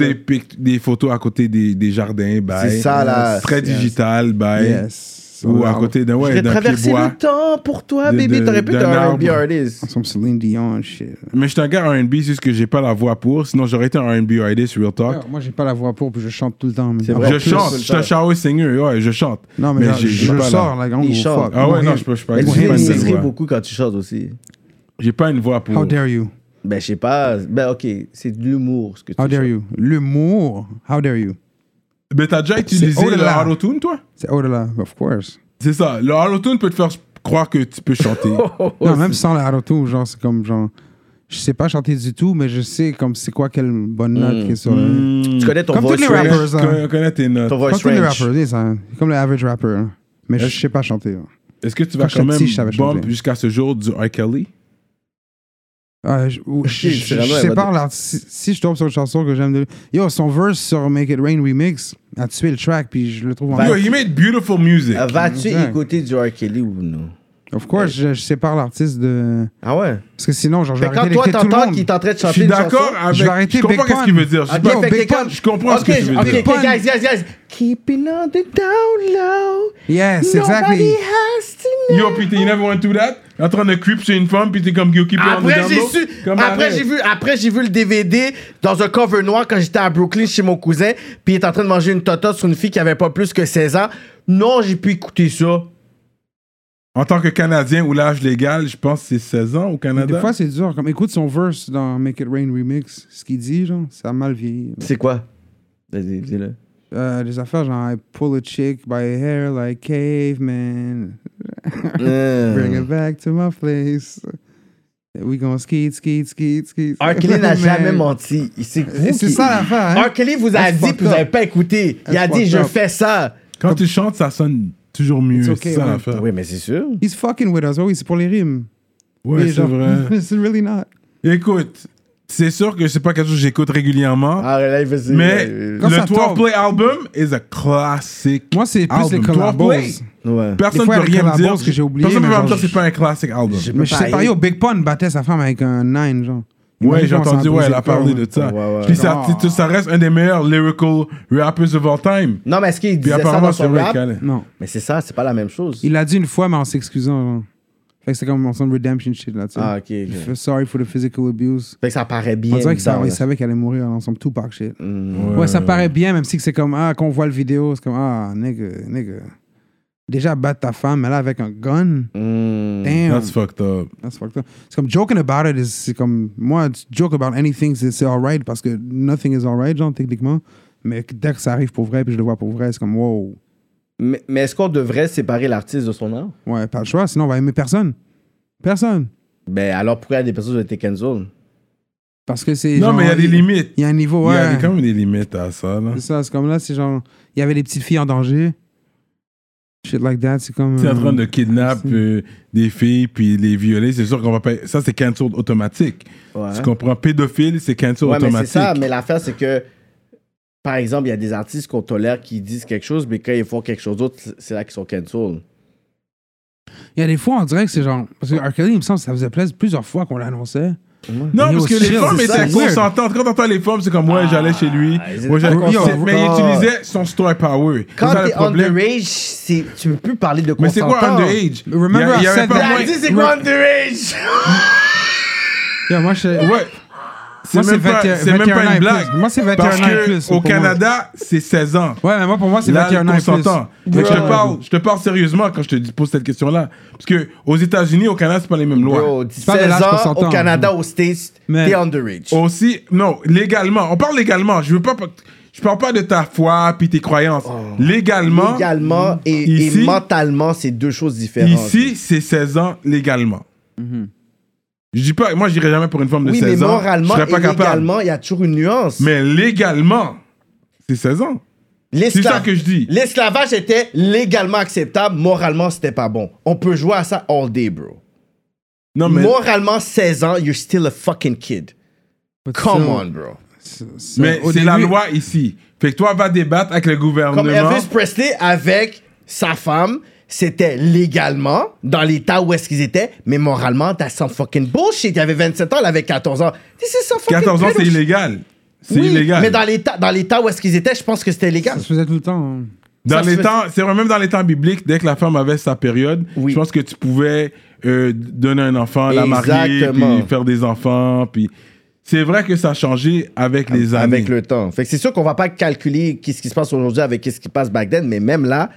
des, photos à côté des, des jardins. bye. C'est ça, là. Très Yes. digital. Bye. Yes. Ou à côté d'un Je ouais, vais d'un bois. le temps pour toi, De- baby. T'aurais pu être un R&B artist. Some Celine Dion shit. Mais je suis un gars R&B, c'est juste que j'ai pas la voix pour. Sinon, j'aurais été un R&B artist, real talk. Moi, j'ai pas la voix pour, puis je chante tout le temps. mais- C'est vrai. je plus, chante, je suis un shower singer, ouais, je chante. Non, mais, je la- sors, Il fuck. chante. Ah ouais, non, je peux, pas. Tu voix. beaucoup quand tu chantes aussi. J'ai pas une voix pour. How dare you? Ben, je sais pas. Ben, ok, c'est de l'humour, ce que tu How dare you? L'humour? How dare you? Mais t'as déjà utilisé le auto-tune, toi? C'est au-delà, of course. C'est ça. Le auto-tune peut te faire croire que tu peux chanter. Oh, non, même sans le auto, genre, c'est comme, genre, je sais pas chanter du tout, mais je sais comme c'est quoi quelle bonne note Mm. qui est sur le... Hmm. Tu connais ton Comme voice tous les range. rappers, Je hein. connais- je connais tes notes. Ton voice Pas tous les range. rappers, ça. Comme le average rapper. hein. Mais je sais pas chanter. hein. Est-ce que tu vas Quand quand même petit, je savais bump chanter. jusqu'à ce jour du R. Kelly? Je, je, je- je sépare l'artiste. Si, si je tombe sur une chanson que j'aime de Yo, son verse sur Make It Rain Remix a tué le track, puis je le trouve en. Yo, he made beautiful music. Euh, Vas-tu Exact. écouter du R. Kelly ou non? Of course, je, je sépare l'artiste de. Ah ouais? Parce que sinon, genre, je vais quand arrêter toi, t'entends qu'il est en train de Je chanter suis une d'accord avec. Je vais arrêter je comprends Pun. qu'il veut dire. Je, Ok, sais pas- fait que Big Pun, je comprends ce Ok, que tu veux ok, dire. ok, guys, guys, guys. Keeping on the down low. Yes, exactly. Nobody has to know. Yo, t'es you never went through that? En train de creep sur une femme, puis t'es comme the Après j'ai su, Comme après j'ai vu, après j'ai vu le DVD dans un cover noir quand j'étais à Brooklyn chez mon cousin, puis il est en train de manger une tota sur une fille qui avait pas plus que 16 ans. Non, j'ai pu écouter ça. En tant que Canadien ou l'âge légal, je pense que c'est 16 ans au Canada. Des fois, c'est dur. Comme, écoute son verse dans Make It Rain Remix. Ce qu'il dit, genre, ça a mal vieilli. C'est quoi? Vas-y, dis-le. Euh, des affaires genre I pull a chick by her hair like caveman. Euh. Bring it back to my place. We gonna skeet, skeet, skeet, skeet. R. Kelly n'a jamais menti. C'est qui- ça l'affaire, hein? R. Kelly vous a dit, puis vous up. avez pas écouté. Il a dit, je up. fais ça. Quand tu chantes, ça sonne toujours mieux. It's C'est okay, ça ouais. l'affaire. Oui, mais c'est sûr. He's fucking with us. Oh oui, c'est pour les rimes. Oui, c'est vrai. It's really not. Écoute, c'est sûr que c'est pas quelque chose que j'écoute régulièrement. Ah, là, il fait mais Quand le ça 12 tombe. Play album is a classic. Moi, c'est plus album. les 12 collabos. Ouais. Personne fois, peut rien des dire. que j'ai oublié, Personne peut mais pas me dire que c'est pas un classic album. Je- Mais je sais pas, yo, Big Pun battait sa femme avec un nine, genre. Ouais, j'ai entendu, ouais, elle a parlé ouais. de ça. Ouais, ouais. Puis ça, ça reste un des meilleurs lyrical rappers of all time. Non, mais est-ce qu'il disait ça apparemment, dans c'est son vrai rap? qu'elle est- Non. Mais c'est ça, c'est pas la même chose. Il l'a dit une fois, mais en s'excusant. Fait que c'est comme son redemption shit, là, tu sais. Ah, ok. Il ok. fait Sorry for the physical abuse. Fait que ça paraît bien. On dirait qu'il savait, il là. savait qu'elle allait mourir dans son Tupac shit. Mm. Ouais, ça paraît bien, même si que c'est comme, ah, quand on voit le vidéo, c'est comme, ah, nigga, nigga. Déjà, battre ta femme, mais là, avec un gun. Mm. Damn. That's fucked up. That's fucked up. C'est comme joking about it, is- c'est comme moi, joke about anything, c'est alright parce que nothing is alright, genre techniquement. Mais dès que ça arrive pour vrai, puis je le vois pour vrai, c'est comme wow. Mais, mais est-ce qu'on devrait séparer l'artiste de son art? Ouais, pas le choix, sinon on va aimer personne. Personne. Ben alors pourquoi il y a des personnes qui ont été cancel? Parce que c'est. Non, genre, mais il y a des limites. Il y a un niveau, Il y ouais. a des- quand même des limites à ça, là. C'est ça, c'est comme là, c'est genre. Il y avait des petites filles en danger. Shit like that, c'est comme. Tu es en train de euh, kidnapper euh, des filles puis les violer, c'est sûr qu'on va pas. Ça, c'est cancel automatique. Ouais. Tu comprends? Pédophile, c'est cancel Ouais, mais c'est automatique. ça. Mais l'affaire, c'est que, par exemple, il y a des artistes qu'on tolère qui disent quelque chose, mais quand ils font quelque chose d'autre, c'est là qu'ils sont cancel. Il y a des fois, on dirait que c'est genre. Parce que R. Kelly, il me semble que ça faisait plaisir plusieurs fois qu'on l'annonçait. Non, parce que les femmes étaient consentantes. Quand t'entends les femmes, c'est comme, ouais, j'allais chez lui. j'allais- mais il utilisait son star power. Quand C'est ça le t'es problème. underage, tu peux plus parler de Mais c'est quoi consentant. underage? Remember Il y avait pas moins- c'est quoi underage? Yeah, moi, je. Ouais. C'est même, pas- 21 c'est même pas 21 une blague. plus. Moi, c'est 21 Parce ans que plus, au. Canada, c'est 16 ans. Ouais, mais moi, pour moi, c'est Là, 21 ans et plus. Mais je te parle, je te parle sérieusement quand je te pose cette question-là. Parce que aux États-Unis, au Canada, c'est pas les mêmes lois. Bro, parles de 16 l'âge ans au Canada, aux States, Mais- t'es underage. Aussi, non, légalement. On parle légalement. Je veux pas, je parle pas de ta foi puis tes croyances. Légalement, Légalement et, Ici- et mentalement, c'est deux choses différentes. ici, c'est 16 ans légalement. Je dis pas, moi, je dirais jamais pour une femme de oui, mais 16 ans. je moralement serais et pas capable. légalement, il y a toujours une nuance. Mais légalement, c'est 16 ans. C'est ça que je dis. L'esclavage était légalement acceptable, moralement, c'était pas bon. On peut jouer à ça all day, bro. Non, mais, Moralement, 16 ans, you're still a fucking kid. But Come on, bro. mais c'est la loi ici. Fait que toi, va débattre avec le Comme gouvernement. Elvis Presley avec sa femme, c'était légalement dans l'état où est-ce qu'ils étaient, mais moralement, t'as some fucking bullshit. Il avait 27 ans, il avait 14 ans. This is some fucking 14 ans, c'est illégal. C'est Oui, illégal. Mais dans l'état, dans l'état où est-ce qu'ils étaient, je pense que c'était légal. Ça se faisait tout le temps. hein. Dans Ça les temps, c'est vrai, même dans les temps bibliques, dès que la femme avait sa période, Oui. je pense que tu pouvais euh, donner un enfant, la marier, Exactement. puis faire des enfants, puis c'est vrai que ça a changé avec les années. Avec le temps. Fait que c'est sûr qu'on va pas calculer qu'est-ce qui se passe aujourd'hui avec qu'est-ce qui passe back then, mais même là.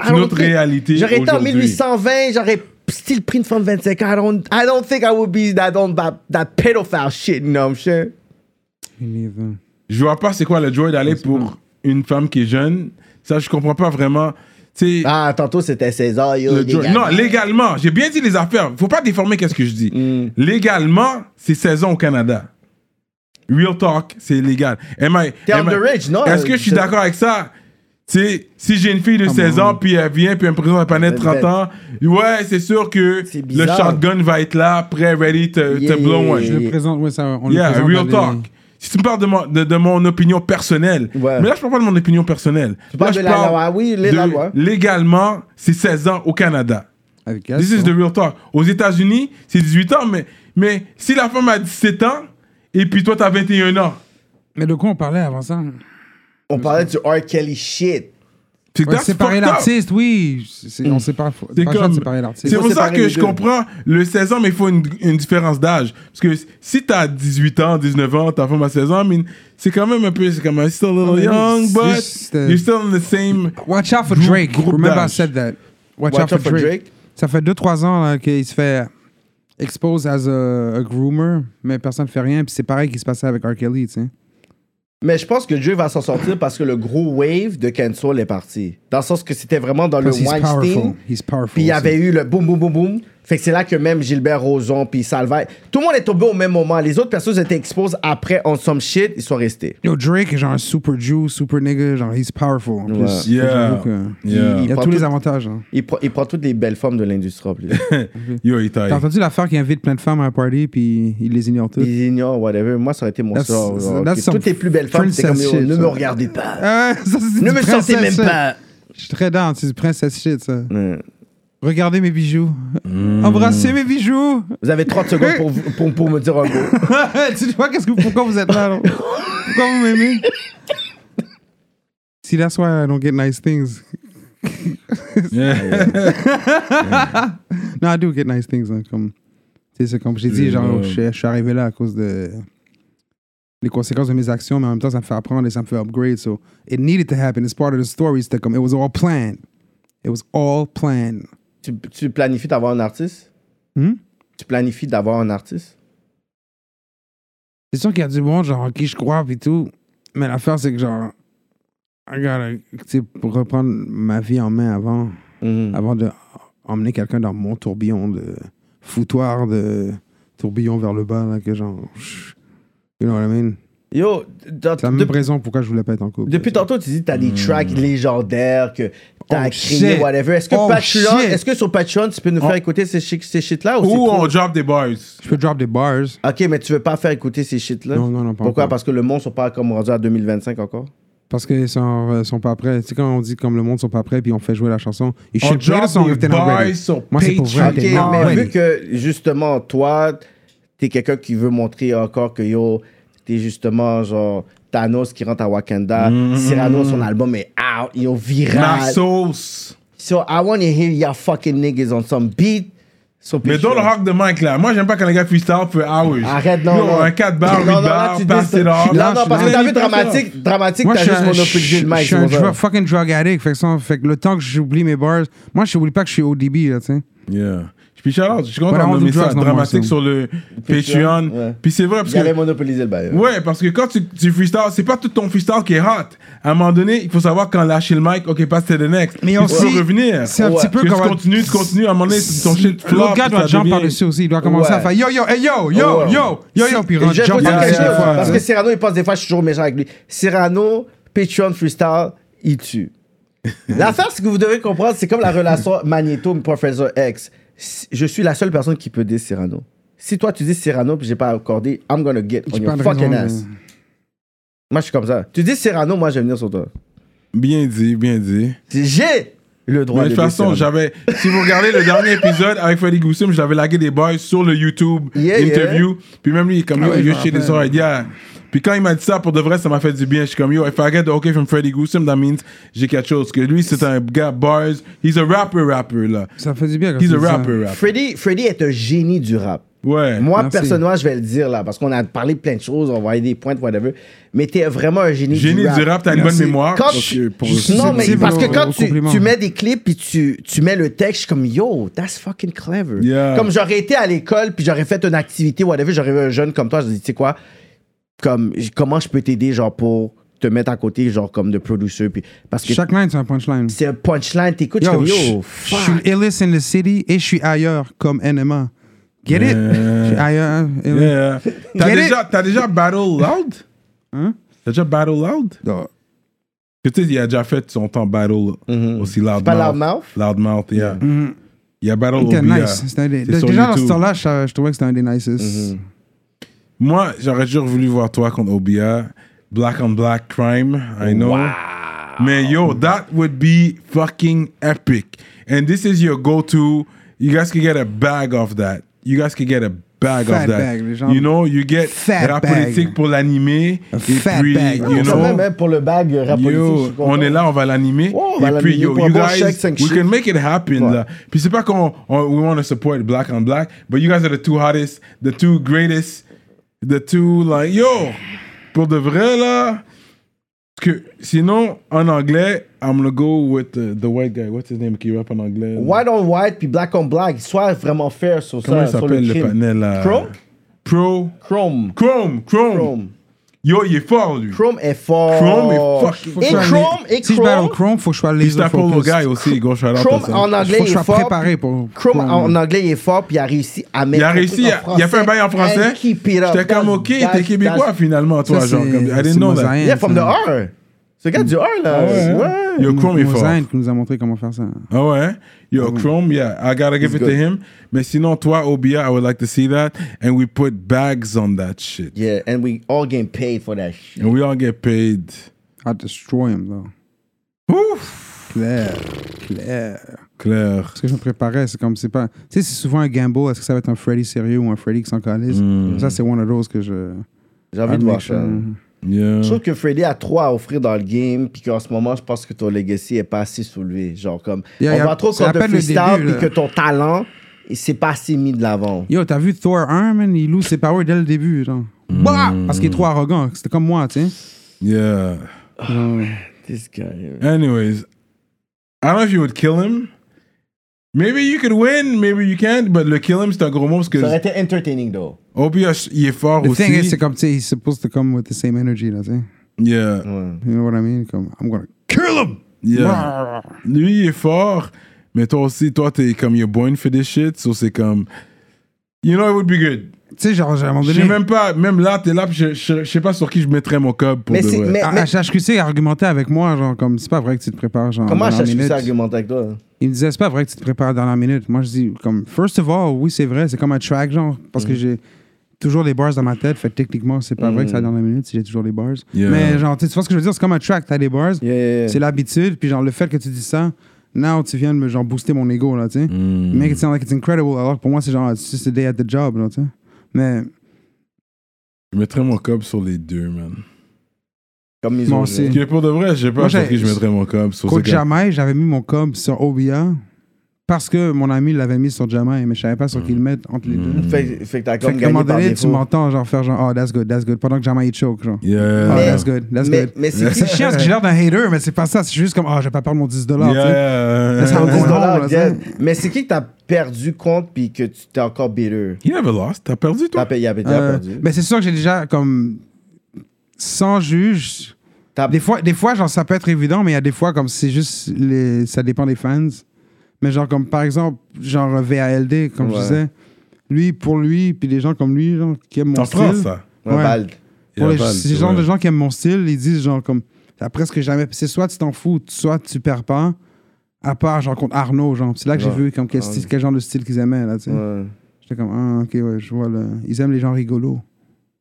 I notre think- réalité J'aurais été en aujourd'hui. 1820, j'aurais still pris une femme de 25 ans. I don't, I don't think I would be that on that, that pedophile shit, you know what I'm saying? Je vois pas c'est quoi le joy d'aller pour une femme qui est jeune. Ça, je comprends pas vraiment. Ah, tantôt c'était 16 ans, yo. le légalement. Non, légalement. J'ai bien dit les affaires. Faut pas déformer qu'est-ce que je dis. Mm. Légalement, c'est 16 ans au Canada. Real talk, c'est illégal. Am I- am I- underage, non? Est-ce que je suis d'accord avec ça? Sais, si j'ai une fille de 16 ans, puis elle vient, puis elle me présente un panel de 30 ans, ouais, c'est sûr que le shotgun va être là, prêt, ready to, Yeah. to blow one. Je le présente, ouais, ça, on le Yeah, présente à real talk. Si tu me parles de mon, de, de mon opinion personnelle, Ouais. mais là, je parle pas de mon opinion personnelle. Tu parles Là, de je la parle loi, oui, les- la de- loi. Légalement, c'est 16 ans au Canada. Avec This is the real talk. Aux États-Unis, c'est 18 ans, mais, mais si la femme a 17 ans, et puis toi, t'as 21 ans, Mais de quoi on parlait avant ça? On parlait du R. Kelly shit. c'est Ouais, séparer l'artiste, oui. C'est- On sépare. C'est comme- séparer l'artiste. C'est pour ça que je deux. comprends le 16 ans, mais il faut une, une différence d'âge. Parce que si t'as 18 ans, 19 ans, ta femme a 16 ans, mais c'est quand même un peu, c'est comme, I'm still a little young, c'est but juste, euh, you're still in the same. Watch out for Drake. Remember I said that. Watch, Watch out for, Drake. Ça fait 2-3 ans là, qu'il se fait expose as a, a groomer, mais personne ne fait rien. Puis c'est pareil qui se passait avec R. Kelly, tu sais. Mais je pense que Dieu va s'en sortir parce que le gros wave de cancel est parti. Dans le sens que c'était vraiment dans le. Weinstein. Puis il y avait eu le boum, boum, boum, boum. Fait que c'est là que même Gilbert Rozon, puis Salvaire, tout le monde est tombé au même moment. Les autres personnes étaient exposées après on some shit, ils sont restés. Yo, Drake est genre un super Jew, super nigga, genre he's powerful. En plus. Ouais. Yeah. j'avoue que- Yeah. Il a tous les avantages. hein. Il, prend- il prend toutes les belles femmes de l'industrie. en plus. Yo, il taille. T'as entendu l'affaire qui invite plein de femmes à un party puis il les ignore toutes? Ils ignorent, whatever. Moi, ça aurait été mon That's- sort. genre, that's toutes les plus belles femmes, c'était comme shit, ne ça. me regardez pas. Ah, ça, c'est ne me sortez princess même shit. pas. Je suis très down, c'est du princess shit, ça. Regardez mes bijoux. Hmm. Embrassez mes bijoux. Vous avez 30 secondes pour, vous- pour, pour me dire un mot. tu vois qu'est-ce que, pourquoi vous êtes là? là? Pourquoi vous m'aimez? See, that's why I don't get nice things. no, I do get nice things. hein, comme, tu sais, c'est comme j'ai dit, genre, je, je suis arrivé là à cause de les conséquences de mes actions, mais en même temps, ça me fait apprendre et ça me fait upgrade. So, it needed to happen. It's part of the story. C'était comme, it was all planned. It was all planned. Tu, tu planifies d'avoir un artiste? Hmm? Tu planifies d'avoir un artiste? C'est sûr qu'il y a du monde, genre, en qui je crois, puis tout. Mais l'affaire, c'est que, genre, gotta, tu sais, pour reprendre ma vie en main avant, Mhm. avant de emmener quelqu'un dans mon tourbillon de foutoir de tourbillon vers le bas, là, que genre, you know what I mean? Yo, C'est la même raison pourquoi je voulais pas être en couple. depuis tantôt, tu dis que tu as des tracks légendaires, que t'as Oh, créé, whatever. Est-ce que Oh, Patreon, shit. est-ce que sur Patreon, tu peux nous faire écouter ces, ces shit-là ou, c'est Ou trop? on drop des bars. Je peux drop des bars. Ok, mais tu veux pas faire écouter ces shit-là? Non, non, non, pas Pourquoi? encore. Parce que le monde sont pas comme rendu à 2025 encore? Parce qu'ils sont, euh, sont pas prêts. Tu sais, quand on dit comme le monde sont pas prêts, puis on fait jouer la chanson. You On should play the drop song des if they're not bars ready. sur Moi, c'est pour vrai. Patreon. Ok, t'es not mais ready. vu que justement, toi, t'es quelqu'un qui veut montrer encore que yo, t'es justement genre Thanos qui rentre à Wakanda, Mm-hmm. Cyrano, son album est out, il est viral. Sauce. So I want to hear your fucking niggas on some beat. So Mais picture. don't rock the mic là. Moi, j'aime pas quand les gars freestyle for hours. Arrête, non, Yo, non. un 4 bars, 8 Non, non, là, bars, pass it off. Non, non, parce que t'as vu dramatique, dramatique, Moi, t'as je suis juste un, monopolisé je- le mic. je suis un fucking drug addict. Fait que, ça, fait que le temps que j'oublie mes bars, moi, je n'oublie pas que je suis ODB, là, tu sais. Yeah. Puis out, je suis content de nommer ça dramatique sur le Patreon, ouais. Puis c'est vrai parce que monopolisé le bail. Ouais, parce que quand tu, tu freestyle, c'est pas tout ton freestyle qui est hot. À un moment donné, il faut savoir quand lâcher le mic, ok, passe to the next. Mais tu peux revenir. c'est un petit peu comme. tu continues, tu continues, à un moment donné, ton shit flop. L'autre gars doit jump par-dessus aussi. Il doit commencer à faire yo, yo, hey, yo, yo, yo, yo, yo, puis jump parce que Cyrano, il pense des fois, je suis toujours méchant avec lui. Cyrano, Patreon freestyle, il tue. L'affaire, ce que vous devez comprendre, c'est comme la relation Magneto et Professor X. Je suis la seule personne qui peut dire Cyrano. Si toi, tu dis Cyrano puis j'ai pas accordé, I'm gonna get on your fucking raison, ass. Moi, je suis comme ça. Tu dis Cyrano, moi, je vais venir sur toi. Bien dit, bien dit. J'ai le droit Mais de toute dire façon, j'avais. Si vous regardez le dernier épisode avec Freddy Goussum, j'avais lagué des boys sur le YouTube Yeah, yeah. interview. Puis même lui, il est comme Ah yo, ouais, me shit is rappelle. alright, yeah. Puis quand il m'a dit ça, pour de vrai, ça m'a fait du bien. Je suis comme yo, if I get the okay from Freddy Goussum, that means j'ai quelque chose. Parce que lui, c'est un gars bars. He's a rapper, rapper, là. Ça fait du bien quand He's a rapper, rapper. Freddy, Freddy est un génie du rap. Ouais. Moi, Merci. personnellement, je vais le dire là, parce qu'on a parlé plein de choses, on voyait des points, whatever. Mais t'es vraiment un génie, Génie du rap, t'as une bonne mémoire. Quand tu- pour- Je- Non, mais C'est parce que quand tu, tu mets des clips puis tu, tu mets le texte, je suis comme yo, that's fucking clever. Yeah. Comme j'aurais été à l'école puis j'aurais fait une activité, whatever, j'aurais vu un jeune comme toi, je dis, tu sais quoi, comme, comment je peux t'aider, genre, pour te mettre à côté, genre, comme de producer. Puis, parce que Chaque line, c'est un punchline. c'est un punchline, t'écoutes, Yo, yo, je suis illest in the city et je suis ailleurs comme NMA. Get it? Yeah. Je suis ailleurs. Yeah. T'as Get it? déjà, t'as déjà Battle Loud? Hein? T'as déjà Battle Loud? Non. Que tu sais, il a déjà fait son temps Battle Mhm. aussi Loudmouth. C'est pas Loudmouth? Loudmouth, yeah. Mhm. Il y a Battle nice. C'était un des- C'est sur Déjà, dans ce temps-là, je, je trouvais que c'était un des nicest. Moi, j'aurais toujours voulu voir toi contre Obia. Black on Black Crime, I know. Mais yo, that would be fucking epic. And this is your go-to. You guys can get a bag of that. You guys can get a bag Fat of that. bag, les gens- you know, you get Fat rap bag. politique pour l'animer. Fat puis, bag. you know, même, pour le bag euh, rap Yo, on est là, on va l'animer. Oh, et puis, yo, you bon guys, we can make it happen. Ouais. Là. Puis c'est pas qu'on on- we want to support black on black, but you guys are the two hottest, the two greatest, the two like yo. Pour de vrai là, que sinon en anglais, I'm gonna go with the, the white guy. What's his name qui rap en anglais? White on white puis black on black, sois vraiment fair sur Comment ça. il sur s'appelle le crime. panel là? Chrome? Pro. Chrome. Chrome, Chrome. Chrome. Yo, il est fort lui. Chrome est fort. Chrome est fucking que Et Chrome, et Si je battle Chrome, Chrome, faut que je sois He's laser a polo focus. guy aussi, out Chrome en anglais Faut que je il est sois fort. préparé pour Chrome Chrome. en anglais il est fort puis il a réussi à mettre. Il a réussi, il en a, il a fait un bail en français. J'étais comme, ok, t'es québécois finalement, toi, genre. I c'est didn't know that. Yeah, from the ça. R. Ce gars du R là. Ouais, Ouais. hein? Yo, Chrome est fort. Mosaïen qui nous a montré comment faire ça. Ah ouais? Yo, Chrome, yeah, I gotta give He's it to good. him. Mais sinon, toi, Obia, I would like to see that. And we put bags on that shit. Yeah, and we all getting paid for that shit. And we all get paid. I'll destroy him, though. Ouf! Claire. Claire. Claire. Ce que je me préparais, c'est comme c'est pas. Tu sais, c'est souvent un gamble. Est-ce que ça va être un Freddy sérieux ou un Freddy qui s'en calisse? Mm. Ça, c'est one of those que je. J'ai envie de voir ça. sure. Yeah. Je trouve que Freddy a trop à offrir dans le game, puis qu'en ce moment, je pense que ton legacy est pas assez soulevé. Genre, comme, Yeah, on yeah. voit trop rappelle le freestyle, puis que ton talent, il s'est pas assez mis de l'avant. Yo, t'as vu Thor 1, man? Il loue ses powers dès le début, genre. Mm. Bah! Parce qu'il est trop arrogant. C'était comme moi, tu sais. Yeah. Genre, This guy. Anyways, I don't know if you would kill him. Maybe you could win, maybe you can't, but le kill him, c'est un gros mot parce que Ça aurait été entertaining, though. Obia, il est fort The aussi. thing is, c'est comme, tu sais, he's supposed to come with the same energy, là, tu sais. Yeah. Ouais. You know what I mean? Comme, I'm gonna kill him! Yeah. Lui, il est fort, mais toi aussi, toi, t'es comme, you're born for this shit, so c'est comme, you know, it would be good. sais, genre, à un moment Je sais même pas, même là, t'es là, je, je, je sais pas sur qui je mettrais mon cob pour Mais de c'est- vrai. mais- À, à HHQC, il argumentait avec moi, genre, comme, c'est pas vrai que tu te prépares, genre. Comment à la ça minute. argumente avec toi? Il me disait, c'est pas vrai que tu te prépares à la minute. Moi, je dis, comme, first of all, oui, c'est vrai, c'est comme un track, genre, parce Mm. que j'ai toujours les bars dans ma tête, fait que techniquement, c'est pas vrai que c'est à la dernière minute si j'ai toujours les bars. Yeah. Mais, genre, tu sais, tu vois ce que je veux dire, c'est comme un track, t'as des bars, Yeah, yeah, yeah. c'est l'habitude, puis genre, le fait que tu dis ça, now, tu viens de me, genre, booster mon ego, là, tu sais. Mm. Make it sound like it's incredible, alors que pour moi, c'est genre, it's just a day at the job, là, tu sais. Mais, Je mettrais mon cob sur les deux, man. Comme ils Moi ont aussi. Parce que pour de vrai, je sais pas j'ai- qui je mettrais mon cob. Sur ce Coach gars. Jamai, j'avais mis mon cob sur OBA parce que mon ami l'avait mis sur Jamai, mais je savais pas sur qui le mettre entre les deux. Fait, fait que t'as Fait comme qu'à un moment gagné par donné, tu défaut. m'entends genre faire genre, oh, that's good, that's good, pendant que Jamai il choke, genre. Yeah. Oh, Mais- that's good, that's mais, good. mais c'est C'est chiant parce que j'ai l'air d'un hater, mais c'est pas ça, c'est juste comme, oh, je vais pas perdre mon 10 dollars, tu sais. Yeah. That's how it 10 goes. dollars, là, yeah. Mais c'est qui que t'as perdu compte puis que tu t'es encore bitter? You never lost. T'as perdu, toi? Payé, il avait déjà Euh, perdu. mais c'est sûr que j'ai déjà comme sans juge. T'as- Des fois, des fois, genre ça peut être évident, mais il y a des fois comme c'est juste les, ça dépend des fans. Mais genre comme par exemple, genre VALD, comme je Ouais. disais, lui pour lui, puis des gens comme lui, genre qui aiment mon En style. France, ça? Un ouais. bald. Pour les, ces genres de gens qui aiment mon style, ils disent genre comme t'as presque jamais. C'est soit tu t'en fous, soit tu perds pas. À part genre contre Arnaud, genre. C'est là que j'ai vu comme quel, Ah. style- quel genre de style qu'ils aimaient là, tu sais. Ouais. J'étais comme ah ok ouais, je vois le. Ils aiment les gens rigolos.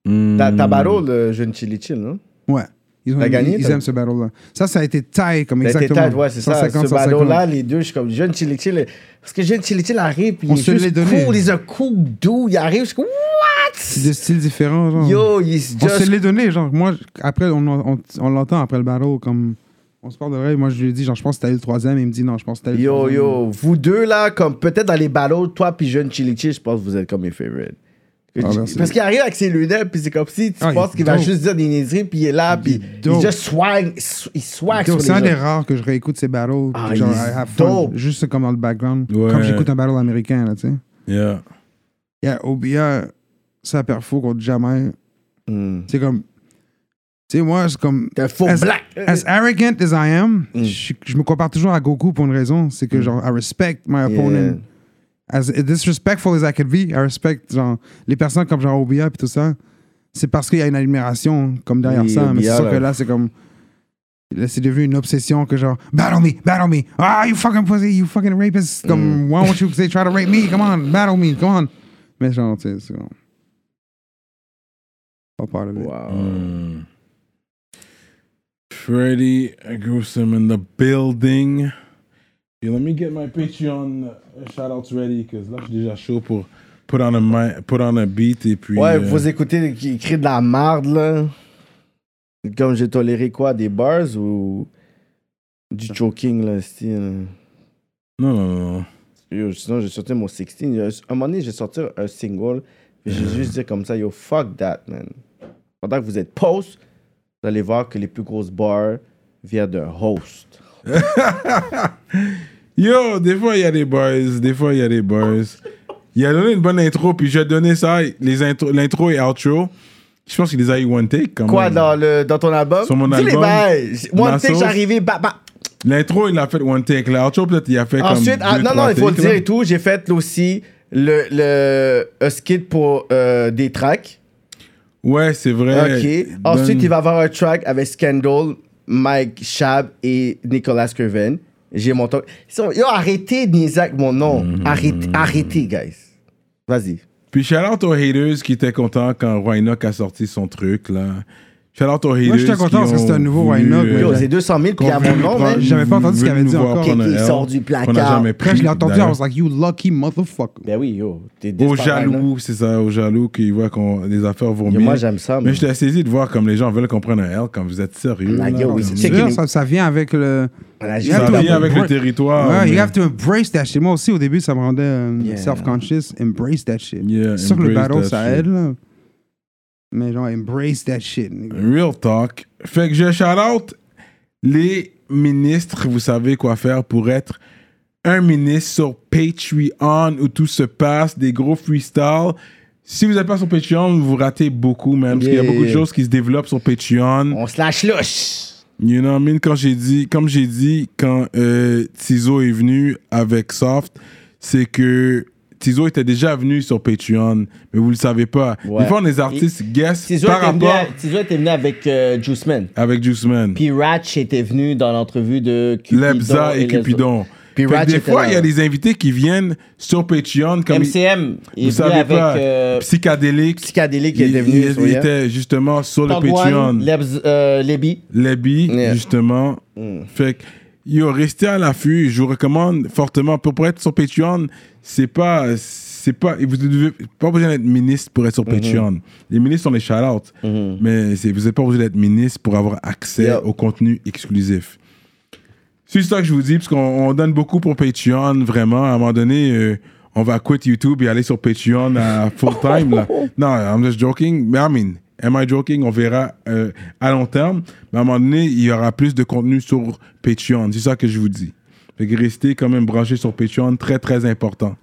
Mm. T'as t'as battle le jeune Chili Chill, non? Ouais. Ils, ont, gagné, ils aiment ce battle-là. Ça, ça a été taille comme Ben, t'es exactement. tête, ouais, c'est ça. 150, Ce 150. battle-là, les deux, je suis comme jeune Chili Chill. Parce que jeune Chili Chill arrive, puis On il est se juste donné. cool, il est un cool dude. Il arrive, je suis comme, C'est des styles différents, genre. yo, il est on se just l'est donné, genre. Moi, après, on, on, on l'entend après le battle, comme. On se parle de vrai. Moi, je lui ai dit, genre, je pense que t'as le troisième. Il me dit, non, je pense que t'as le Yo, troisième. yo, vous deux là, comme peut-être dans les battles, toi puis jeune Chili Chill, je pense que vous êtes comme mes favorites. Ah. Parce qu'il arrive avec ses lunettes, puis c'est comme si tu Ah, il penses qu'il va juste dire des niaiseries, puis il est là, Il puis il dope. just swag, il swag sur C'est un les des rares que je réécoute ces battles. Ah, genre, il I have fun. Juste comme dans le background. Ouais. Comme j'écoute un battle américain, là, tu sais. Yeah. Yeah, OBA, ça perd faux contre jamais. Hmm. C'est comme. Tu sais, moi, c'est comme. T'es faux As- black. As arrogant as I am, Mm. je, je me compare toujours à Goku pour une raison. C'est que, genre, I respect my opponent. As disrespectful as I could be, I respect, genre, les personnes comme genre OBA et tout ça. C'est parce qu'il y a une admiration comme derrière Oui, ça. Mais c'est OBA, sûr là. que là, c'est comme. Là, c'est devenu une obsession que genre, battle me, battle me. Ah, you fucking pussy, you fucking rapist. Comme, Mm. why won't you say, try to rape me? Come on, battle me, come on. Mais genre, tu sais, c'est comme. Pas part of it. Wow. Mm. Freddy Gruesome in the building. Et let me get my Patreon uh, shout outs ready, because là, je suis déjà chaud pour put on a, put on a beat et puis. Ouais, euh, vous écoutez qui crie de la marde, là. Comme j'ai toléré quoi, des bars ou du choking, là, style. Non, non, non. Yo, sinon, j'ai sorti mon 16. Yo, À un moment donné, j'ai sorti un single. Puis j'ai juste dit comme ça, yo, fuck that, man. Pendant que vous êtes post, vous allez voir que les plus grosses bars viennent d'un host. Yo, des fois, il y a des bars. Des fois, il y a des bars. Il a donné une bonne intro, puis j'ai donné ça, l'intro et outro. Je pense qu'il les a eu one take, quand Quoi, même. dans, le, dans ton album? Sur mon Dis les album, bails. Que Nassos. j'arrivais, bah, bah. L'intro, il a fait one take. L'outro, peut-être, il a fait Ensuite, comme ah, deux, non, non, il faut le dire et tout. J'ai fait aussi le, le un skit pour euh, des tracks. Ouais, c'est vrai. OK. Ensuite, il va avoir un track avec Scandal, Mike Shab et Nicolas Curven. J'ai mon sont- Yo, arrêtez de niaiser avec mon nom. Mhm. Arrêtez, arrêtez, guys. Vas-y. Puis shout out aux haters qui étaient contents quand Roy a sorti son truc, là. Shout out aux haters. Moi, j'étais content qui parce que c'était un nouveau Enoch, euh, Yo, c'est 200 000 puis qu'on mon nom, man? J'avais pas entendu ce qu'il avait dit encore. L, sort du placard. n'a jamais pris. Quand je l'ai entendu, I was like, you lucky motherfucker. Ben oui, yo. T'es Aux jaloux, c'est ça, aux jaloux qui voient qu'on les affaires vont Yo, bien. moi, j'aime ça. Mais man. j'étais saisi de voir comme les gens veulent qu'on prenne un L quand vous êtes sérieux. Ça, ça vient avec le. Ça vient avec le territoire. Ouais, you have to embrace that shit. Moi aussi, au début, ça me rendait euh, Yeah. self-conscious. Embrace that shit. Que le battle, ça aide, là. Mais genre, embrace that shit. nigga. Real talk. Fait que je shout out les ministres, vous savez quoi faire pour être un ministre sur Patreon où tout se passe, des gros freestyles. Si vous n'êtes pas sur Patreon, vous ratez beaucoup, même, parce qu'il y a Yeah. beaucoup de choses qui se développent sur Patreon. On se lâche louche. You know what I mean? Quand j'ai dit, comme j'ai dit, quand euh, Tizo est venu avec Soft, c'est que Tizo était déjà venu sur Patreon, mais vous le savez pas. Ouais. Des fois, on est artistes guest Tizo par était, venu rapport à- Tizo était venu avec euh, Juice Man. avec Juice Man, Puis Ratch était venu dans l'entrevue de Cupidon. Lebza et autres. Cupidon. Puis Ratch des fois, il y a des invités qui viennent sur Patreon comme MCM, il vous savez avec pas, euh. Psychadélique qui Il, était venu. il- il était justement sur le Patreon. Lebz, euh, Lebi. Lebi, Yeah. justement. Mm. Fait que, yo, restez à l'affût. Je vous recommande fortement. Pour, pour être sur Patreon, c'est pas. C'est pas. Vous devez pas besoin d'être ministre pour être sur Mm-hmm. Patreon. Les ministres sont les shout-outs. Mais c'est- vous n'êtes pas obligé d'être ministre pour avoir accès au contenu exclusif. C'est ça que je vous dis, parce qu'on on donne beaucoup pour Patreon, vraiment. À un moment donné, euh, on va quitter YouTube et aller sur Patreon à full time. là. Non, I'm just joking. Mais I mean, am I joking? On verra euh, à long terme. Mais à un moment donné, il y aura plus de contenu sur Patreon. C'est ça que je vous dis. Fait que restez quand même branchés sur Patreon, très très important.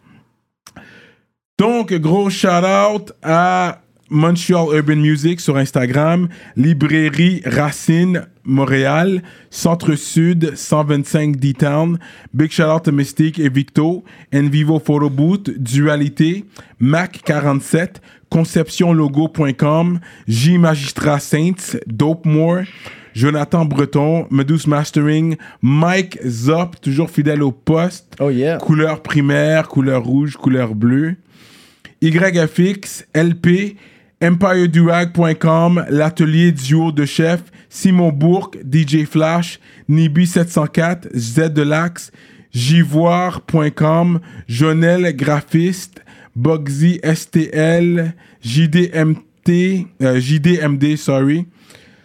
Donc, gros shout-out à Montreal Urban Music sur Instagram, Librairie Racine Montréal, Centre-Sud 125 D-Town, Big shout-out à Mystique et Victo, Envivo Photo Booth, Dualité, Mac47, ConceptionLogo.com, J Magistrat Saints, Dope More, Jonathan Breton, Medus Mastering, Mike Zop, toujours fidèle au poste, Oh yeah. couleur primaire, couleur rouge, couleur bleue. YFX, LP, EmpireDurag.com, l'atelier duo de chef, Simon Bourque, DJ Flash, Nibi704, Z de l'Axe, Jivoire.com, Jonel Graphiste, Bugsy STL, JDMT, euh, JDMD, sorry,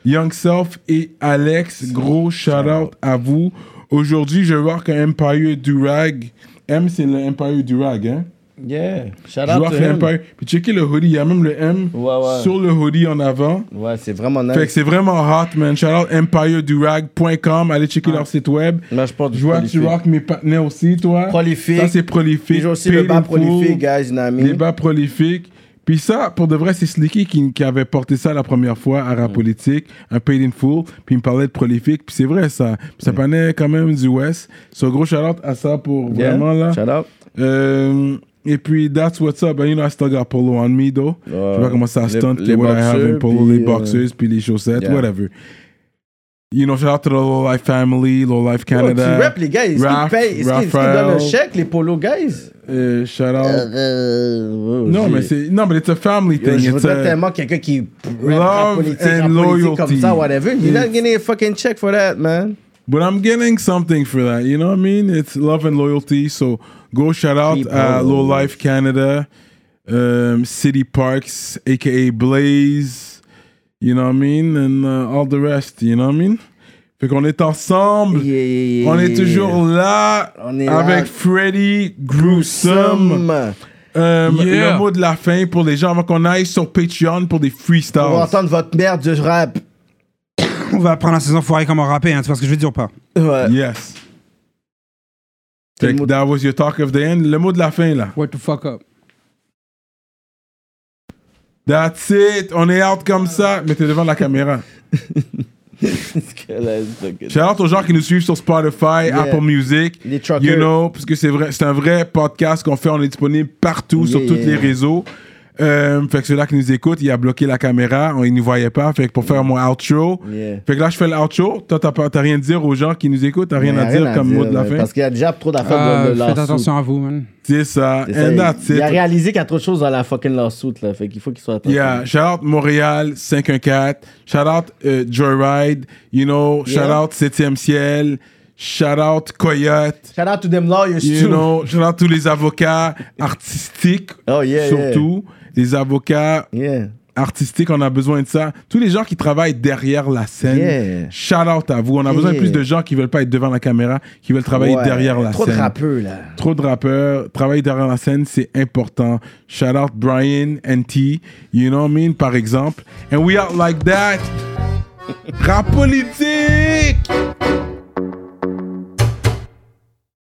Young Self et Alex, gros shout out à vous. Aujourd'hui, je rock un Empire Durag. M, c'est le Empire Durag, hein? Yeah. Shout out to le him. Empire. Puis checker le hoodie, il y a même le M Ouais, ouais. sur le hoodie en avant. Ouais, c'est vraiment nice. Fait que c'est vraiment hot, man. Shout out empiredurag.com. Allez checker leur site web. Moi, je porte du Je vois que tu rock mes partenaires aussi, toi. Prolifique. Ça, c'est prolifique. J'ai aussi le Paid bas prolifique, guys, you know what I mean? Les bas prolifiques. Puis ça, pour de vrai, c'est Slicky qui, qui avait porté ça la première fois à Mm. Rap Politique, un Paid in Full. Puis il me parlait de prolifique. Puis c'est vrai, ça. Puis ça Mm. parlait quand même du West. So, gros shout out à ça pour Yeah. vraiment, là. Shout out. Euh, et puis, that's what's up. And you know, I still got polo on me, though. je sais pas comment ça les- stunt, les what I have in polo, puis, les euh, boxers, puis les chaussettes, yeah. whatever. You know, shout out to the Low Life family, Low Life Oh, Canada. tu rap, les gars. Est-ce qu'ils Raph, payent? Est-ce qu'ils est-ce qu'ils Raphaël. donnent un chèque, les polos, guys? Euh, shout out. Euh, non, mais c'est, non, mais it's a family Yo, thing. Je It's voudrais a, tellement quelqu'un qui rap, Love politique, and politique comme ça, whatever. You're It's- not getting a fucking check for that, man. but I'm getting something for that. You know what I mean? It's love and loyalty. So go shout out à Low Life Canada, um, City Parks, aka Blaze. You know what I mean? And uh, all the rest. You know what I mean? Fait qu'on est ensemble. Yeah, yeah, yeah, On est yeah. toujours là On est là. avec Freddy Gruesome. Some. Euh, Yeah. Le mot de la fin pour les gens avant qu'on aille sur Patreon pour des freestyles. On va entendre votre merde de rap. On va apprendre à ces enfoirés comment rapper, hein, tu vois ce que je veux dire ou pas? Ouais. Yes. Mot- that was your talk of the end. Le mot de la fin là. What the fuck up? That's it. On est out comme ça. Mettez devant la caméra. Shout out aux gens qui nous suivent sur Spotify, Yeah. Apple Music. Les. You know, parce que c'est vrai, c'est un vrai podcast qu'on fait. On est disponible partout sur Yeah, tous yeah. les réseaux. Euh, fait que ceux-là qui nous écoutent, il a bloqué la caméra, on, il nous voyait pas. Fait que pour faire mon outro, Yeah. fait que là je fais l'outro. Toi t'as pas- t'as rien à dire aux gens qui nous écoutent, t'as rien Mais à dire comme mot de la fin? Parce qu'il y a déjà trop d'affaires Euh, dans le faites lawsuit. attention à vous, man. C'est ça. C'est ça, And il- that's Il a it. réalisé qu'il y a trop de choses dans la fucking lawsuit, là. Fait qu'il faut qu'il soit attentif. Yeah, shout out Montréal 514, shout out euh, Joyride, you know, shout out 7e ciel, shout out Coyote, Shout out to them lawyers, you too. know, shout out tous les avocats artistiques, Oh, yeah, surtout, les avocats Yeah. artistiques, on a besoin de ça. Tous les gens qui travaillent derrière la scène, Yeah. shout out à vous. On a besoin de plus de gens qui veulent pas être devant la caméra, qui veulent travailler Ouais, derrière la Trop scène. de rappeurs, là. Trop de rappeurs, travailler derrière la scène, c'est important. Shout out Brian NT, you know what I mean, par exemple. And we out like that. Rap politique!